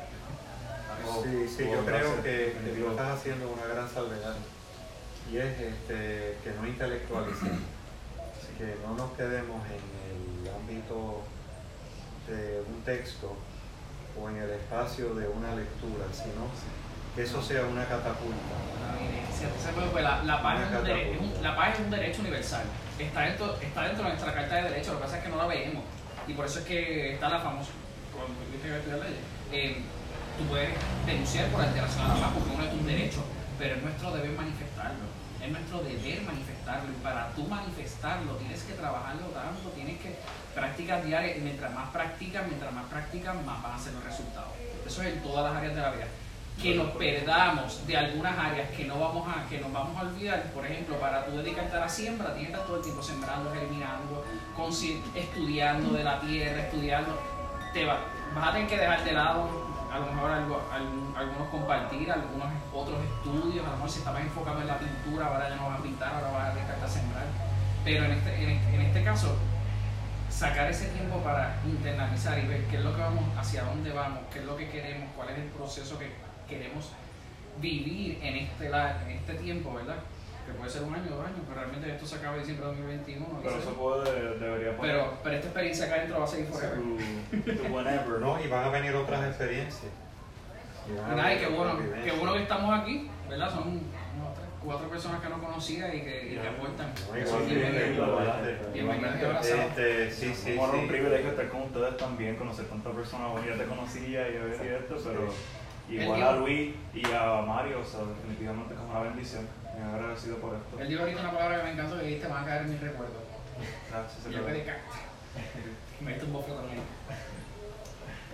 ¿sabes? Sí, sí, yo creo que, que tú estás haciendo una gran salvedad y es este, que no intelectualicemos, que no nos quedemos en el ámbito de un texto o en el espacio de una lectura, sino que eso sea una catapulta. Puede- pues, la, paz es un derecho universal. Está dentro, está dentro de nuestra carta de derechos, lo que pasa es que no la veemos. Y por eso es que está la famosa, eh, tú puedes denunciar por alteración a la paz porque uno es un derecho, pero es nuestro deber manifestarlo. Es nuestro deber manifestarlo. Y para tú manifestarlo tienes que trabajarlo tanto, tienes que prácticas diarias. Y mientras más practicas, mientras más practicas, más van a ser los resultados. Eso es en todas las áreas de la vida que nos perdamos de algunas áreas que no vamos a que nos vamos a olvidar por ejemplo para tú dedicarte a la siembra tienes que estar todo el tiempo sembrando consci- estudiando de la tierra estudiando te va- vas a tener que dejar de lado a lo mejor algo- algunos compartir algunos otros estudios a lo mejor si estabas enfocado en la pintura ahora ya no vas a pintar ahora vas a dedicarte a sembrar pero en este, en este, en este caso sacar ese tiempo para internalizar y ver qué es lo que vamos, hacia dónde vamos, qué es lo que queremos, cuál es el proceso que queremos vivir en este, en este tiempo, ¿verdad? Que puede ser un año, dos años, pero realmente esto se acaba en diciembre de 2021. no Pero eso puede, debería poner pero, pero esta experiencia acá adentro va a seguir forever. tu, tu whenever. No, y van a venir otras experiencias. Y nada, y qué bueno, qué bueno que estamos aquí, ¿verdad? Son cuatro personas que no conocía y que, y que aportan. Abrazados. Este, sí, sí, Bueno, un privilegio estar con ustedes también, conocer tantas personas. Bueno, ya te conocía y ver y esto, pero igual a Luis y a Mario, o sea, definitivamente es una bendición. Me agradecido por esto. Él dijo ahorita una palabra que me encantó que dijiste, van a caer en mis recuerdos. Gracias. Y yo quedé cacto. Me diste un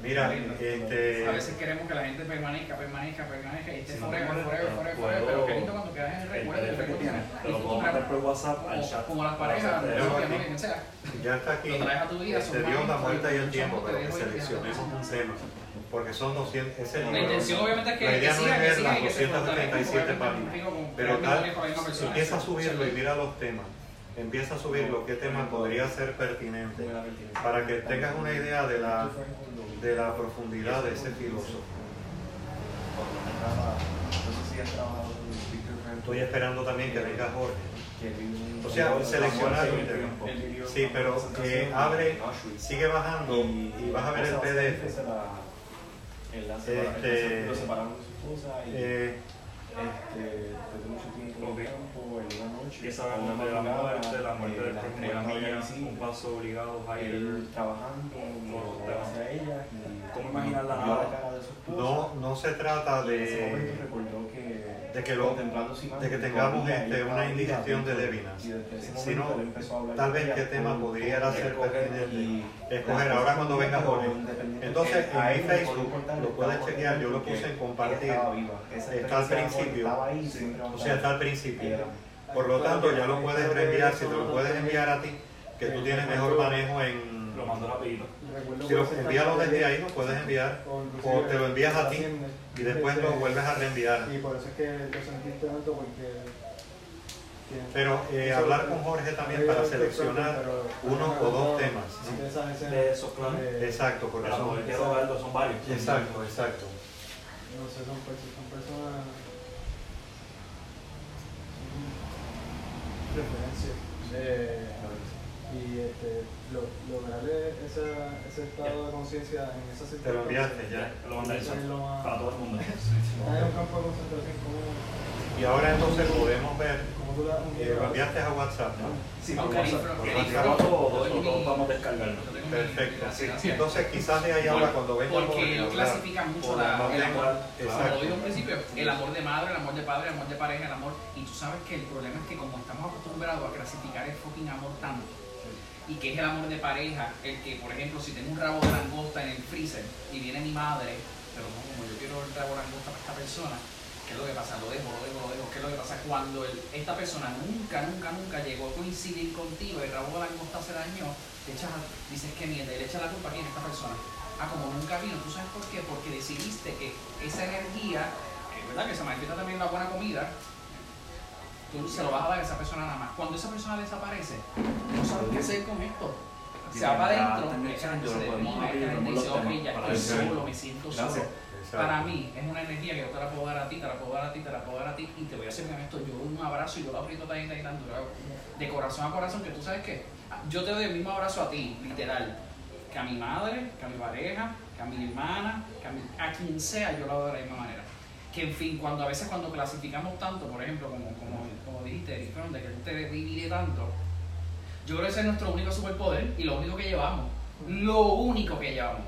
Mira, A veces este, queremos que la gente permanezca, permanezca, permanezca y esté Si no forever, te molesta, forever, forever, forever, pero qué lindo cuando quedas en el recuerdo. Te lo puedo mandar por WhatsApp al como, chat. como las parejas, quien sea. ya está aquí. Lo traes a tu vida, Este, Dios, la muerte y el tiempo, pero que seleccionemos un tema. Porque son 200, ese La intención obviamente es que, La idea no es ver las y que se 277 fortalezcan, páginas. Pero tal, empieza a subirlo y mira los temas. Empieza a subirlo, qué tema podría ser pertinente. Para que tengas una idea de la, de la profundidad de ese filósofo. Estoy esperando también que venga Jorge. O sea, seleccionar un. Sí, pero eh, abre, sigue bajando y vas a ver el PDF. Este, lo Eh, este, después de mucho tiempo, Ok. tiempo, en una noche, Y esa a una de la muerte, la muerte eh, prójimo tres de la mía, un paso obligado, él trabajando, hacia ella y ¿Cómo imaginar la nada? cara de su esposa. no, no se trata en ese momento de, recordó que, de que lo- de que tengamos este, una indigestión de Levinas, sino tal vez qué tema pudiera ser pertinente. Escoger ahora cuando venga Jorge. Entonces, en mi Facebook, lo puedes chequear, yo lo puse en compartir. Está al principio. O sea, está al principio. Por lo tanto, ya lo puedes reenviar. Si te lo puedes enviar a ti, que tú tienes mejor manejo en. Lo mando rapidito. Si lo se desde ahí, lo puedes enviar. o te lo envías a ti y después lo vuelves a reenviar. Y por eso es que lo sentiste tanto porque... que- Pero eh, hablar con Jorge también para seleccionar uno o dos temas. ¿no? De esas escenas, De esos, claro. eh, Exacto, porque son. dialogarlo, son varios. Exacto, exacto. No sé, son, son personas. Son referencias. Eh, y este, lo, lograr ese ese estado de conciencia en esa Te lo enviaste ya. Lo lo más- para todo el mundo. Hay un campo de concentración, ¿cómo, Y ahora entonces podemos ver, cómo tú la eh, lo enviaste a WhatsApp, ¿no? Sí, por WhatsApp. Por WhatsApp todos vamos a descargarlo. Perfecto. gracias, Sí. Entonces quizás de ahí ahora cuando venga Porque Jorge a él hablar, clasifica mucho la, el amor. Como lo digo principio, el amor de madre, el amor de padre, el amor de pareja, el amor. Y tú sabes que el problema es que como estamos acostumbrados a clasificar el fucking amor tanto, y que es el amor de pareja, el que, por ejemplo, si tengo un rabo de langosta en el freezer y viene mi madre, pero no, como yo quiero el rabo de langosta para esta persona, ¿qué es lo que pasa? Lo dejo, lo dejo, lo dejo. ¿Qué es lo que pasa? Cuando esta persona nunca, nunca, nunca llegó a coincidir contigo, el rabo de langosta se dañó, te echas, dices que mierda, y le echas la culpa a quién, esta persona. Ah, como nunca vino, ¿tú sabes por qué? Porque decidiste que esa energía, es verdad que se manifiesta también la buena comida, tú se lo vas a dar a esa persona nada más. Cuando esa persona desaparece, no sabes qué hacer con esto. Se va para adentro, se solo, me siento solo. Para mí es una energía que yo te la puedo dar a ti, te la puedo dar a ti, te la puedo dar a ti y te voy a hacer con esto. Yo un abrazo y yo lo aprieto tan, tan, tan duro, de corazón a corazón, que tú sabes que yo te doy el mismo abrazo a ti, literal, que a mi madre, que a mi pareja, que a mi hermana, que a, mi- a quien sea, yo lo doy de la misma manera. Que en fin, cuando a veces cuando clasificamos tanto, por ejemplo, como, como, como dijiste, Eric, Fromm, de que tú te divide tanto, yo creo que ese es nuestro único superpoder y lo único que llevamos. Lo único que llevamos.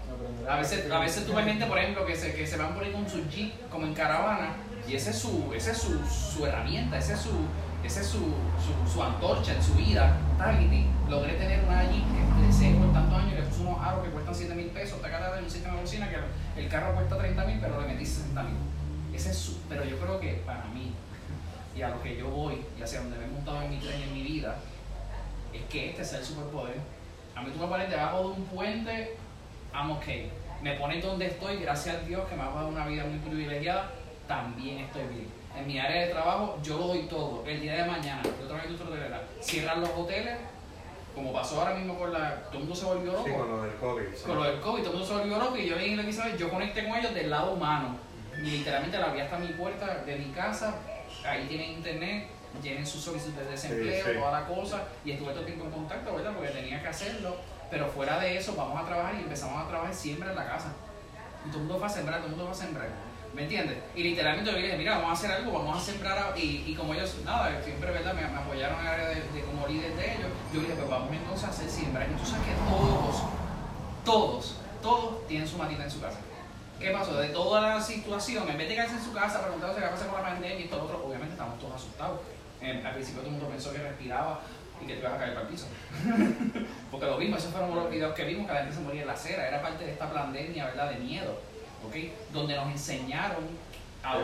A veces, a veces tú ves gente, por ejemplo, que se, que se van por ahí con su jeep como en caravana y ese es su, ese es su, su herramienta, ese es su, ese es su, su, su antorcha en su vida. Targeting. Logré tener una jeep que deseé por tantos años le puse unos aros que cuestan 7 mil pesos, está cargada de un sistema de bocina que el carro cuesta 30 mil, pero le metí 60 mil. Ese es su, pero yo creo que para mí y a lo que yo voy y hacia donde me he montado en mi tren en mi vida, es que este es el superpoder. A mí tú me pones debajo de un puente, I'm okay. Me pones donde estoy, gracias a Dios que me ha dado una vida muy privilegiada, también estoy bien. En mi área de trabajo yo lo doy todo. El día de mañana, yo trabajo en industria hotelera, cierran los hoteles, como pasó ahora mismo con la... Todo el mundo se volvió loco Sí, con lo del COVID. sí. con lo del COVID, todo el mundo se volvió loco y yo vine dije, ¿sabes? Yo conecté con ellos del lado humano. Literalmente la vi hasta mi puerta de mi casa, ahí tienen internet, llenen su solicitud de desempleo, Sí, sí. toda la cosa, y estuve todo el tiempo en contacto, ¿verdad? Porque tenía que hacerlo, pero fuera de eso vamos a trabajar y empezamos a trabajar siempre en la casa. Y todo el mundo va a sembrar, todo el mundo va a sembrar. ¿Me entiendes? Y literalmente yo le dije, mira, vamos a hacer algo, vamos a sembrar. a- Y, y como ellos, nada, siempre, ¿verdad? Me, me apoyaron en el área de, de como líder de ellos. Yo le dije, pues vamos entonces a hacer siembra. Y tú sabes que todos, todos, todos tienen su matita en su casa. ¿Qué pasó? De toda la situación, en vez de quedarse en su casa preguntándose qué va a pasar con la pandemia y esto, lo otro, obviamente estamos todos asustados. Eh, al principio todo el mundo pensó que respiraba y que te ibas a caer para el piso. Porque lo vimos, esos fueron los videos que vimos, que la gente se moría en la acera. Era parte de esta pandemia, ¿verdad? De miedo, ¿ok? Donde nos enseñaron a...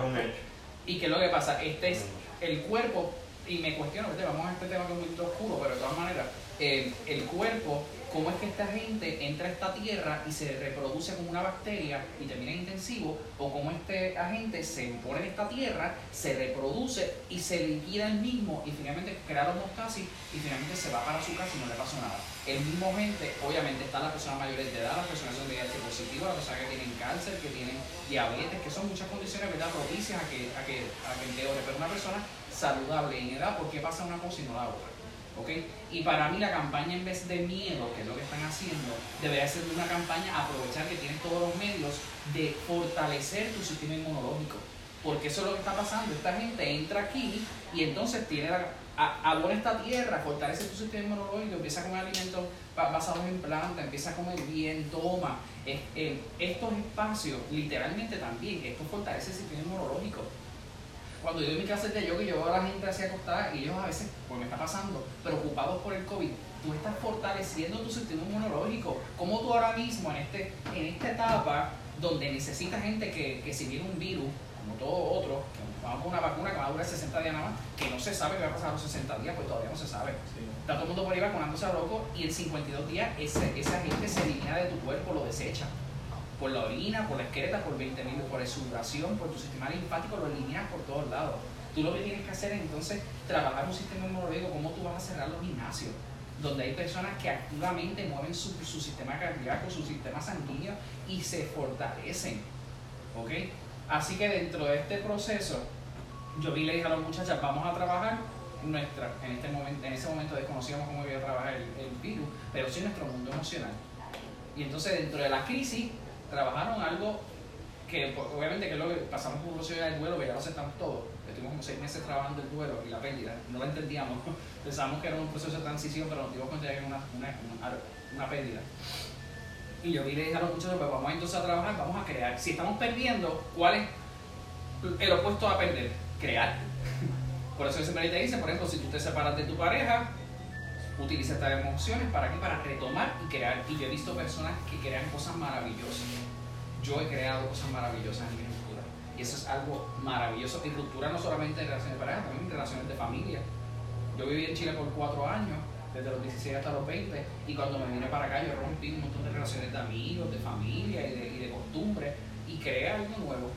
Y que lo que pasa, este es el cuerpo, y me cuestiono, vamos a este tema que es poquito oscuro, pero de todas maneras, eh, el cuerpo, cómo es que esta gente entra a esta tierra y se reproduce como una bacteria y termina en intensivo, o cómo este agente se pone en esta tierra, se reproduce y se liquida el mismo y finalmente crea la homeostasis y finalmente se va para su casa y no le pasó nada. El mismo agente, obviamente, están las personas mayores de edad, las personas son VIH positivas, las personas que tienen cáncer, que tienen diabetes, que son muchas condiciones ¿verdad? propicias a que, a que, a que empeore, pero una persona saludable en edad, ¿por qué pasa una cosa y no la otra? ¿Ok? Y para mí la campaña en vez de miedo, que es lo que están haciendo, debería ser una campaña aprovechar que tienes todos los medios de fortalecer tu sistema inmunológico. Porque eso es lo que está pasando. Esta gente entra aquí y entonces tiene la, a- abona esta tierra, fortalece tu sistema inmunológico, empieza a comer alimentos ba- basados en plantas, empieza a comer bien, toma. Eh, estos espacios, literalmente también, esto fortalece el sistema inmunológico cuando yo doy mi clase de yoga y yo veo a la gente así acostada y ellos a veces, pues me está pasando, preocupados por el COVID, tú estás fortaleciendo tu sistema inmunológico. Como tú ahora mismo en, este, en esta etapa donde necesitas gente que, que si viene un virus, como todo otro, que vamos con una vacuna que va a durar 60 días nada más, que no se sabe qué va a pasar a los 60 días, pues todavía no se sabe. Está todo el mundo por ahí vacunándose a loco y en 52 días ese, esa gente se elimina de tu cuerpo, lo desecha. Por la orina, por la excreta, por 20 mil, por exudación, por tu sistema linfático, lo eliminas por todos lados. Tú lo que tienes que hacer es entonces trabajar un sistema inmunológico, cómo tú vas a cerrar los gimnasios, donde hay personas que activamente mueven su, su sistema cardíaco, su sistema sanguíneo y se fortalecen. ¿Ok? Así que dentro de este proceso, yo vi y le dije a las muchachas, vamos a trabajar nuestra, en este momento, en ese momento desconocíamos cómo iba a trabajar el, el virus, pero sí nuestro mundo emocional. Y entonces dentro de la crisis trabajaron algo que pues, obviamente que es lo que pasamos por proceso del duelo, que ya lo aceptamos todos. Estuvimos como seis meses trabajando el duelo y la pérdida. No lo entendíamos. Pensábamos que era un proceso de transición, pero nos dimos cuenta que era una, una, una, pérdida. Y yo vi le dije a los muchachos, pues vamos entonces a trabajar, vamos a crear. Si estamos perdiendo, ¿cuál es el opuesto a perder? Crear. Por eso siempre te dice, por ejemplo, si tú te separas de tu pareja, utiliza estas emociones para qué? Para retomar y crear. Y yo he visto personas que crean cosas maravillosas. Yo he creado cosas maravillosas en mi ruptura. Y eso es algo maravilloso. Y ruptura no solamente en relaciones de pareja, también en relaciones de familia. Yo viví en Chile por cuatro años, desde los 16 hasta los 20, y cuando me vine para acá yo rompí un montón de relaciones de amigos, de familia y de, y de costumbres, y creé algo nuevo.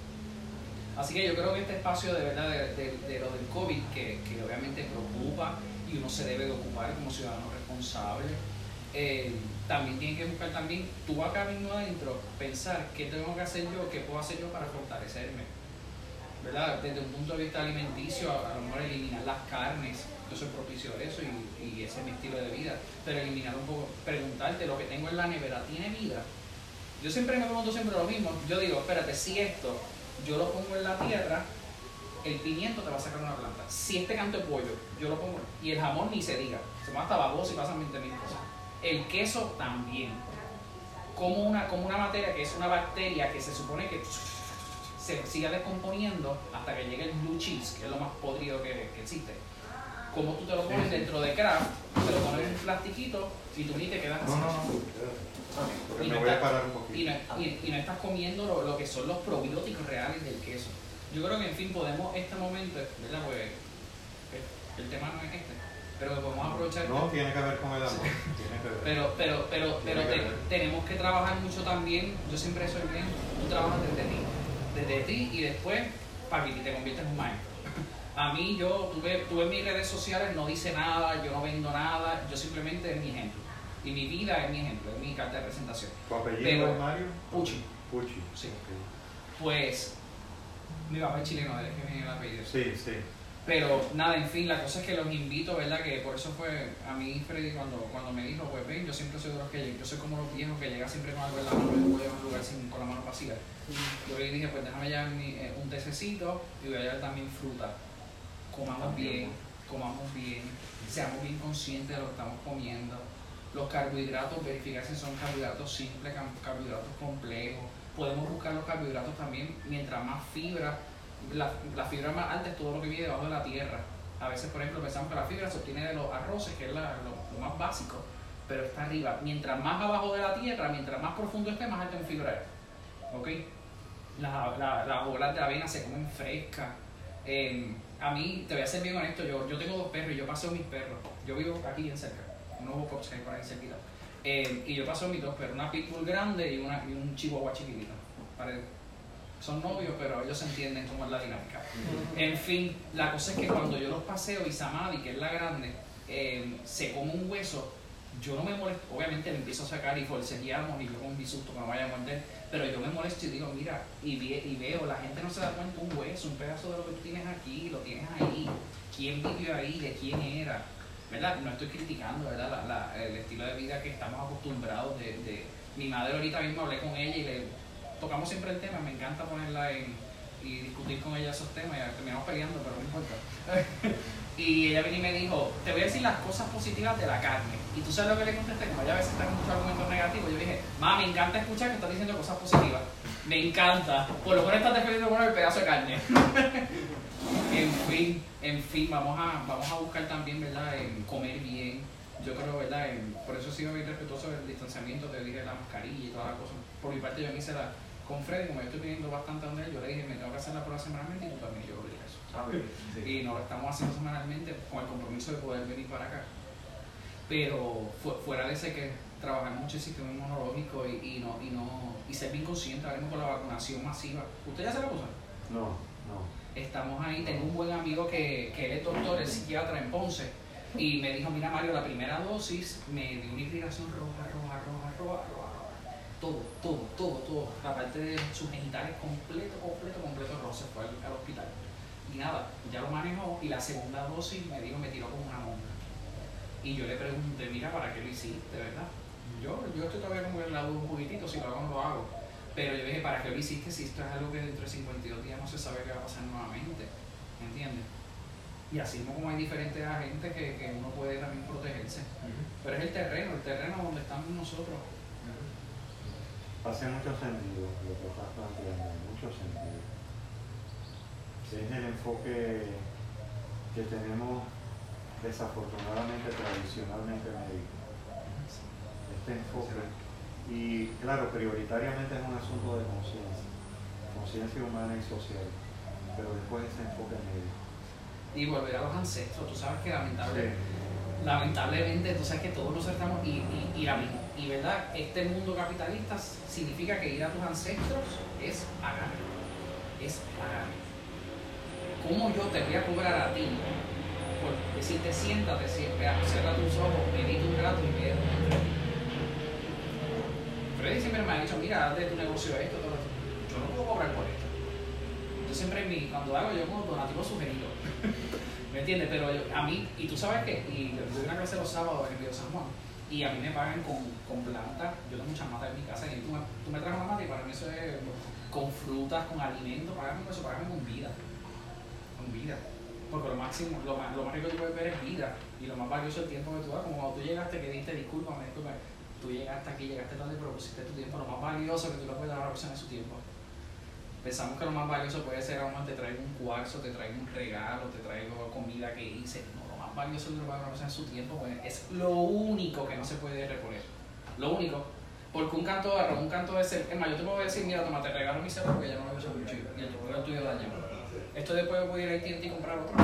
Así que yo creo que este espacio de verdad de, lo del COVID, que, que, obviamente preocupa y uno se debe de ocupar como ciudadano responsable, eh, también tiene que buscar también, tú acá mismo adentro, pensar qué tengo que hacer yo, qué puedo hacer yo para fortalecerme. ¿verdad? Desde un punto de vista alimenticio, a, lo mejor eliminar las carnes, yo soy propicio a eso y, y, ese es mi estilo de vida, pero eliminar un poco, preguntarte, lo que tengo en la nevera, ¿tiene vida? Yo siempre me pregunto siempre lo mismo, yo digo, espérate, si esto yo lo pongo en la tierra, el pimiento te va a sacar una planta. Si este canto de pollo, yo lo pongo, y el jamón ni se diga, se va hasta baboso y pasan 20 mil cosas. El queso también. Como una, como una materia que es una bacteria que se supone que se siga descomponiendo hasta que llegue el blue cheese, que es lo más podrido que, que existe. Como tú te lo pones dentro de craft, te lo pones en un plastiquito y tú ni te quedas así. No, no, no. Y no, voy a estás, parar un poquito. y, no, y- y no estás comiendo lo, lo que son los probióticos reales del queso. Yo creo que, en fin, podemos este momento, ¿verdad? Pues el tema no es este, pero que podemos aprovechar. No, tiene que ver con el amor. Tiene que ver. Pero, pero, pero, pero que te- tenemos que trabajar mucho también. Yo siempre soy bien. Tú trabajas desde ti, desde ti y después para que te conviertas en un maestro. A mí, yo tuve, tuve en mis redes sociales, no dice nada, yo no vendo nada, yo simplemente es mi ejemplo. Y mi vida es mi ejemplo, es mi carta de presentación. ¿Tu apellido pero- es Mario? Pucci. Pucci. Sí. Pues, mi papá es chileno, es que viene el apellido. Sí, sí. Pero nada, en fin, la cosa es que los invito, ¿verdad? Que por eso fue a mí Freddy cuando, cuando me dijo, pues ven, yo siempre soy de los que yo soy como los viejos que llega siempre con algo en la mano y no voy a un lugar sin, con la mano vacía. Yo le dije, pues déjame llevar mi, eh, un tececito y voy a llevar también fruta. Comamos bien, comamos bien, seamos bien conscientes de lo que estamos comiendo. Los carbohidratos, verificar si son carbohidratos simples, carbohidratos complejos. Podemos buscar los carbohidratos también mientras más fibra la, la fibra más alta es todo lo que viene debajo de la tierra. A veces, por ejemplo, pensamos que la fibra se obtiene de los arroces, que es la- lo, lo más básico, pero está arriba. Mientras más abajo de la tierra, mientras más profundo esté, más alto en fibra es. ¿Ok? Las la, las bolas de avena se comen frescas. Eh, a mí, te voy a ser bien honesto, yo, yo tengo dos perros y yo paseo mis perros. Yo vivo aquí bien cerca, unos hay por ahí cerquita. Eh, y yo paso mis dos perros, una pitbull grande y, una, y un chihuahua chiquitito. Pare- Son novios, pero ellos se entienden cómo es la dinámica. En fin, la cosa es que cuando yo los paseo y Samadhi, que es la grande, eh, se come un hueso, yo no me molesto, obviamente le empiezo a sacar y forcejeamos y yo con mi susto que me vaya a morder, pero yo me molesto y digo, mira, y, ve- y veo, la gente no se da cuenta un hueso, un pedazo de lo que tú tienes aquí, lo tienes ahí, quién vivió ahí, de quién era, ¿verdad? No estoy criticando, ¿verdad? La- la- el estilo de vida que estamos acostumbrados de, de- Mi madre ahorita mismo hablé con ella y le tocamos siempre el tema, me encanta ponerla en y discutir con ella esos temas, y terminamos peleando, pero no importa. y ella vino y me dijo, te voy a decir las cosas positivas de la carne. Y tú sabes lo que le contesté, como ella a veces está con muchos argumentos negativos, yo dije, ma, me encanta escuchar que estás diciendo cosas positivas. Me encanta. Por lo menos estás defendiendo con el pedazo de carne. en fin, en fin, vamos a, vamos a buscar también, ¿verdad? En comer bien. Yo creo, ¿verdad? Por eso he sido bien respetuoso del distanciamiento, te dije la mascarilla y toda la cosa. Por mi parte yo me hice la, con Freddy, como yo estoy pidiendo bastante donde él, yo le dije, me tengo que hacer la prueba semanalmente y tú también, yo dije eso. Ah, sí. Y no lo estamos haciendo semanalmente con el compromiso de poder venir para acá. Pero fu- fuera de ese que trabajar mucho el sistema inmunológico y, y no, y no y ser bien consciente ahora mismo con la vacunación masiva. ¿Usted ya se la puso? No, no. Estamos ahí, tengo un buen amigo que, que él es doctor, es psiquiatra en Ponce, y me dijo, mira Mario, la primera dosis me dio una irrigación roja, roja, roja, roja, roja. Todo, todo, todo, todo. La parte de sus genitales completo, completo, completo rojo. Se fue al, al hospital. Y nada, ya lo manejó y la segunda dosis me dijo, me tiró como una monja. Y yo le pregunté, mira, ¿para qué lo hiciste, verdad? Yo, yo estoy todavía como en la duda un poquitito, si lo hago no lo hago. Pero yo dije, ¿para qué lo hiciste si esto es algo que dentro de 52 días no se sabe qué va a pasar nuevamente? ¿Me entiendes? Y así como hay diferentes agentes que, que uno puede también protegerse. Pero es el terreno, el terreno donde estamos nosotros. Hace mucho sentido lo que estás planteando, mucho sentido. Es el enfoque que tenemos desafortunadamente tradicionalmente médico. Este enfoque. Y claro, prioritariamente es un asunto de conciencia, conciencia humana y social, pero después ese enfoque médico. Y volver a los ancestros, tú sabes que lamentable, lamentablemente, tú sabes que todos nos estamos, y, y, y, la misma- y verdad, este mundo capitalista significa que ir a tus ancestros es pagar, es pagar. ¿Cómo yo te voy a cobrar a ti? Por decirte siéntate, cierra tus ojos, medita un rato y ve Freddy siempre me ha dicho, mira, haz de tu negocio esto, todo esto. Yo no puedo cobrar por esto. Yo siempre, cuando hago, yo como donativo sugerido. ¿Me entiendes? Pero yo- a mí, y tú sabes qué, y doy una clase los sábados en Río San Juan, y a mí me pagan con, con plantas, yo tengo muchas matas en mi casa, y tú me, me traes una mata y para mí eso es con frutas, con alimentos, pagarme con eso, pagarme con vida. Con vida. Porque lo máximo, lo más, lo más rico que puedes ver es vida, y lo más valioso es el tiempo que tú das, como cuando tú llegaste que diste discúlpame, discúlpame, tú llegaste aquí, llegaste tarde, pero pusiste tu tiempo, lo más valioso que tú le puedes dar a la persona es su tiempo. Pensamos que lo más valioso puede ser, vamos, te traigo un cuarzo, te traigo un regalo, te traigo comida que hice. No, valioso a una persona es su tiempo, pues es lo único que no se puede reponer. Lo único. Porque un canto de arroz, un canto de ser. Es más, yo te puedo decir, mira, toma, te regalo mi cerro porque ya no lo uso mucho y el tuyo, el tuyo dañado. Esto después yo puedo ir a tienda y comprar otro.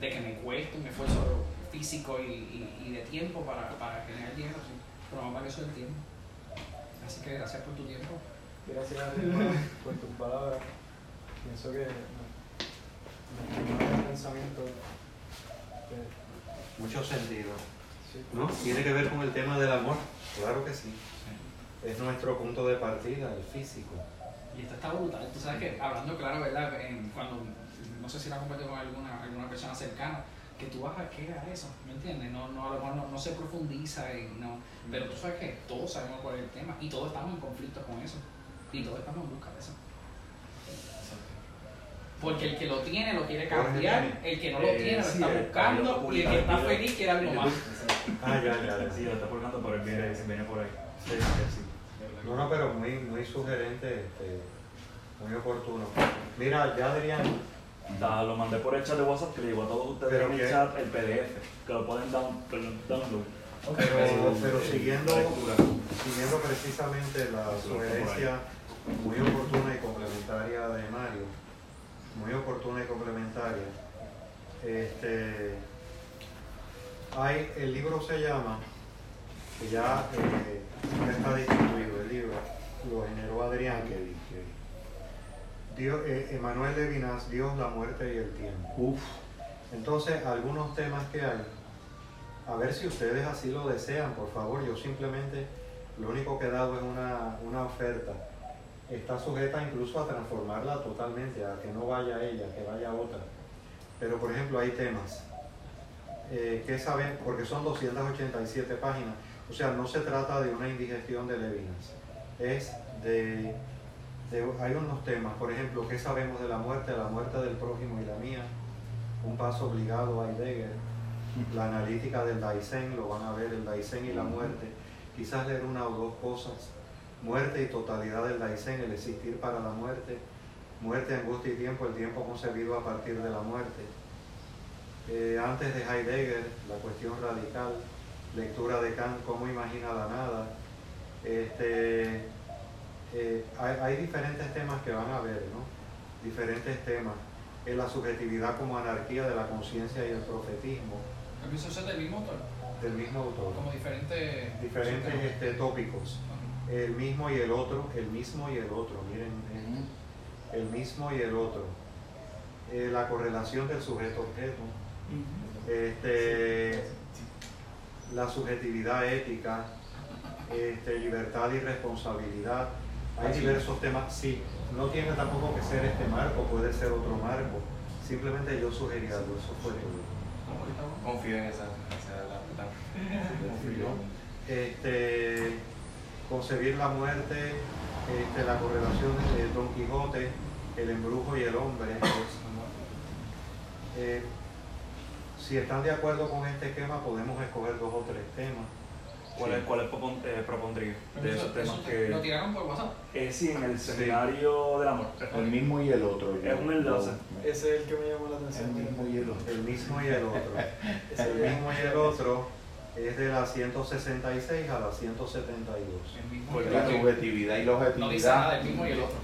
De que me cueste un esfuerzo físico y, y, de tiempo para, para generar dinero, sí. Pero más valioso el tiempo. Así que gracias por tu tiempo. Gracias hermano, por tus palabras. Pienso que no, no el pensamiento que Mucho sentido. ¿No? Tiene que ver con el tema del amor. Claro que sí. Es nuestro punto de partida, el físico. Y esto está brutal. Tú sabes que, hablando claro, ¿verdad? En- cuando, no sé si la compartido con alguna, alguna persona cercana, que tú vas a qué era eso, ¿me entiendes? No, no, a lo mejor no, no se profundiza, y no, pero tú sabes que todos sabemos cuál es el tema y todos estamos en conflicto con eso. Y todos estamos en busca de eso. Porque el que lo tiene lo quiere cambiar, el que no lo Eh, tiene lo sí, está el buscando y el que está feliz quiere algo más. Ah, ya, ya. Sí, lo está colgando, pero él viene, viene por ahí. Sí, sí. No, no, pero muy, muy sugerente, este, muy oportuno. Mira, ya Adrián, Da- lo mandé por el chat de WhatsApp que le llegó a todos ustedes en el chat el PDF, que lo pueden down, down- download. pero, pero siguiendo, siguiendo precisamente la sugerencia muy oportuna y complementaria de Mario, muy oportuna y complementaria, este, hay, el libro se llama, que ya, eh, ya está distribuido el libro, lo generó Adrián, Dios, eh, Emanuel Levinas, Dios, la muerte y el tiempo. Entonces, algunos temas que hay, a ver si ustedes así lo desean, por favor, yo simplemente lo único que he dado es una, una oferta. Está sujeta incluso a transformarla totalmente, a que no vaya ella, que vaya otra. Pero, por ejemplo, hay temas eh, que saben, porque son 287 páginas, o sea, no se trata de una indigestión de Levinas, es de, de- hay unos temas, por ejemplo, ¿qué sabemos de la muerte, la muerte del prójimo y la mía? Un paso obligado a Heidegger, la analítica del Daisen, lo van a ver, el Daisen y la muerte, quizás leer una o dos cosas, muerte y totalidad del Daisen, el existir para la muerte, muerte, angustia y tiempo, el tiempo concebido a partir de la muerte. Eh, antes de Heidegger, la cuestión radical, lectura de Kant, cómo imagina la nada. Este, eh, hay, hay diferentes temas que van a ver, ¿no? Diferentes temas. En la subjetividad como anarquía de la conciencia y el profetismo, El mismo set del mismo autor, del mismo autor. como diferentes... Diferentes este, tópicos. El mismo y el otro, el mismo y el otro, miren, eh, el mismo y el otro. Eh, la correlación del sujeto-objeto. Este, la subjetividad ética, este, libertad y responsabilidad. Hay diversos temas, sí, no tiene tampoco que ser este marco, puede ser otro marco. Simplemente yo sugería algo, eso fue todo. Confío en esa, esa la, la- confío. este, concebir la muerte, este, la correlación de Don Quijote, el embrujo y el hombre. Eh, si están de acuerdo con este esquema, podemos escoger dos o tres temas. ¿Cuál es, cuál es propon- eh, propondría de Eso- esos temas eso que... Lo tiraron por WhatsApp. Eh, sí, en el seminario del amor. El mismo y el otro. yo- Es un enlace. Ese es el que me llamó la El atención. mismo y el otro. El mismo y el otro. El mismo y el otro es de la 166 a la 172. El mismo Porque y la subjetividad y la No dice nada objetividad, del mismo y el otro.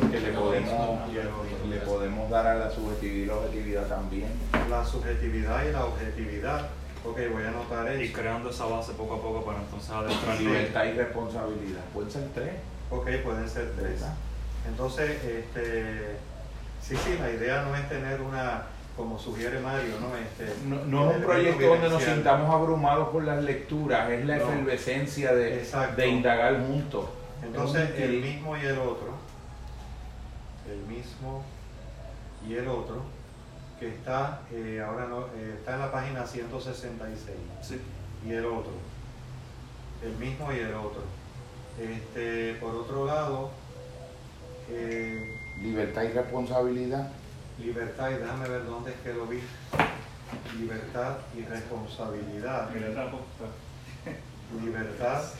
porque le podemos, Y el otro. le podemos dar a la subjetividad y la objetividad también. La subjetividad y la objetividad. Ok, voy a anotar Y eso. creando esa base poco a poco para entonces adentrarnos. Libertad y responsabilidad. Pueden ser tres. Ok, pueden ser tres. ¿verdad? Entonces, este, sí, sí, la idea no es tener una, como sugiere Mario, ¿no? Este, No, no es un proyecto donde nos sintamos abrumados por las lecturas, es la No. efervescencia de, de indagar juntos. Entonces, el mismo y el otro, el mismo y el otro, que está, eh, ahora no, eh, está en la página 166, Sí. y el otro, el mismo y el otro. Este, por otro lado, eh, Libertad y responsabilidad. Libertad, y déjame ver dónde es que lo vi, libertad y responsabilidad, libertad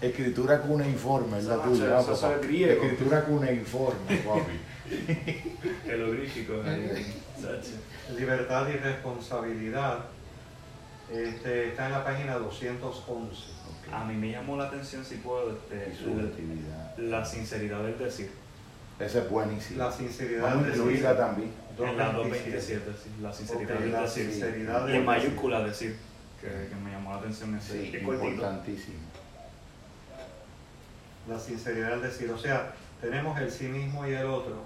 Escritura cuneiforme es la Eso, tuya, eso, papá. eso es griego. Escritura cuneiforme, papi. Jeroglífico. Libertad y responsabilidad este, está en la página 211. A mí me llamó la atención, si puedo, este, Y subjetividad. la sinceridad del decir. Esa es buenísima. La sinceridad Vamos a del incluirla decir. también. En la 227. 227, sí. La sinceridad Ok, del la decir. sinceridad Y en mayúscula decir. Que, que me llamó la atención ese. Sí, importantísimo. La sinceridad del decir. O sea, tenemos el sí mismo y el otro.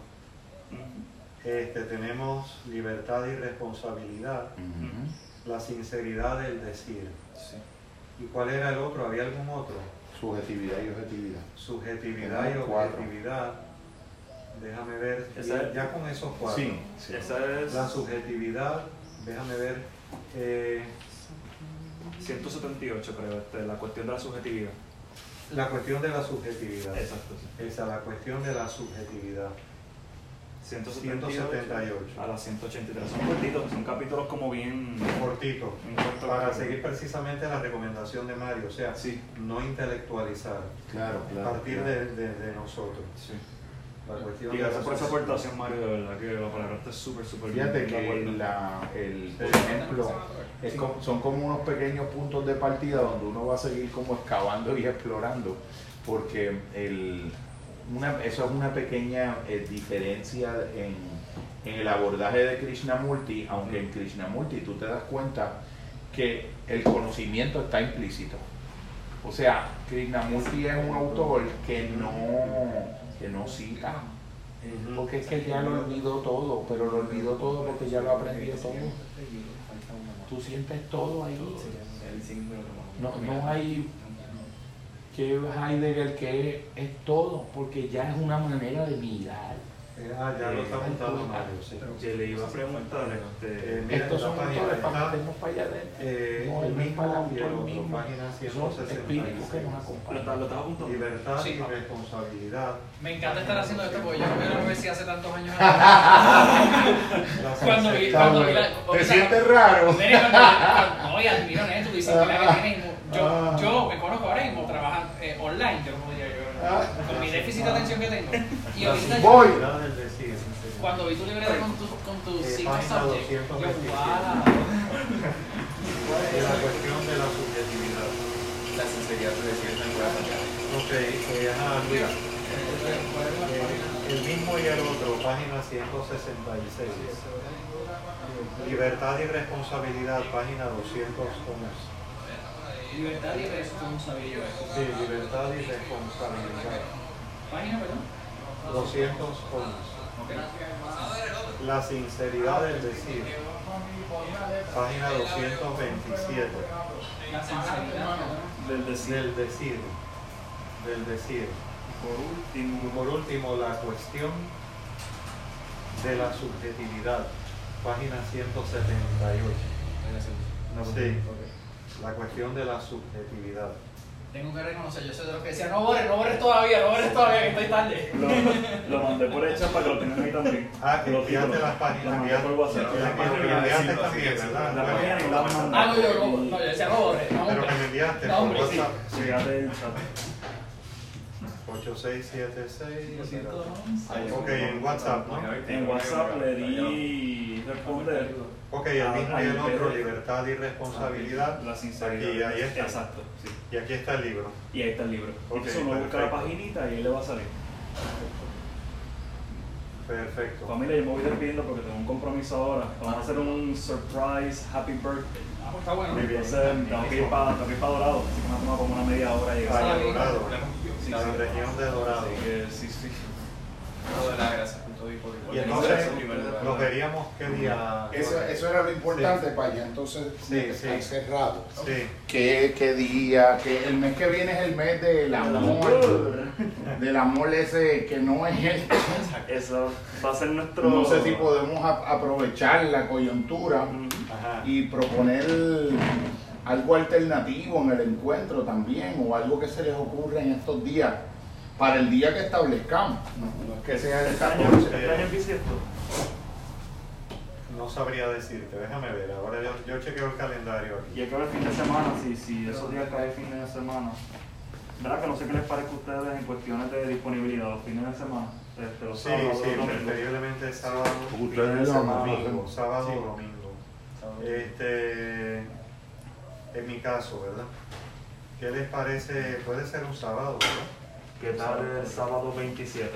Este, tenemos libertad y responsabilidad. La sinceridad del decir. Sí. ¿Y cuál era el otro? ¿Había algún otro? Subjetividad y objetividad. Subjetividad y cuatro. Déjame ver. Ya con esos cuatro. Sí, sí. Esa es La subjetividad, déjame ver. eh, 178, creo, este, la cuestión de la subjetividad. la cuestión de la subjetividad. Exacto, sí. Esa, la cuestión de la subjetividad. 178 178. a las 183. Son cortitos, son capítulos como bien. Cortito. bien cortos. Para seguir precisamente la recomendación de Mario, o sea, Sí, no intelectualizar, Claro, claro. partir claro. de, de- de nosotros. sí. Y gracias por esa aportación, Mario, de verdad que la palabra está súper, súper bien. Fíjate que la, el, por ejemplo, es como- son como unos pequeños puntos de partida donde uno va a seguir como excavando y explorando, porque el, una, eso es una pequeña eh, diferencia en, en el abordaje de Krishnamurti, aunque en Krishnamurti tú te das cuenta que el conocimiento está implícito. O sea, Krishnamurti es un autor que no, que no cita, porque es que ya lo olvidó todo, pero lo olvidó todo porque ya lo aprendió todo. Tú sientes todo ahí. No, no hay que Heidegger que es todo, porque ya es una manera de mirar. Eh, ah, ya lo está Eh, apuntando Mario, sí. Yo le iba a preguntar, este, Eh, mira, Estos son autores para está, meternos para allá adentro. eh, No, el mismo y el otro, mismo. página Son espíritus que nos 166. ¿lo, acompañan. lo estás apuntando? Libertad Sí. y responsabilidad. Me encanta estar haciendo esto porque yo no la universidad hace tantos años. Cuando vi- cuando vi la- ¿Te sientes raro? No, y admiro nene, tu disciplina que tienes. Yo, Ah. yo me conozco ahora mismo, trabajan eh, online, yo Con mi déficit de atención que tengo. Y La ahorita yo, Voy. sinceridad del decir. cuando vi tu libreta con tus con tus Eh, cinco subjects, yo, 227. wow. Y la cuestión de la subjetividad. La sinceridad de nueva Ok, eh, ajá, mira. Eh, el mismo y el otro, página 166. Libertad y responsabilidad, página 211. Libertad y responsabilidad. Sí, libertad y responsabilidad, Página, perdón. 211. Ok. La sinceridad del decir, página 227. La sinceridad, del decir. Del decir, del decir. Por Y último, por último, la cuestión de la subjetividad, página 178. Sí. La cuestión de la subjetividad. Tengo que reconocer, yo soy de los que decía, no borres, no borres todavía, no borres todavía, que estoy tarde. Lo, lo mandé por hecho para que lo tengan ahí también. Ah, que enviaste títulos. las páginas, Lo mandé enviaste- por WhatsApp. que la- que me enviaste también, ¿verdad? La página y la mandé. Ah, no, yo no, no, yo decía, no borres, no, Pero que me enviaste No, por hombre, sí. WhatsApp. Fíjate el chat. 8676. 211. Ok, en WhatsApp, ¿no? En WhatsApp le di responder. Ok, el mismo y el Ah, otro, libertad y responsabilidad. La sinceridad. Aquí, ahí está. Exacto, sí. Y aquí está el libro. Y ahí está el libro. Ok, Entonces uno busca la perfecto. paginita y ahí le va a salir. Perfecto. Familia, yo me voy despidiendo porque tengo un compromiso ahora. Vamos a hacer un surprise happy birthday. Ah, pues está bueno. Muy bien. Entonces tengo que ir para, tengo que ir para Dorado, así que me ha tomado como una media hora llegar. Bien. Dorado. Sí, La sí. región de Dorado. Así que sí, sí. No, de por todo y entonces nos veríamos qué día. Eso, eso era lo importante para allá entonces Sí, sí. cerrado. Sí. ¿Qué, qué día? Que el mes que viene es el mes del amor. Del amor ese que no es el. Eso va a ser nuestro. No sé si podemos a- aprovechar la coyuntura. Ajá. y proponer algo alternativo en el encuentro también o algo que se les ocurra en estos días para el día que establezcamos. No, no es que sea el Este año, 14. este año es bisiesto. No sabría decirte, déjame ver. Ahora yo, yo chequeo el calendario aquí. Y es que el fin de semana, si, si esos días caen fin de semana. ¿Verdad que no sé qué les parece a ustedes en cuestiones de disponibilidad los fines de semana? Este, los Sí, sábados, sí, los preferiblemente sábado, de semana, domingo, sábado Sí. o domingo. Este, en mi caso, ¿verdad? ¿Qué les parece? Puede ser un sábado, ¿verdad? ¿Qué tal el sábado 27?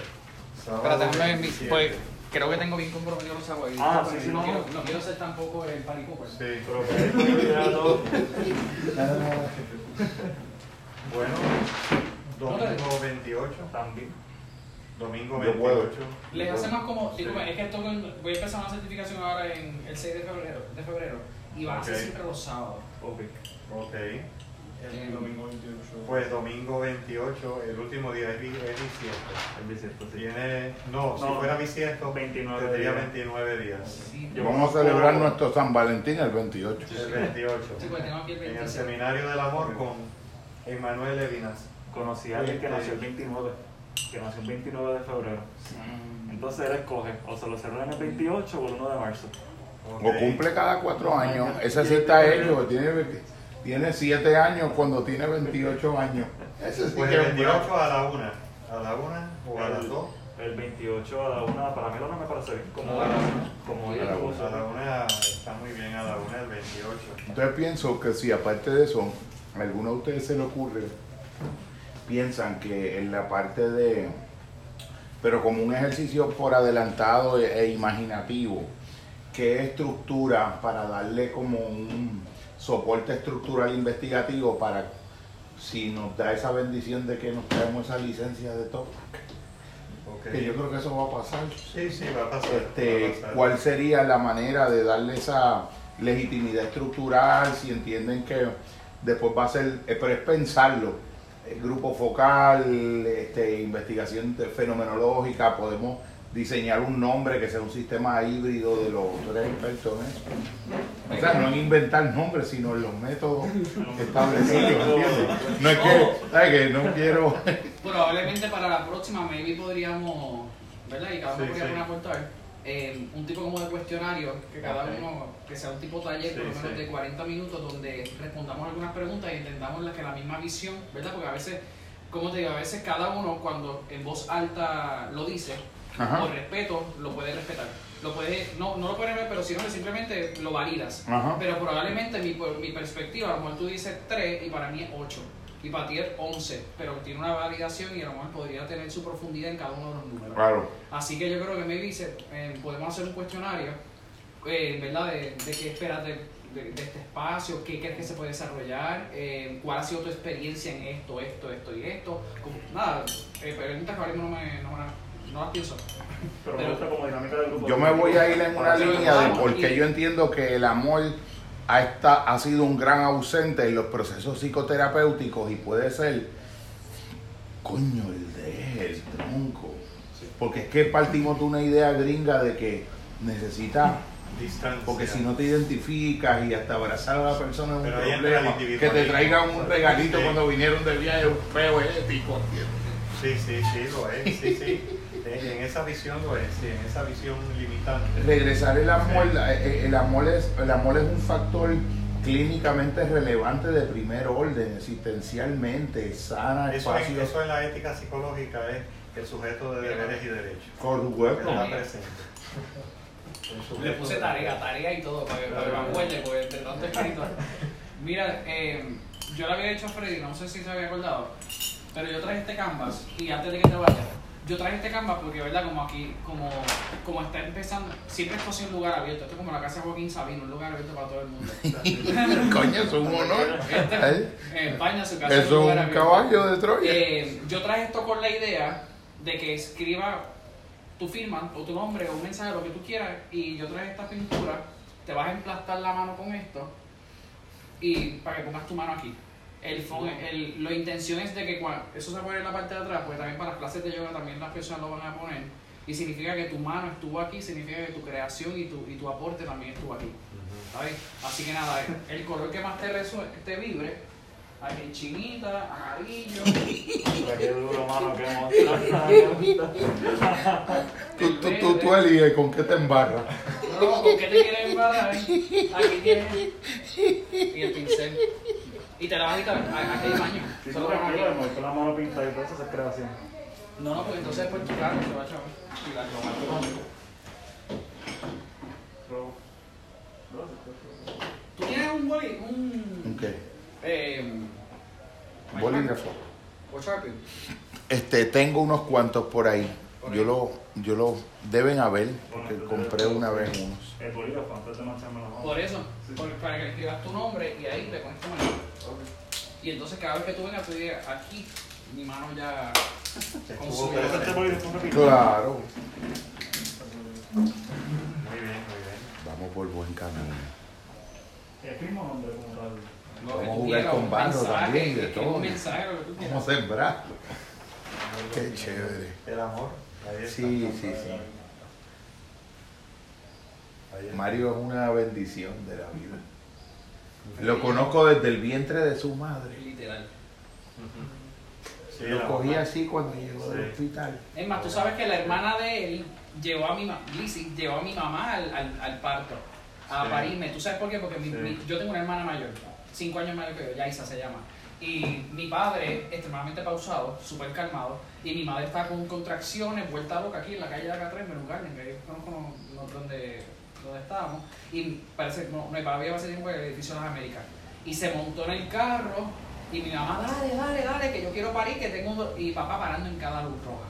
Sábado déjame mi- 27. pues creo que tengo bien comprometido los sábados. y Ah, sí, sí, no, no. quiero, no quiero ser tampoco el party pooper. Sí. Pero. Bueno, domingo 28. También. Domingo Yo puedo. 28. Les hacemos como, Sí. disculpen, es que esto voy a empezar una certificación ahora en el 6 de febrero, de febrero y va a ser siempre los sábados. Ok. Ok. El domingo 28. Pues domingo 28, el último día es, bi- es bisiesto. El bisiesto, sí. Tiene, no, si No, fuera bisiesto, 29 tendría días. 29 días. Sí, Vamos a celebrar nuestro San Valentín el 28. El 28. Sí, pues tengo aquí el En el 27. Seminario del Amor con Emanuel Levinas. Conocí a alguien que Este- nació el 29, que nació el 29 de febrero. Entonces él escoge, o se lo celebran el 28 o el 1 de marzo. O cumple cada cuatro años. Ese sí está hecho. Tiene, tiene siete años cuando tiene 28 años. Ese sí Pues que el es un bravo. 28 a la 1. A la 1 o a las El- 2. El 28 a la 1, para mí la 1 me parece bien, como, A la como A el la negocio. A la 1 está muy bien, a la 1 el 28. Entonces pienso que si aparte de eso, a alguno de ustedes se le ocurre, piensan que en la parte de, pero como un ejercicio por adelantado e, e imaginativo, qué estructura para darle como un soporte estructural investigativo para si nos da esa bendición de que nos traemos esa licencia de todo, que yo creo que eso va a pasar. Sí, sí, va a pasar. va Este, a pasar. ¿Cuál sería la manera de darle esa legitimidad estructural? Si entienden que después va a ser, eh, pero es pensarlo. El grupo focal, este, investigación fenomenológica, podemos diseñar un nombre que sea un sistema híbrido de los tú eres experto en eso. O sea, no en inventar nombres, sino en los métodos establecidos, ¿entiendes? No es que, ¿sabes que No quiero... Probablemente para la próxima, maybe podríamos, ¿verdad? Y cada uno Sí, podría sí. aportar eh, un tipo como de cuestionario, que cada uno, que sea un tipo taller por lo menos sí. de 40 minutos, donde respondamos algunas preguntas y intentamos la, que la misma visión, ¿verdad? Porque a veces, como te digo, a veces cada uno cuando en voz alta lo dice, Ajá. por respeto, lo puede respetar. Lo puede, no, no lo puede ver, pero sino que simplemente lo validas. Ajá. Pero probablemente mi, por mi perspectiva, a lo mejor tú dices 3 y para mí es 8. Y para ti es 11, pero tiene una validación y a lo mejor podría tener su profundidad en cada uno de los números. Claro. Así que yo creo que me dice, eh, podemos hacer un cuestionario, eh, ¿verdad? De, de qué esperas de, de- de este espacio, qué crees que se puede desarrollar, eh, cuál ha sido tu experiencia en esto, esto, esto y esto. Como- nada, eh, preguntas que ahora mismo no, me, no, me no las pienso. Pero me gusta como dinámica del grupo. Yo me voy a ir en una Pero línea de porque y- yo entiendo que el amor ha, esta- ha sido un gran ausente en los procesos psicoterapéuticos y puede ser, coño, el de el tronco. Porque es que partimos de una idea gringa de que necesita Distancia. Porque si no te identificas y hasta abrazar a la persona es un Pero problema. Que te traigan un regalito Sí. cuando vinieron de viaje es un feo ético. Sí, sí, sí, lo es, sí, sí. En en esa visión lo es, sí, en esa visión limitante. Regresar el amor, la- eh, el amor es, el amor es un factor clínicamente relevante de primer orden, existencialmente, sana, Eso, es, espacio. eso en la ética psicológica es el sujeto de deberes y derechos. El Le puse de- tarea, tarea y todo para que, para que me acuerde, porque entre tanto escrito. Mira, eh, yo le había dicho a Freddy, no sé si se había acordado, pero yo traje este canvas y antes de que te vayas, yo traje este canvas porque, ¿verdad? Como aquí, como, como está empezando, siempre es un lugar abierto, esto es como la casa de Joaquín Sabino, un lugar abierto para todo el mundo. Coño, es un honor. Este, en España su casa es Eso lugar es un abierto. caballo de Troya. Eh, yo traje esto con la idea de que escriba tu firma o tu nombre o un mensaje, lo que tú quieras, y yo traje esta pintura, te vas a emplastar la mano con esto y para que pongas tu mano aquí. El, fon- el, la intención es de que cua- eso se pone en la parte de atrás, porque también para las clases de yoga también las personas lo van a poner, y significa que tu mano estuvo aquí, significa que tu creación y tu, y tu aporte también estuvo aquí. ¿sabes? Así que nada, el color que más te, te vibre, aquí chinita, amarillo, qué duro, mano, qué tú, tú, tú eliges con qué te embarras. No, ¿con qué te quieres embarrar? Aquí tienes. Y el pincel. Y te la vas a quitar. a- hay baño. Si Solo tú aquí. me con la mano pintada y todo eso es creación. No, no, pues entonces por tu carro se va a echar. Y la Tú tienes un boli, un. Ok. Eh, Bolígrafo. O Sharpie. Este, tengo unos cuantos por ahí. Yo lo, yo lo deben haber, porque Bueno, compré una vez unos. El bolígrafo antes de mancharme la mano. Por eso, por- para que le escribas tu nombre y ahí le pones tu mano. Y entonces cada vez que tú vengas, tú digas aquí, mi mano ya. Estuvo Con su- Este presente. bolígrafo repito. Claro. Muy bien, muy bien. Vamos por buen camino. El mismo nombre como tal. Vamos a jugar con barro también, de todo. Vamos a sembrar. Qué chévere. El amor. Ahí. Sí, sí, sí. Mario es una bendición de la vida. Lo conozco desde el vientre de su madre. Literal. Sí, Lo cogí mamá. así cuando llegó del Sí. hospital. Es más, tú sabes que la hermana de él llevó a mi, ma- Lizzie, llevó a mi mamá al, al, al parto, a Sí. parirme. ¿Tú sabes por qué? Porque mi- Sí. mi- yo tengo una hermana mayor, cinco años mayor que yo, Yaisa se llama. Y mi padre, extremadamente pausado, súper calmado, y mi madre estaba con contracciones, vuelta loca aquí en la calle de acá atrás, en Menú Garden, que yo conozco no- no- donde, donde estábamos. Y parece, no, no, mi papá lleva hace tiempo el edificio de las Américas. Y se montó en el carro, y mi mamá, dale, dale, dale, que yo quiero parir, que tengo... do-". Y papá parando en cada luz roja.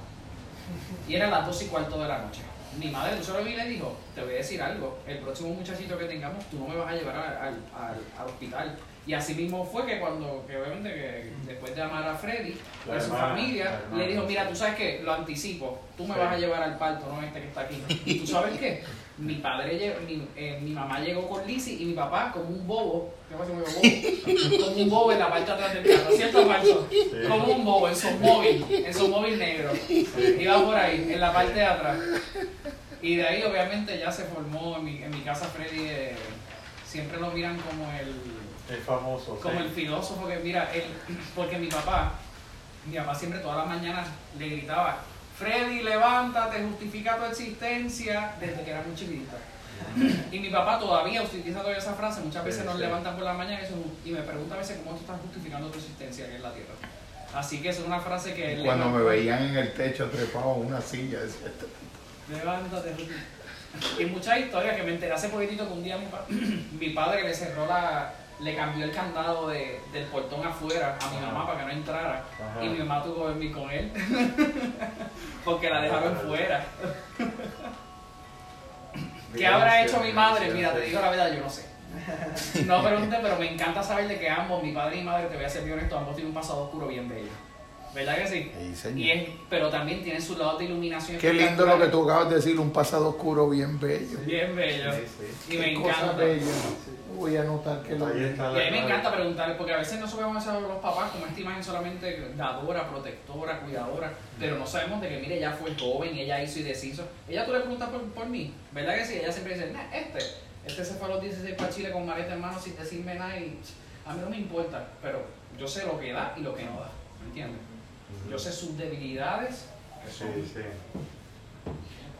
Y era las dos y cuarto de la noche. Mi madre, tú solo vi y le dijo, te voy a decir algo, el próximo muchachito que tengamos, tú no me vas a llevar al, al- al hospital. Y así mismo fue que cuando, que obviamente que después de llamar a Freddy, a su familia, le dijo, mira, tú sabes que lo anticipo, tú me Sí. vas a llevar al parto, no este que está aquí. Y tú sabes qué, mi padre, mi, eh, mi mamá llegó con Lizzie y mi papá como un bobo, ¿qué pasa bobo? Como un bobo en la parte de atrás del carro, ¿cierto falso? Como un bobo en su móvil, en su móvil negro. Iba por ahí, en la parte de atrás. Y de ahí obviamente ya se formó en mi, en mi casa Freddy, eh, siempre lo miran como el, El famoso. como sí. el filósofo que mira, él, porque mi papá, mi papá siempre todas las mañanas le gritaba, Freddy, levántate, justifica tu existencia, desde que era muy chiquita. Y mi papá todavía utiliza todavía esa frase, muchas veces Sí, nos sí. levantan por la mañana y, eso- y me pregunta a veces cómo tú estás justificando tu existencia aquí en la tierra. Así que esa es una frase que él le Cuando me veían en el techo trepado en una silla, decía, Levántate, Ruti. Y muchas historias que me enteré hace poquitito que un día mi, pa- mi padre le cerró la. Le cambió el candado de- del portón afuera a mi Ajá. mamá para que no entrara. Ajá. Y mi mamá tuvo que dormir con él. Porque la dejaron fuera. ¿Qué habrá hecho mi madre? Mira, te digo la verdad, yo no sé. No pregunté, pero me encanta saber de que ambos, mi padre y mi madre, te voy a ser bien honesto, ambos tienen un pasado oscuro bien bello. ¿Verdad que sí? Sí, señor. Y es, pero también tiene su lado de iluminación. Qué lindo lo que tú acabas de decir, un pasado oscuro bien bello. Bien bello. Sí, sí. Y me Qué cosa encanta. bella. Voy a anotar que lo Ahí está Y la a mí me encanta preguntarle, porque a veces no sabemos eso los papás como esta imagen solamente dadora, protectora, cuidadora, pero no sabemos de que, mire, ella fue joven, ella hizo y deshizo. Ella tú le preguntas por, por mí, ¿verdad que sí? Ella siempre dice, nah, este, este se fue a los 16 para Chile con maleta en mano sin decirme nada y a mí no me importa, pero yo sé lo que da y lo que no da, ¿me entiendes? Yo sé sus debilidades, que son Sí, sí.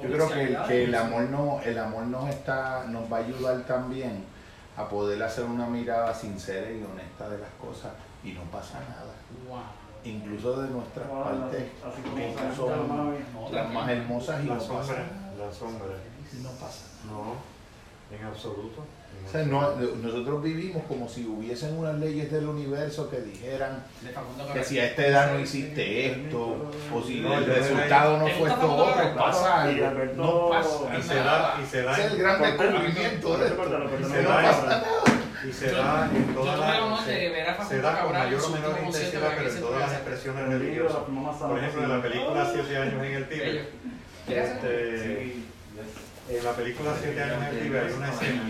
Yo creo que, el- que el amor no, el amor nos está, nos va a ayudar también a poder hacer una mirada sincera y honesta de las cosas y no pasa nada. Wow. Incluso de nuestras Wow, partes así como que se son las más hermosas y La no pasa nada. la sombra. Y no pasa nada. No, en absoluto. O sea, no- nosotros vivimos como si hubiesen unas leyes del universo que dijeran que si a esta edad no hiciste esto o si No, el resultado no ¿Te fue esto otro, pasa algo. No pasa Y se da, y se da, es el gran descubrimiento de esto. No pasa nada. y se da en todas las. Se, da con mayor o menor intensidad, pero en todas las expresiones religiosas. Por ejemplo, en la película Siete años en el. Tíbet. Este, en la película Siete años en el Tíbet hay una escena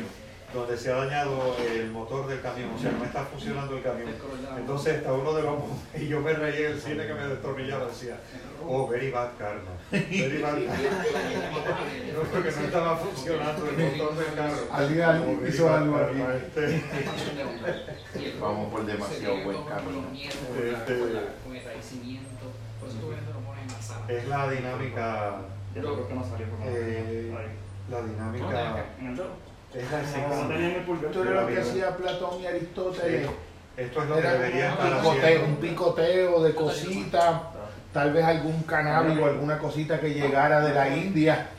donde se ha dañado el motor del camión, o sea, no está funcionando el camión. Entonces está uno de los y yo me reí en el cine que me destornillaba, decía, oh, very bad karma, very bad. No, porque no estaba funcionando el motor del carro. Alguien Oh, hizo algo aquí. este. Vamos por demasiado buen camino. Este-. Es la dinámica, Yo creo que no salió por Eh, la dinámica, En el dedo. Es la Como esencia. tenían el pulgar. Esto era lo que hacía Platón y Aristóteles. Esto es lo que Era debería un estar picoteo, haciendo. un picoteo de cositas, tal vez algún cannabis o alguna cosita que llegara de la India.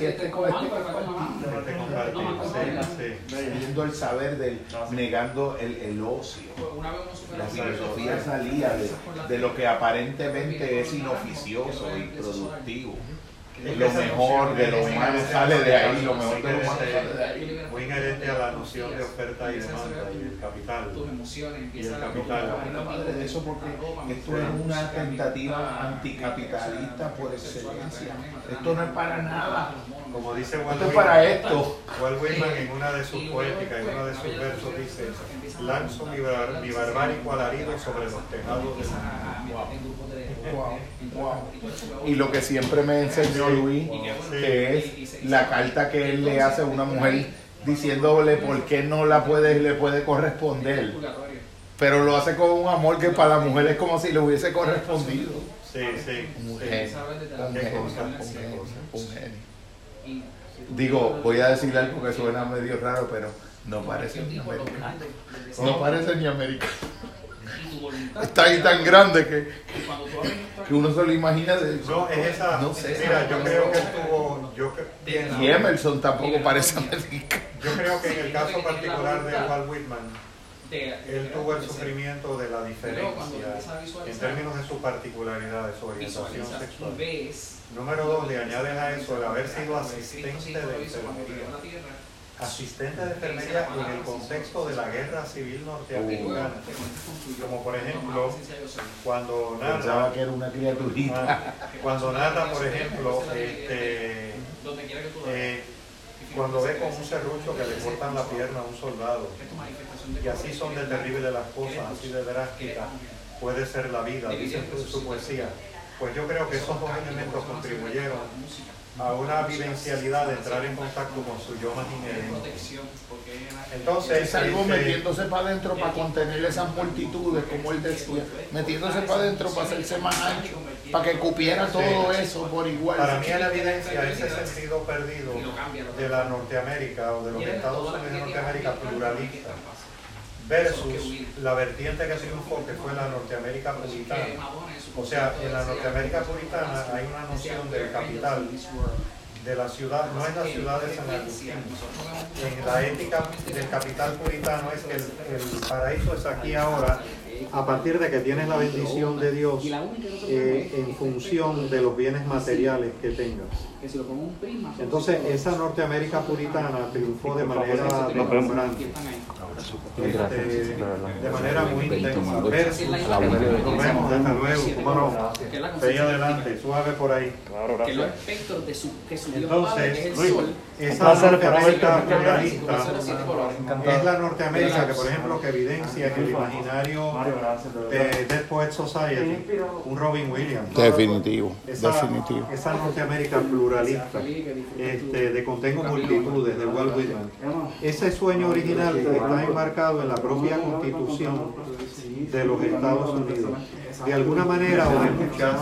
Y este este Este sí, sí. Viendo el saber del, negando el, el ocio. Supera La filosofía salía de, de lo que aparentemente es inoficioso y productivo. Lo mejor de lo humano sale de ahí, lo mejor de lo humano sale de ahí. Muy inherente a la noción de oferta y demanda y el capital. tus emociones Y empiezan el a madre de eso porque esto es una tentativa anticapitalista por excelencia. Esto no es para nada. Como dice Walt Esto es para Whitman, esto. Walt Whitman en una de sus poéticas, en uno de sus versos dice, lanzo mi, bar- mi barbárico alarido sobre los tejados del mundo. Wow, wow. Y lo que siempre me enseñó Luis, que es la carta que él le hace a una mujer diciéndole por qué no la puede, le puede corresponder. Pero lo hace con un amor que para la mujer es como si le hubiese correspondido. Sí, sí. Un sí. genio, un Qué genio, cosa, un qué genio, cosa. un genio. Digo, voy a decir algo que suena medio raro, pero no parece ni americano. No parece ni americano. Está ahí tan grande que, que uno se lo imagina de No, es esa. No sé. Mira, yo creo que estuvo. Yo, Y Emerson tampoco parece americano. yo creo que en el caso particular de Walt Whitman, él tuvo el sufrimiento de la diferencia en términos de su particularidad, de su orientación sexual. Número dos, le añades a eso el haber sido asistente de enfermería. Asistente de enfermería en el contexto de la guerra civil norteamericana. Como por ejemplo, cuando narra, Pensaba que era una criaturita. ah, cuando narra, por ejemplo, este, eh, cuando ve con un serrucho que le cortan la pierna a un soldado, y así son de terribles las cosas, así de drásticas puede ser la vida, dice en su poesía. Pues yo creo que esos dos elementos contribuyeron a una vivencialidad de entrar en contacto con su yo más inherente. Entonces, Es algo metiéndose para adentro para contener esas multitudes, como él decía. Metiéndose para adentro para hacerse más ancho, para que cupiera todo eso por igual. Para mí es la evidencia ese sentido perdido de la Norteamérica o de los Estados Unidos de Norteamérica pluralista versus la vertiente que triunfó que fue la Norteamérica puritana. O sea, en la Norteamérica puritana hay una noción del capital, de la ciudad, no es la ciudad de San Agustín. En la ética del capital puritano es que el, el paraíso es aquí ahora a partir de que tienes la bendición de Dios eh, en función de los bienes materiales que tengas. Que si lo pongo un prisma, Entonces, esa Norteamérica puritana triunfó de manera deslumbrante. Este, de manera muy intensa. Versus, nos vemos, desde luego, cómo no. Ve adelante, suave por ahí. Claro, que los espectros de su, que su Dios Padre, que es Entonces, el sol, esa Norteamérica pluralista es la Norteamérica que, por ejemplo, que evidencia en el imaginario de Dead Poet Society, un Robin Williams. Definitivo, Esa, definitivo. esa Norteamérica pluralista, este, de contengo multitudes, de Walt Whitman. Ese sueño original está enmarcado en la propia constitución de los Estados Unidos. De alguna manera o de muchas,